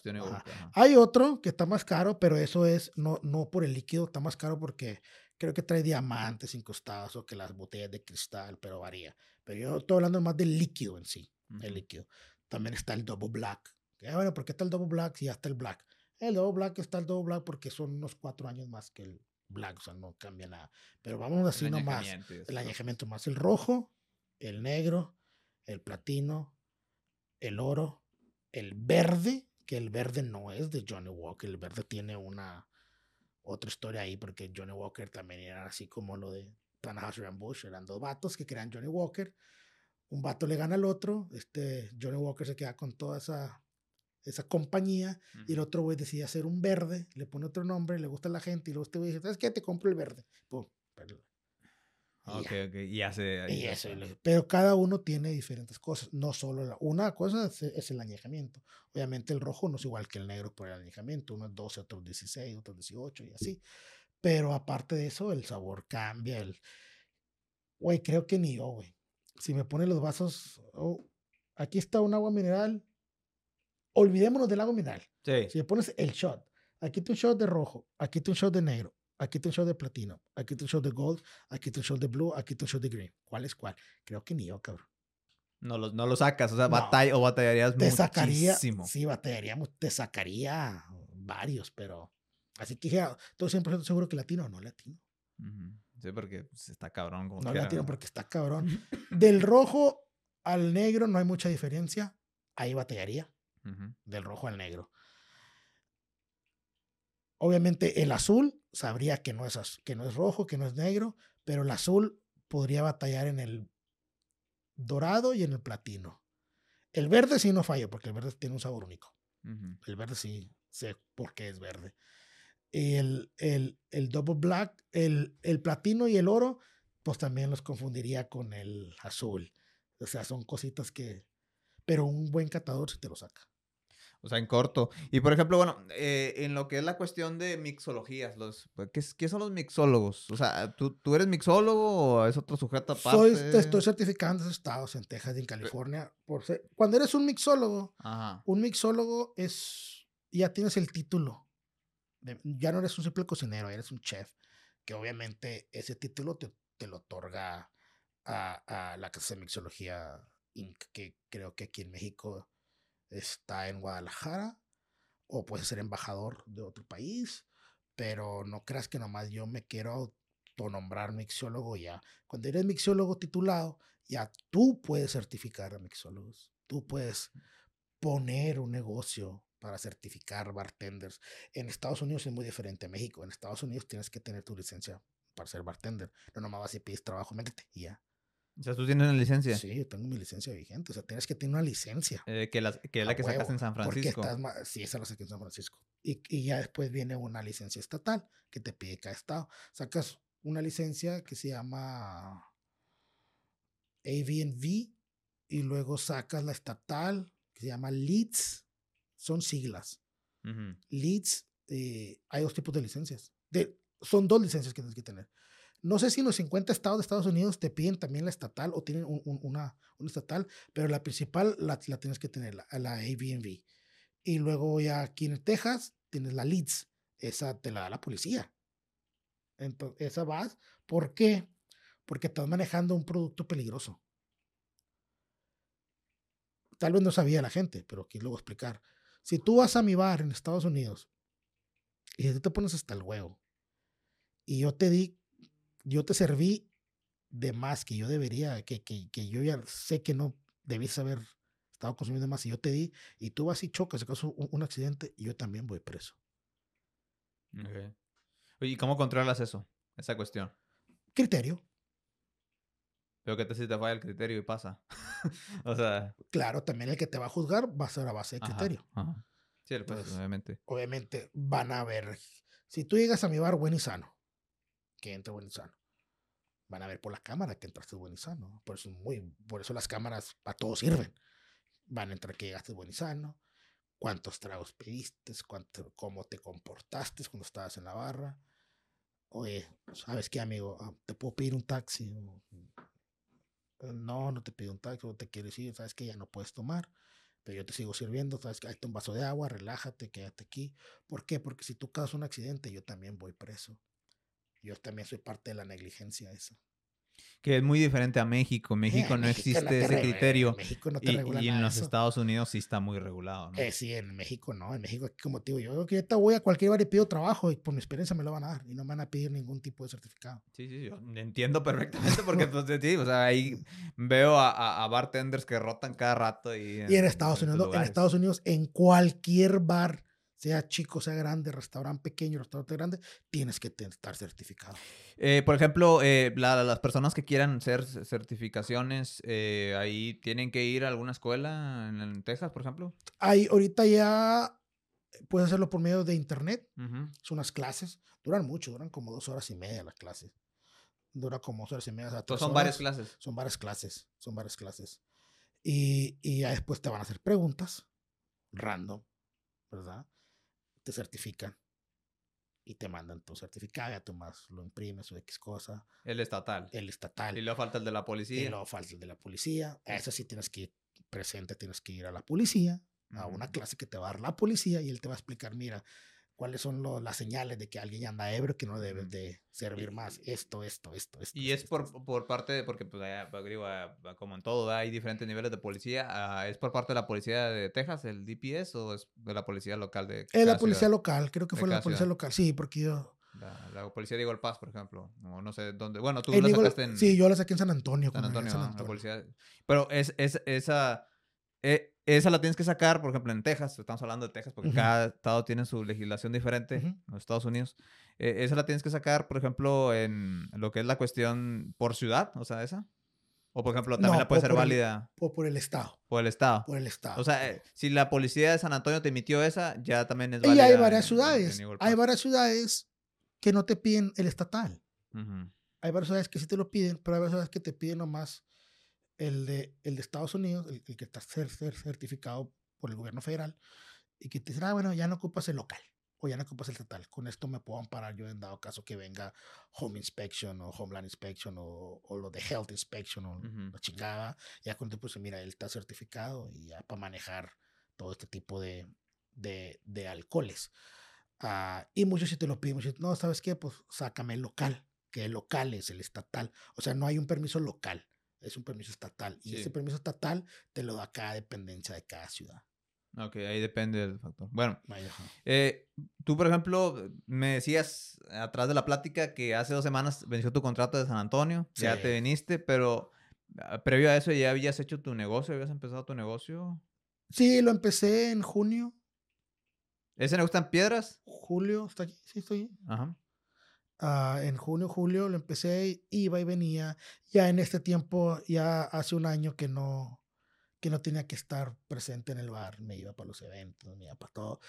Hay otro que está más caro, pero eso es no, no por el líquido, está más caro porque creo que trae diamantes incrustados o que las botellas de cristal, pero varía. Pero yo estoy hablando más del líquido en sí, el líquido. También está el double black. bueno, ¿por qué está el double black si ya está el black? El Double Black está el Double Black porque son unos cuatro años más que el Black, o sea, no cambia nada. Pero vamos así nomás. El añejamiento más. El rojo, el negro, el platino, el oro, el verde, que el verde no es de Johnny Walker, el verde tiene una otra historia ahí, porque Johnny Walker también era así como lo de Tannhauser and Bush, eran dos vatos que crean Johnny Walker, un vato le gana al otro, este Johnny Walker se queda con toda esa, esa compañía y el otro güey decide hacer un verde, le pone otro nombre, le gusta a la gente y luego este güey dice, ¿sabes qué? Te compro el verde. Pum, Ok, ok, y hace... Y eso, pero cada uno tiene diferentes cosas, no solo la, una cosa es, el añejamiento. Obviamente el rojo no es igual que el negro por el añejamiento, uno es 12, otro es 16, otro es 18 y así. Pero aparte de eso, el sabor cambia, el... Güey, creo que ni yo, güey. Si me ponen los vasos, oh, aquí está un agua mineral, olvidémonos del mineral. Sí. Si me pones el shot, aquí está un shot de rojo, aquí está un shot de negro, Aquí te un show de platino, aquí te un show de gold, aquí te un show de blue, aquí te un show de green. ¿Cuál es cuál? Creo que ni yo, cabrón. No lo, no lo sacas, o sea, batalla, o batallarías te Sacaría, sí, batallaríamos, te sacaría varios, pero así que dije, estoy 100% seguro que latino o no latino. Sí, porque está cabrón. no latino porque está cabrón. Del rojo al negro no hay mucha diferencia. Ahí batallaría. Del rojo al negro. Obviamente el azul sabría que no, es, que no es rojo, que no es negro, pero el azul podría batallar en el dorado y en el platino. El verde sí no falla, porque el verde tiene un sabor único. El verde sí sé por qué es verde. El, el, el double black, el, el platino y el oro, pues también los confundiría con el azul. O sea, son cositas que... Pero un buen catador sí te lo saca. O sea, en corto. Y por ejemplo, bueno, eh, en lo que es la cuestión de mixologías, los, ¿qué, ¿qué, son los mixólogos? O sea, ¿tú, ¿tú, eres mixólogo o es otro sujeto aparte? Soy, estoy certificando en estados, en Texas y en California. Por cuando eres un mixólogo, un mixólogo es, ya tienes el título. ya no eres un simple cocinero, eres un chef. Que obviamente ese título te, te lo otorga a, a la Casa de Mixología Inc., que creo que aquí en México está en Guadalajara o puede ser embajador de otro país, pero no creas que nomás yo me quiero autonombrar mixiólogo ya. Cuando eres mixiólogo titulado, ya tú puedes certificar a mixólogos. Tú puedes poner un negocio para certificar bartenders. En Estados Unidos es muy diferente a México. En Estados Unidos tienes que tener tu licencia para ser bartender. No nomás vas y pides trabajo, métete y ya. O sea, ¿tú tienes una licencia? Sí, yo tengo mi licencia vigente. O sea, tienes que tener una licencia. Eh, que, que, es la que sacas en San Francisco. sí, esa la saqué en San Francisco. Y, y, ya después viene una licencia estatal que te pide cada estado. Sacas una licencia que se llama AV&V y luego sacas la estatal que se llama LEEDS. Son siglas. LEEDS, eh, hay dos tipos de licencias. De, son dos licencias que tienes que tener. No sé si los 50 estados de Estados Unidos te piden también la estatal o tienen una, una, estatal, pero la principal la, la tienes que tener, la, la ABNV. Y luego ya aquí en Texas tienes la LEEDS, esa te la da la policía. Entonces, esa vas. ¿Por qué? Porque estás manejando un producto peligroso. Tal vez no sabía la gente, pero aquí luego explicar. Si tú vas a mi bar en Estados Unidos y tú te pones hasta el huevo y yo te di yo te serví de más que yo debería, que, que, que yo ya sé que no debías haber estado consumiendo más y yo te di, y tú vas y chocas, acaso un, un accidente, y yo también voy preso. Oye, ¿y cómo controlas eso? Esa cuestión. Criterio. Pero que te si te falla el criterio y pasa. o sea. Claro, también el que te va a juzgar va a ser a base de criterio. Sí, pues, obviamente. Obviamente van a ver. Si tú llegas a mi bar buen y sano, que entre buen y sano. Van a ver por la cámara que entraste buen y sano. Por eso, muy, por eso las cámaras a todos sirven. Van a entrar que llegaste buen y sano, cuántos tragos pediste, cuánto, cómo te comportaste cuando estabas en la barra. Oye, ¿sabes qué, amigo? Ah, ¿Te puedo pedir un taxi? No, no te pido un taxi, te quiero decir, sabes que ya no puedes tomar, pero yo te sigo sirviendo, sabes que hay un vaso de agua, relájate, quédate aquí. ¿Por qué? Porque si tú causas un accidente, yo también voy preso. Yo también soy parte de la negligencia esa. Que es muy diferente a México. En México no México existe te ese regula- criterio. En México no te Y, regula y en nada los eso. Estados Unidos sí está muy regulado, ¿no? Eh, sí, en México no. En México, como te digo, yo que ahorita voy a cualquier bar y pido trabajo y por mi experiencia me lo van a dar y no me van a pedir ningún tipo de certificado. Sí, sí, yo entiendo perfectamente porque, pues, sí, o sea, ahí veo a, a- a bartenders que rotan cada rato. Y, Y en Estados diferentes Unidos, en. Estados Unidos, en cualquier bar, sea chico, sea grande, restaurante pequeño, restaurante grande, tienes que estar certificado. Eh, por ejemplo, eh, la- las personas que quieran hacer certificaciones, eh, ahí tienen que ir a alguna escuela en, en Texas, por ejemplo. Hay, ahorita ya puedes hacerlo por medio de internet. Son unas clases. Duran mucho, duran como dos horas y media las clases. Dura como dos horas y media. tres son varias clases. Son varias clases. Son varias clases. Y, y ya después te van a hacer preguntas random, ¿verdad? Te certifican y te mandan tu certificado, ya tú más lo imprimes o X cosa, El estatal. el estatal. Y luego falta el de la Y policía. luego falta el de la policía. Eso sí tienes que ir presente, tienes que ir a la policía, a una clase que te va a dar la policía y él te va a explicar, mira, cuáles son lo- las señales de que alguien anda ebrio, que no debes Ujú. de servir más. Esto, esto, esto, esto. Y esto, es por, esto. por parte de, porque pues allá, pues, digo, ah, como en todo, hay diferentes niveles de policía. ah, ¿Es por parte de la policía de Texas, el DPS, o es de la policía local de Es la policía ciudad? local, creo que fue la policía ciudad. local. Sí, porque yo... La, la policía de Eagle Pass, por ejemplo. O no sé dónde. Bueno, tú la sacaste en Sí, yo la saqué en San Antonio. San Antonio, ah, San la Antonio. policía. Pero es, es esa. Eh, esa la tienes que sacar, por ejemplo, en Texas. Estamos hablando de Texas porque cada estado tiene su legislación diferente. En los Estados Unidos. Eh, esa la tienes que sacar, por ejemplo, en lo que es la cuestión por ciudad. O sea, esa. O, por ejemplo, también No, la puede ser el- válida Por, por el Estado, por el estado. por el Estado. O sea, eh, si la policía de San Antonio te emitió esa, ya también es y válida. hay varias en- ciudades. Hay varias ciudades que no te piden el estatal. Hay varias ciudades que sí te lo piden, pero hay varias ciudades que te piden nomás el de, el de Estados Unidos, el, el que está cer- cer- certificado por el gobierno federal, y que te dicen, ah, bueno, ya no ocupas el local o ya no ocupas el estatal. Con esto me puedo amparar yo en dado caso que venga Home Inspection o Homeland Inspection o, o lo de Health Inspection o Ujú. la chingada. Ya con te pues mira, él está certificado y ya para manejar todo este tipo de, de, de alcoholes. Ah, y muchos sí te lo piden, muchos, no, ¿sabes qué? Pues sácame el local, que el local es el estatal. O sea, no hay un permiso local, es un permiso estatal. Y Sí. ese permiso estatal te lo da cada dependencia de cada ciudad. Ok, ahí depende del factor. Bueno. Eh, tú, por ejemplo, me decías atrás de la plática que hace dos semanas venció tu contrato de San Antonio, ya te viniste, pero ah, previo a eso ya habías hecho tu negocio, habías empezado tu negocio. Sí, lo empecé en junio, ¿Ese negocio está en piedras? julio, ¿está aquí? Sí, estoy. Ajá. Ah, en junio, julio lo empecé, iba y venía. Ya en este tiempo, ya hace un año que no, que no tenía que estar presente en el bar. Me iba para los eventos, me iba para todo.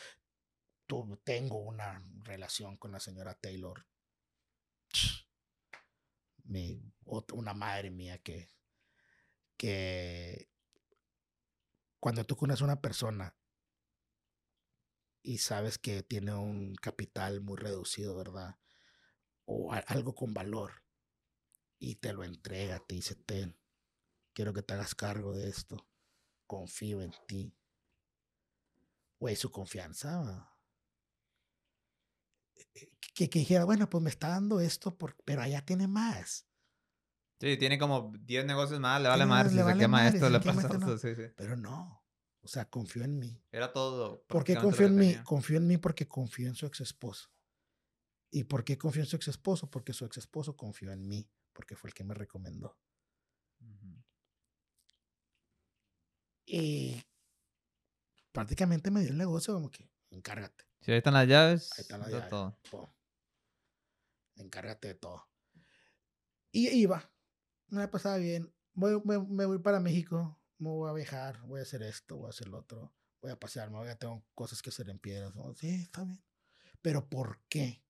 Tu- tengo una relación con la señora Taylor. Una madre mía que, que cuando tú conoces a una persona y sabes que tiene un capital muy reducido, ¿verdad? O a- algo con valor y te lo entrega, te dice, ten, quiero que te hagas cargo de esto, confío en ti. Güey, su confianza. ¿va? Eh, Que, que dijera, bueno, pues me está dando esto, por, pero allá tiene más. Sí, tiene como 10 negocios más, le vale madre más, si le se vale quema madre, esto, si le pasa esto, no. sí, sí. Pero no. O sea, confío en mí. Era todo. ¿Por qué lo en mí? Confío en mí porque confío en su ex esposo. ¿Y por qué confío en su ex esposo? Porque su ex esposo confió en mí, porque fue el que me recomendó. Y prácticamente me dio el negocio como que, encárgate, Sí, ahí están las llaves. Ahí están las llaves. todo. po. encárgate de todo. Y iba, me la pasaba bien, voy, me, me voy para México, me voy a viajar, voy a hacer esto, voy a hacer lo otro, voy a pasear, me voy a tengo cosas que hacer en piedras. ¿no? Sí, está bien. Pero ¿por qué?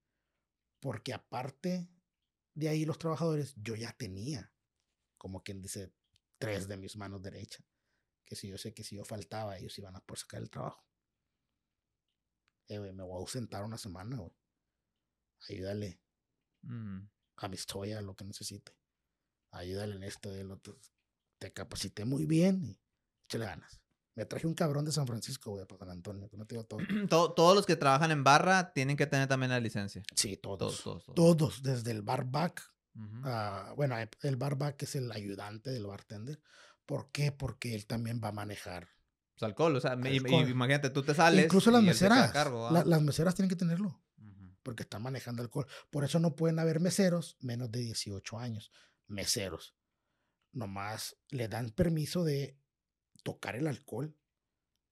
Porque aparte de ahí los trabajadores, yo ya tenía, como quien dice, tres de mis manos derechas. Que si yo sé que si yo faltaba, ellos iban a por sacar el trabajo. Eh, me voy a ausentar una semana, güey. Ayúdale Mm. a mi historia, lo que necesite. Ayúdale en esto y en lo otro. Te capacité muy bien y échale ganas. Me traje un cabrón de San Francisco, güey, para San Antonio, que no te digo todo. To- Todos los que trabajan en barra tienen que tener también la licencia. Sí, todos. Todos, Todos, todos. todos. desde el barback Ujú. Ah, bueno, el barback es el ayudante del bartender. ¿Por qué? Porque él también va a manejar. Pues alcohol, o sea, Alcohol. imagínate, tú te sales. Incluso las meseras. cargo, la- ¿ah? las meseras tienen que tenerlo. Porque están manejando alcohol. Por eso no pueden haber meseros menos de 18 años. Meseros. Nomás le dan permiso de tocar el alcohol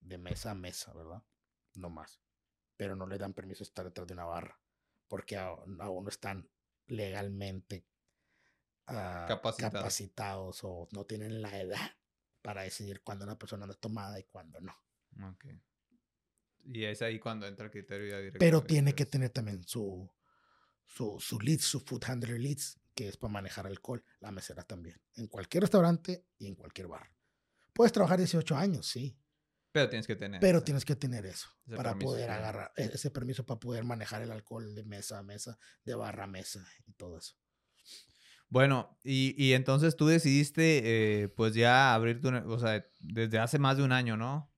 de mesa a mesa, ¿verdad? Nomás. Pero no le dan permiso de estar detrás de una barra. Porque aún, no están legalmente ah, Capacitados. capacitados o no tienen la edad para decidir cuándo una persona anda tomada y cuándo no. Ok. Y es ahí cuando entra el criterio ya directo. Pero de tiene que tener también su, su, su leads, su food handler leads, que es para manejar alcohol, la mesera también, en cualquier restaurante y en cualquier bar. Puedes trabajar 18 años, sí, Pero tienes que tener. pero tienes que tener eso para permiso, poder sí. agarrar e- ese permiso para poder manejar el alcohol de mesa a mesa, de barra a mesa y todo eso. Bueno, y, y entonces tú decidiste, eh, pues ya abrir tu. O sea, desde hace más de un año, ¿no?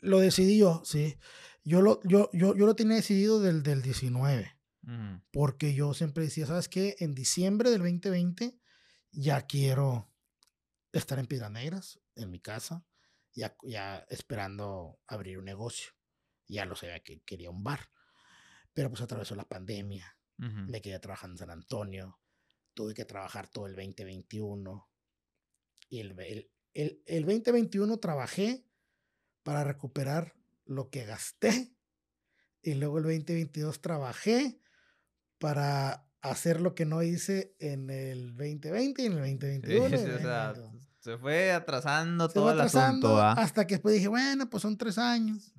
Lo decidí yo, sí. Yo lo, yo, yo, yo lo tenía decidido del, del 19. Ujú. Porque yo siempre decía, ¿sabes qué? En diciembre del 2020 ya quiero estar en Piedras Negras, en mi casa, ya, ya esperando abrir un negocio. Ya lo sabía que quería un bar. Pero pues atravesó la pandemia, Ujú. me quedé trabajando en San Antonio, tuve que trabajar todo el 2021. Y el, el, el, el 2021 trabajé para recuperar lo que gasté. Y luego el 2022 trabajé para hacer lo que no hice en el 2020 y en el Sí, 2021. y en sí, el o sea, 2022. se fue atrasando Se todo fue el asunto, hasta que después dije, bueno, pues son tres años.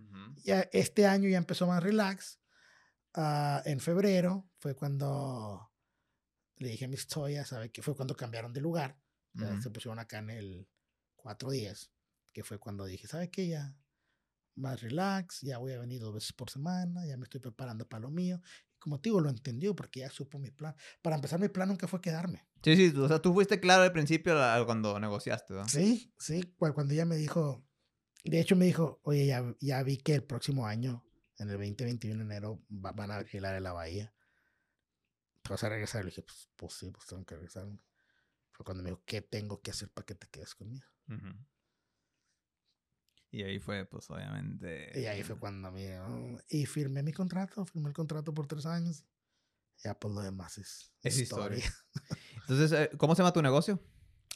Ya este año ya empezó más relax. Ah, en febrero fue cuando le dije a mis Toya, ¿sabe qué? Fue cuando cambiaron de lugar. Se pusieron acá en el 410, que fue cuando dije, ¿sabe qué? Ya más relax, ya voy a venir dos veces por semana, ya me estoy preparando para lo mío. Como te digo, lo entendió porque ya supo mi plan. Para empezar, mi plan nunca fue quedarme. Sí, sí, o sea, tú fuiste claro al principio cuando negociaste, ¿no? Sí, sí, cu- cuando ella me dijo, de hecho me dijo, oye, ya, ya vi que el próximo año, en el 2021 enero, va- van a alquilar en la bahía. ¿Te vas a regresar? Le dije, pues, pues sí, pues tengo que regresar. Fue cuando me dijo, ¿qué tengo que hacer para que te quedes conmigo? Ujú. Y ahí fue, pues, obviamente. Y ahí fue cuando me... oh, y firmé mi contrato, firmé el contrato por tres años. Ya pues lo demás es, Es historia. historia. Entonces, eh, ¿cómo se llama tu negocio?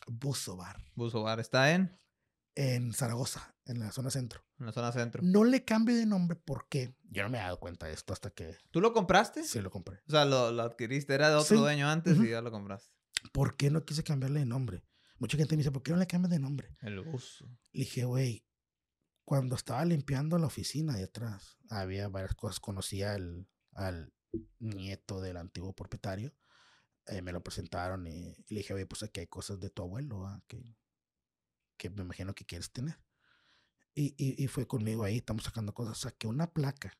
Buzo Bar, Buzo Bar. Está en, en Zaragoza, en la zona centro. en la zona centro. No le cambio de nombre porque yo no me he dado cuenta de esto hasta que ¿Tú lo compraste? sí lo compré. O sea, lo, lo adquiriste, era de otro Sí. dueño antes Ujú. y ya lo compraste. ¿Por qué no quise cambiarle de nombre? Mucha gente me dice, ¿por qué no le cambias de nombre? El buzo. Le dije, güey, cuando estaba limpiando la oficina de atrás, había varias cosas. Conocía al, al nieto del antiguo propietario. eh, me lo presentaron y, y le dije, oye, pues aquí hay cosas de tu abuelo ¿va? que, que me imagino que quieres tener. Y, y, y fue conmigo ahí, estamos sacando cosas. Saqué una placa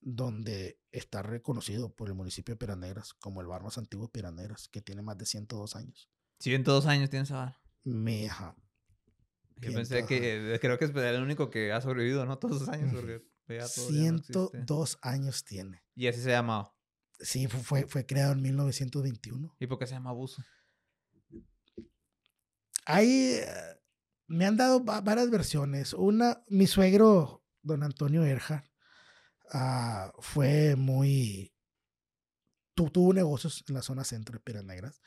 donde está reconocido por el municipio de Piranegras como el bar más antiguo de Piranegras, que tiene más de 102 años. 102 años tienes ahora. Mi hija. Yo pensé que, eh, creo que es el único que ha sobrevivido, ¿no? Todos esos años, porque ya todo ya no existe. 102 años tiene. Y así se llama. Sí, fu- fue, fue creado en 1921. ¿Y por qué se llama buzo? Ahí eh, me han dado va- varias versiones. Una, mi suegro, don Antonio Erja, ah, fue muy... tu- tuvo negocios en la zona centro de Piedras Negras.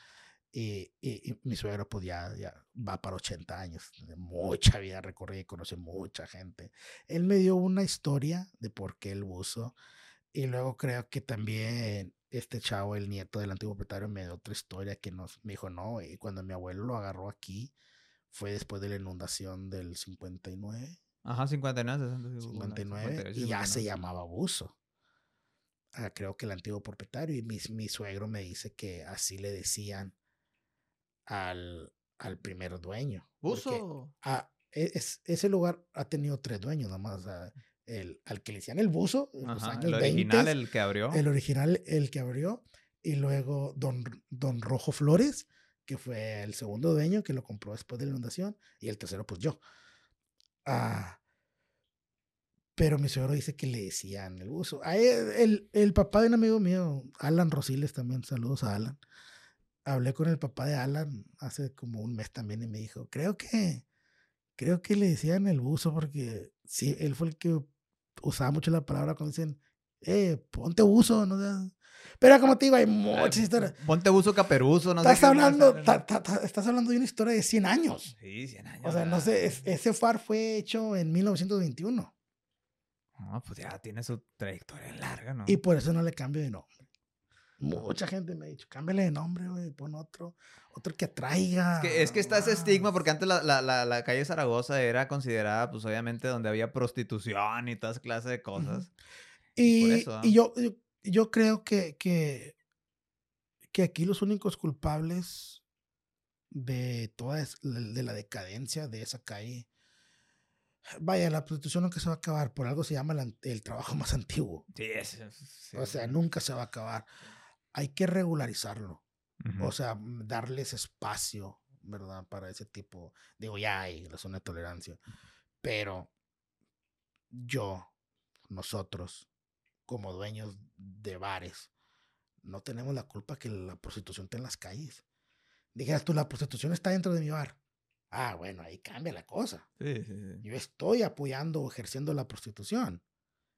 Y, y- y mi suegro, pues ya, ya va para 80 años. Mucha vida recorrida y conoce mucha gente. Él me dio una historia de por qué el buzo. Y luego creo que también este chavo, el nieto del antiguo propietario, me dio otra historia que nos me dijo, no, y cuando mi abuelo lo agarró aquí, fue después de la inundación del 59, Ajá, 59, 60. 59, y ya se llamaba buzo. Ah, creo que el antiguo propietario, y mi, mi suegro me dice que así le decían al, al primer dueño. Buzo. ah, e- es- ese lugar ha tenido tres dueños nomás. o sea, el, al que le decían el buzo, en los Ajá, años el original, 20, el que abrió. el original, el que abrió, y luego Don, Don Rojo Flores, que fue el segundo dueño que lo compró después de la inundación, y el tercero, pues yo. Ah, Pero mi suegro dice que le decían el buzo. A él- el, el papá de un amigo mío, Alan Rosiles también, saludos a Alan. Hablé con el papá de Alan hace como un mes también y me dijo, creo que, creo que le decían el buzo porque sí, él fue el que usaba mucho la palabra cuando dicen, eh, ponte buzo, no seas-". Pero como te digo, hay muchas historias. Ponte buzo caperuzo, no sé Estás más. hablando, ta- ta- ta- estás hablando de una historia de 100 años. Sí, 100 años. O sea, no sé, es- ese far fue hecho en 1921 No, pues ya tiene su trayectoria larga, ¿no? y por eso no le cambio de nombre. Mucha gente me ha dicho, cámbiale de nombre, güey, pon otro, otro que atraiga. Es que, es que está ese estigma, más". porque antes la, la, la, la calle Zaragoza era considerada, pues obviamente, donde había prostitución y todas clases de cosas. Y, por eso, ¿ah? y yo, yo, yo creo que, que, que aquí los únicos culpables de toda de la decadencia de esa calle, vaya, la prostitución nunca se va a acabar, por algo se llama el, trabajo más antiguo. Sí, sí. O sea, nunca se va a acabar. Hay que regularizarlo. O sea, mm, darles espacio, ¿verdad? Para ese tipo. Digo, ya hay la zona de tolerancia. Pero yo, nosotros, como dueños de bares, no tenemos la culpa que la prostitución esté en las calles. Dijeras tú, la prostitución está dentro de mi bar. Ah, bueno, ahí cambia la cosa. Sí, sí, sí. Yo estoy apoyando o ejerciendo la prostitución.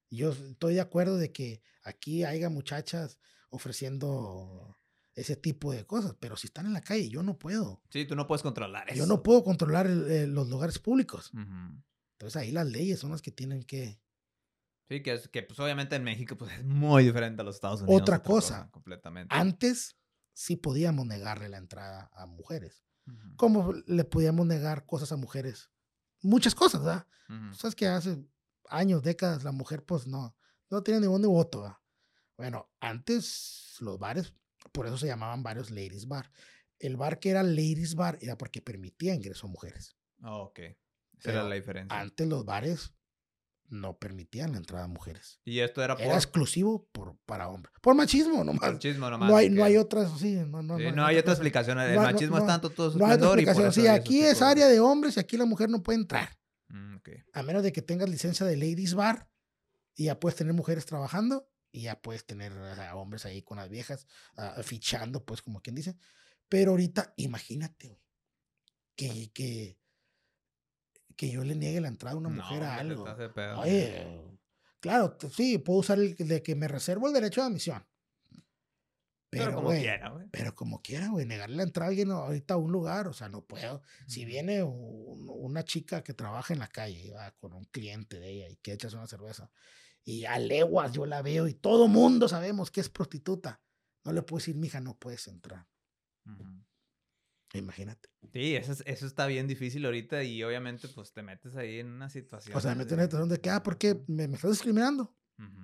Yo estoy de acuerdo de que aquí haya muchachas ofreciendo ese tipo de cosas, pero si están en la calle, yo no puedo. Sí, tú no puedes controlar eso. Yo no puedo controlar el- el- los lugares públicos. Entonces ahí las leyes son las que tienen que... Sí, que, es, que pues obviamente en México pues, es muy diferente a los Estados Unidos. Otra cosa. completamente. Antes sí podíamos negarle la entrada a mujeres. Ujú. Como le podíamos negar cosas a mujeres? Muchas cosas, ¿verdad? Sabes que hace años, décadas, la mujer pues no, no tiene ningún ni voto. ¿va? Bueno, antes los bares, por eso se llamaban varios ladies bar. El bar que era ladies bar era porque permitía ingreso a mujeres. Oh, ok. Esa era la diferencia. Antes los bares no permitían la entrada a mujeres. Y esto era por Era exclusivo por, para hombres. Por machismo nomás. machismo nomás. No hay, no hay otras, sí, no, no, Sí, no, no hay otra explicación. El machismo es tanto todo su No hay otra por explicación. Sí, aquí es área de hombres y aquí la mujer no puede entrar. Mm, ok. A menos de que tengas licencia de ladies bar y ya puedes tener mujeres trabajando y ya puedes tener sea, hombres ahí con las viejas ah, fichando, pues como quien dice. Pero ahorita, imagínate, güey, que, que, que yo le niegue la entrada a una mujer No, a hombre, algo. pedo. Oye, claro, sí, puedo usar el de que me reservo el derecho de admisión. Pero, Pero, como güey, quiera, güey. pero como quiera, güey, negarle la entrada a alguien ahorita a un lugar, o sea, no puedo. Si viene un- una chica que trabaja en la calle va, con un cliente de ella y que echas una cerveza, y a leguas yo la veo y todo mundo sabemos que es prostituta, no le puedo decir, mija, no puedes entrar. Imagínate. Sí, eso, es- eso está bien difícil ahorita y obviamente pues te metes ahí en una situación. O sea, me meto en la situación de que, ah, ¿por qué me, me estás discriminando?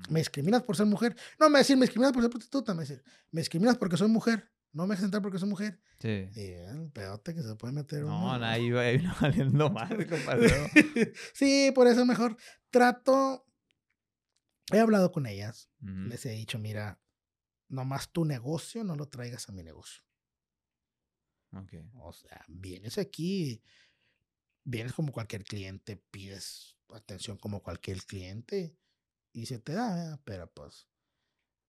Me discriminas por ser mujer. No me decir, me discriminas por ser prostituta, me decir, me discriminas porque soy mujer. No me dejas entrar porque soy mujer. Sí. Y el pedote que se puede meter No, va ahí va valiendo mal, compadre. sí, por eso mejor trato. He hablado con ellas. Les he dicho, mira, nomás tu negocio no lo traigas a mi negocio. Ok. O sea, vienes aquí, vienes como cualquier cliente, pides atención como cualquier cliente y se te da, ¿verdad? pero pues,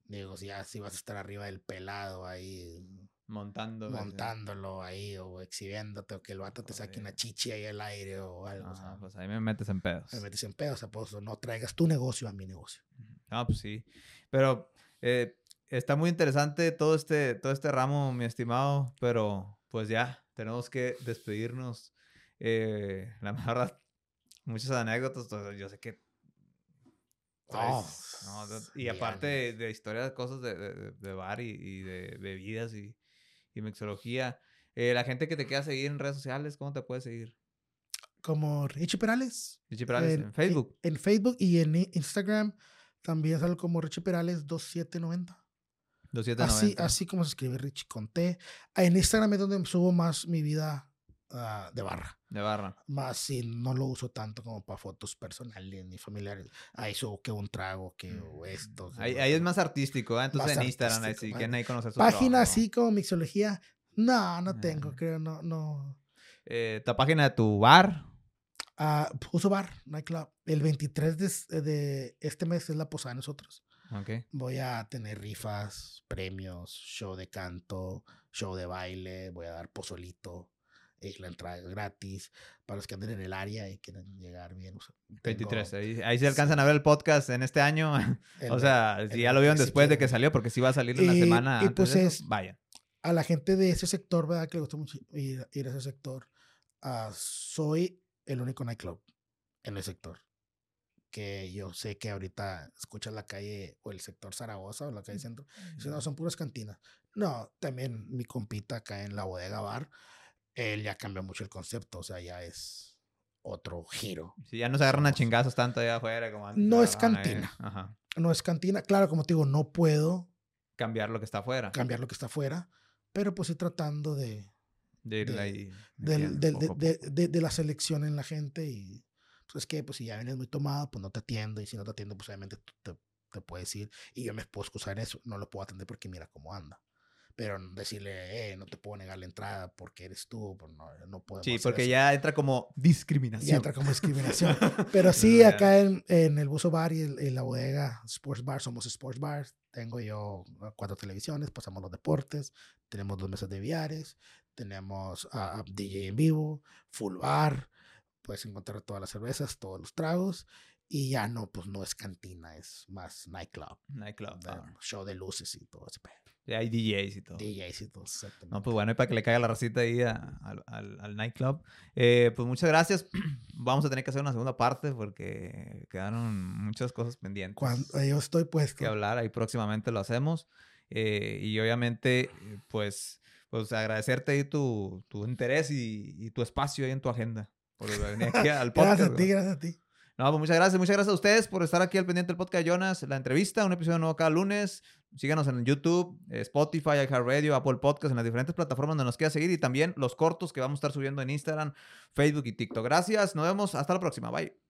digo, ya si vas a estar arriba del pelado ahí, Montando. montándolo ahí o exhibiéndote o que el vato te saque una chichi ahí al aire o algo, o Ajá, sea, pues ahí me metes en pedos. me metes en pedo, o sea, pues no traigas tu negocio a mi negocio. Ah, pues sí. Pero eh, está muy interesante todo este, todo este ramo, mi estimado, pero pues ya, tenemos que despedirnos. Eh, la verdad, muchas anécdotas, pues, yo sé que... Oh, y aparte de, de historias, cosas de- de- de bar y, y de bebidas y, y mixología. Eh, la gente que te quiera seguir en redes sociales, ¿cómo te puede seguir? Como Richie Perales. Richie Perales, en, Facebook. En, Facebook y en Instagram también salgo como Richie Perales 2790. Así, 2790. así como se escribe Richie con T. En Instagram es donde subo más mi vida ah, de barra. De barra. Más si no lo uso tanto como para fotos personales ni familiares. Ahí subo que un trago, que o esto. que Mm, Ahí, es más artístico, ¿eh? Entonces Más en Instagram, ahí quieren ahí conocer su Página trabajo. así como mixología. No, no tengo, Ah. creo, no, no. Eh, tu página de tu bar. Ah, Puso Bar, Nightclub. El 23 de, de este mes es la posada de nosotros. Ok. Voy a tener rifas, premios, show de canto, show de baile, voy a dar pozolito. La entrada es gratis para los que anden en el área y quieren llegar bien. o sea, tengo 23. Ahí, ahí se alcanzan a ver el podcast en este año. el o sea, el si ya lo vieron 23 si después de que salió, porque sí va a salir en la semana y antes pues de eso, es- vayan. a la gente de ese sector, ¿verdad? Que le gusta mucho ir, ir a ese sector. ah, soy el único nightclub en el sector. Que yo sé que ahorita escuchas la calle o el sector Zaragoza o la calle centro. y dicen, no, son puras cantinas. No, también mi compita acá en la bodega bar, él ya cambió mucho el concepto. O sea, ya es otro giro. Si ya no se agarran a chingazos tanto allá afuera como antes. No es cantina. Ajá. No es cantina. Claro, como te digo, no puedo Cambiar lo que está afuera. cambiar lo que está afuera, pero pues sí tratando de, De irle ahí. del- metiendo del- poco de, de- de- de la selección en la gente y pues es que pues si ya vienes muy tomado pues no te atiendo y si no te atiendo pues obviamente tú te, te puedes ir y yo me puedo excusar eso no lo puedo atender porque mira cómo anda pero decirle eh, no te puedo negar la entrada porque eres tú pues no, no podemos Sí, porque eso. ya entra como discriminación. ya entra como discriminación pero sí acá en, en el buzo bar y el- en la bodega Sports Bar somos Sports Bar tengo yo uh, cuatro televisiones pasamos los deportes tenemos dos mesas de billares tenemos a a DJ en vivo full bar puedes encontrar todas las cervezas todos los tragos y ya no pues no es cantina es más nightclub Nightclub. ah. show de luces y todo ese pedo. Hay DJs y todo. DJs y todo exactamente No, pues bueno, y para que le caiga la racita ahí a- al, al- al nightclub. Eh, pues muchas gracias. Vamos a tener que hacer una segunda parte porque quedaron muchas cosas pendientes cuando yo estoy puesto que hablar. Ahí próximamente lo hacemos. Eh, y obviamente, eh, pues, pues agradecerte ahí tu, tu interés y, y tu espacio ahí en tu agenda. Por venir aquí al podcast. gracias a ti gracias a ti No, pues muchas gracias. Muchas gracias a ustedes por estar aquí al pendiente del podcast de Jonas. La entrevista, un episodio nuevo cada lunes. Síganos en YouTube, Spotify, iHeartRadio, Apple Podcast, en las diferentes plataformas donde nos quiera seguir y también los cortos que vamos a estar subiendo en Instagram, Facebook y TikTok. Gracias. Nos vemos. Hasta la próxima. Bye.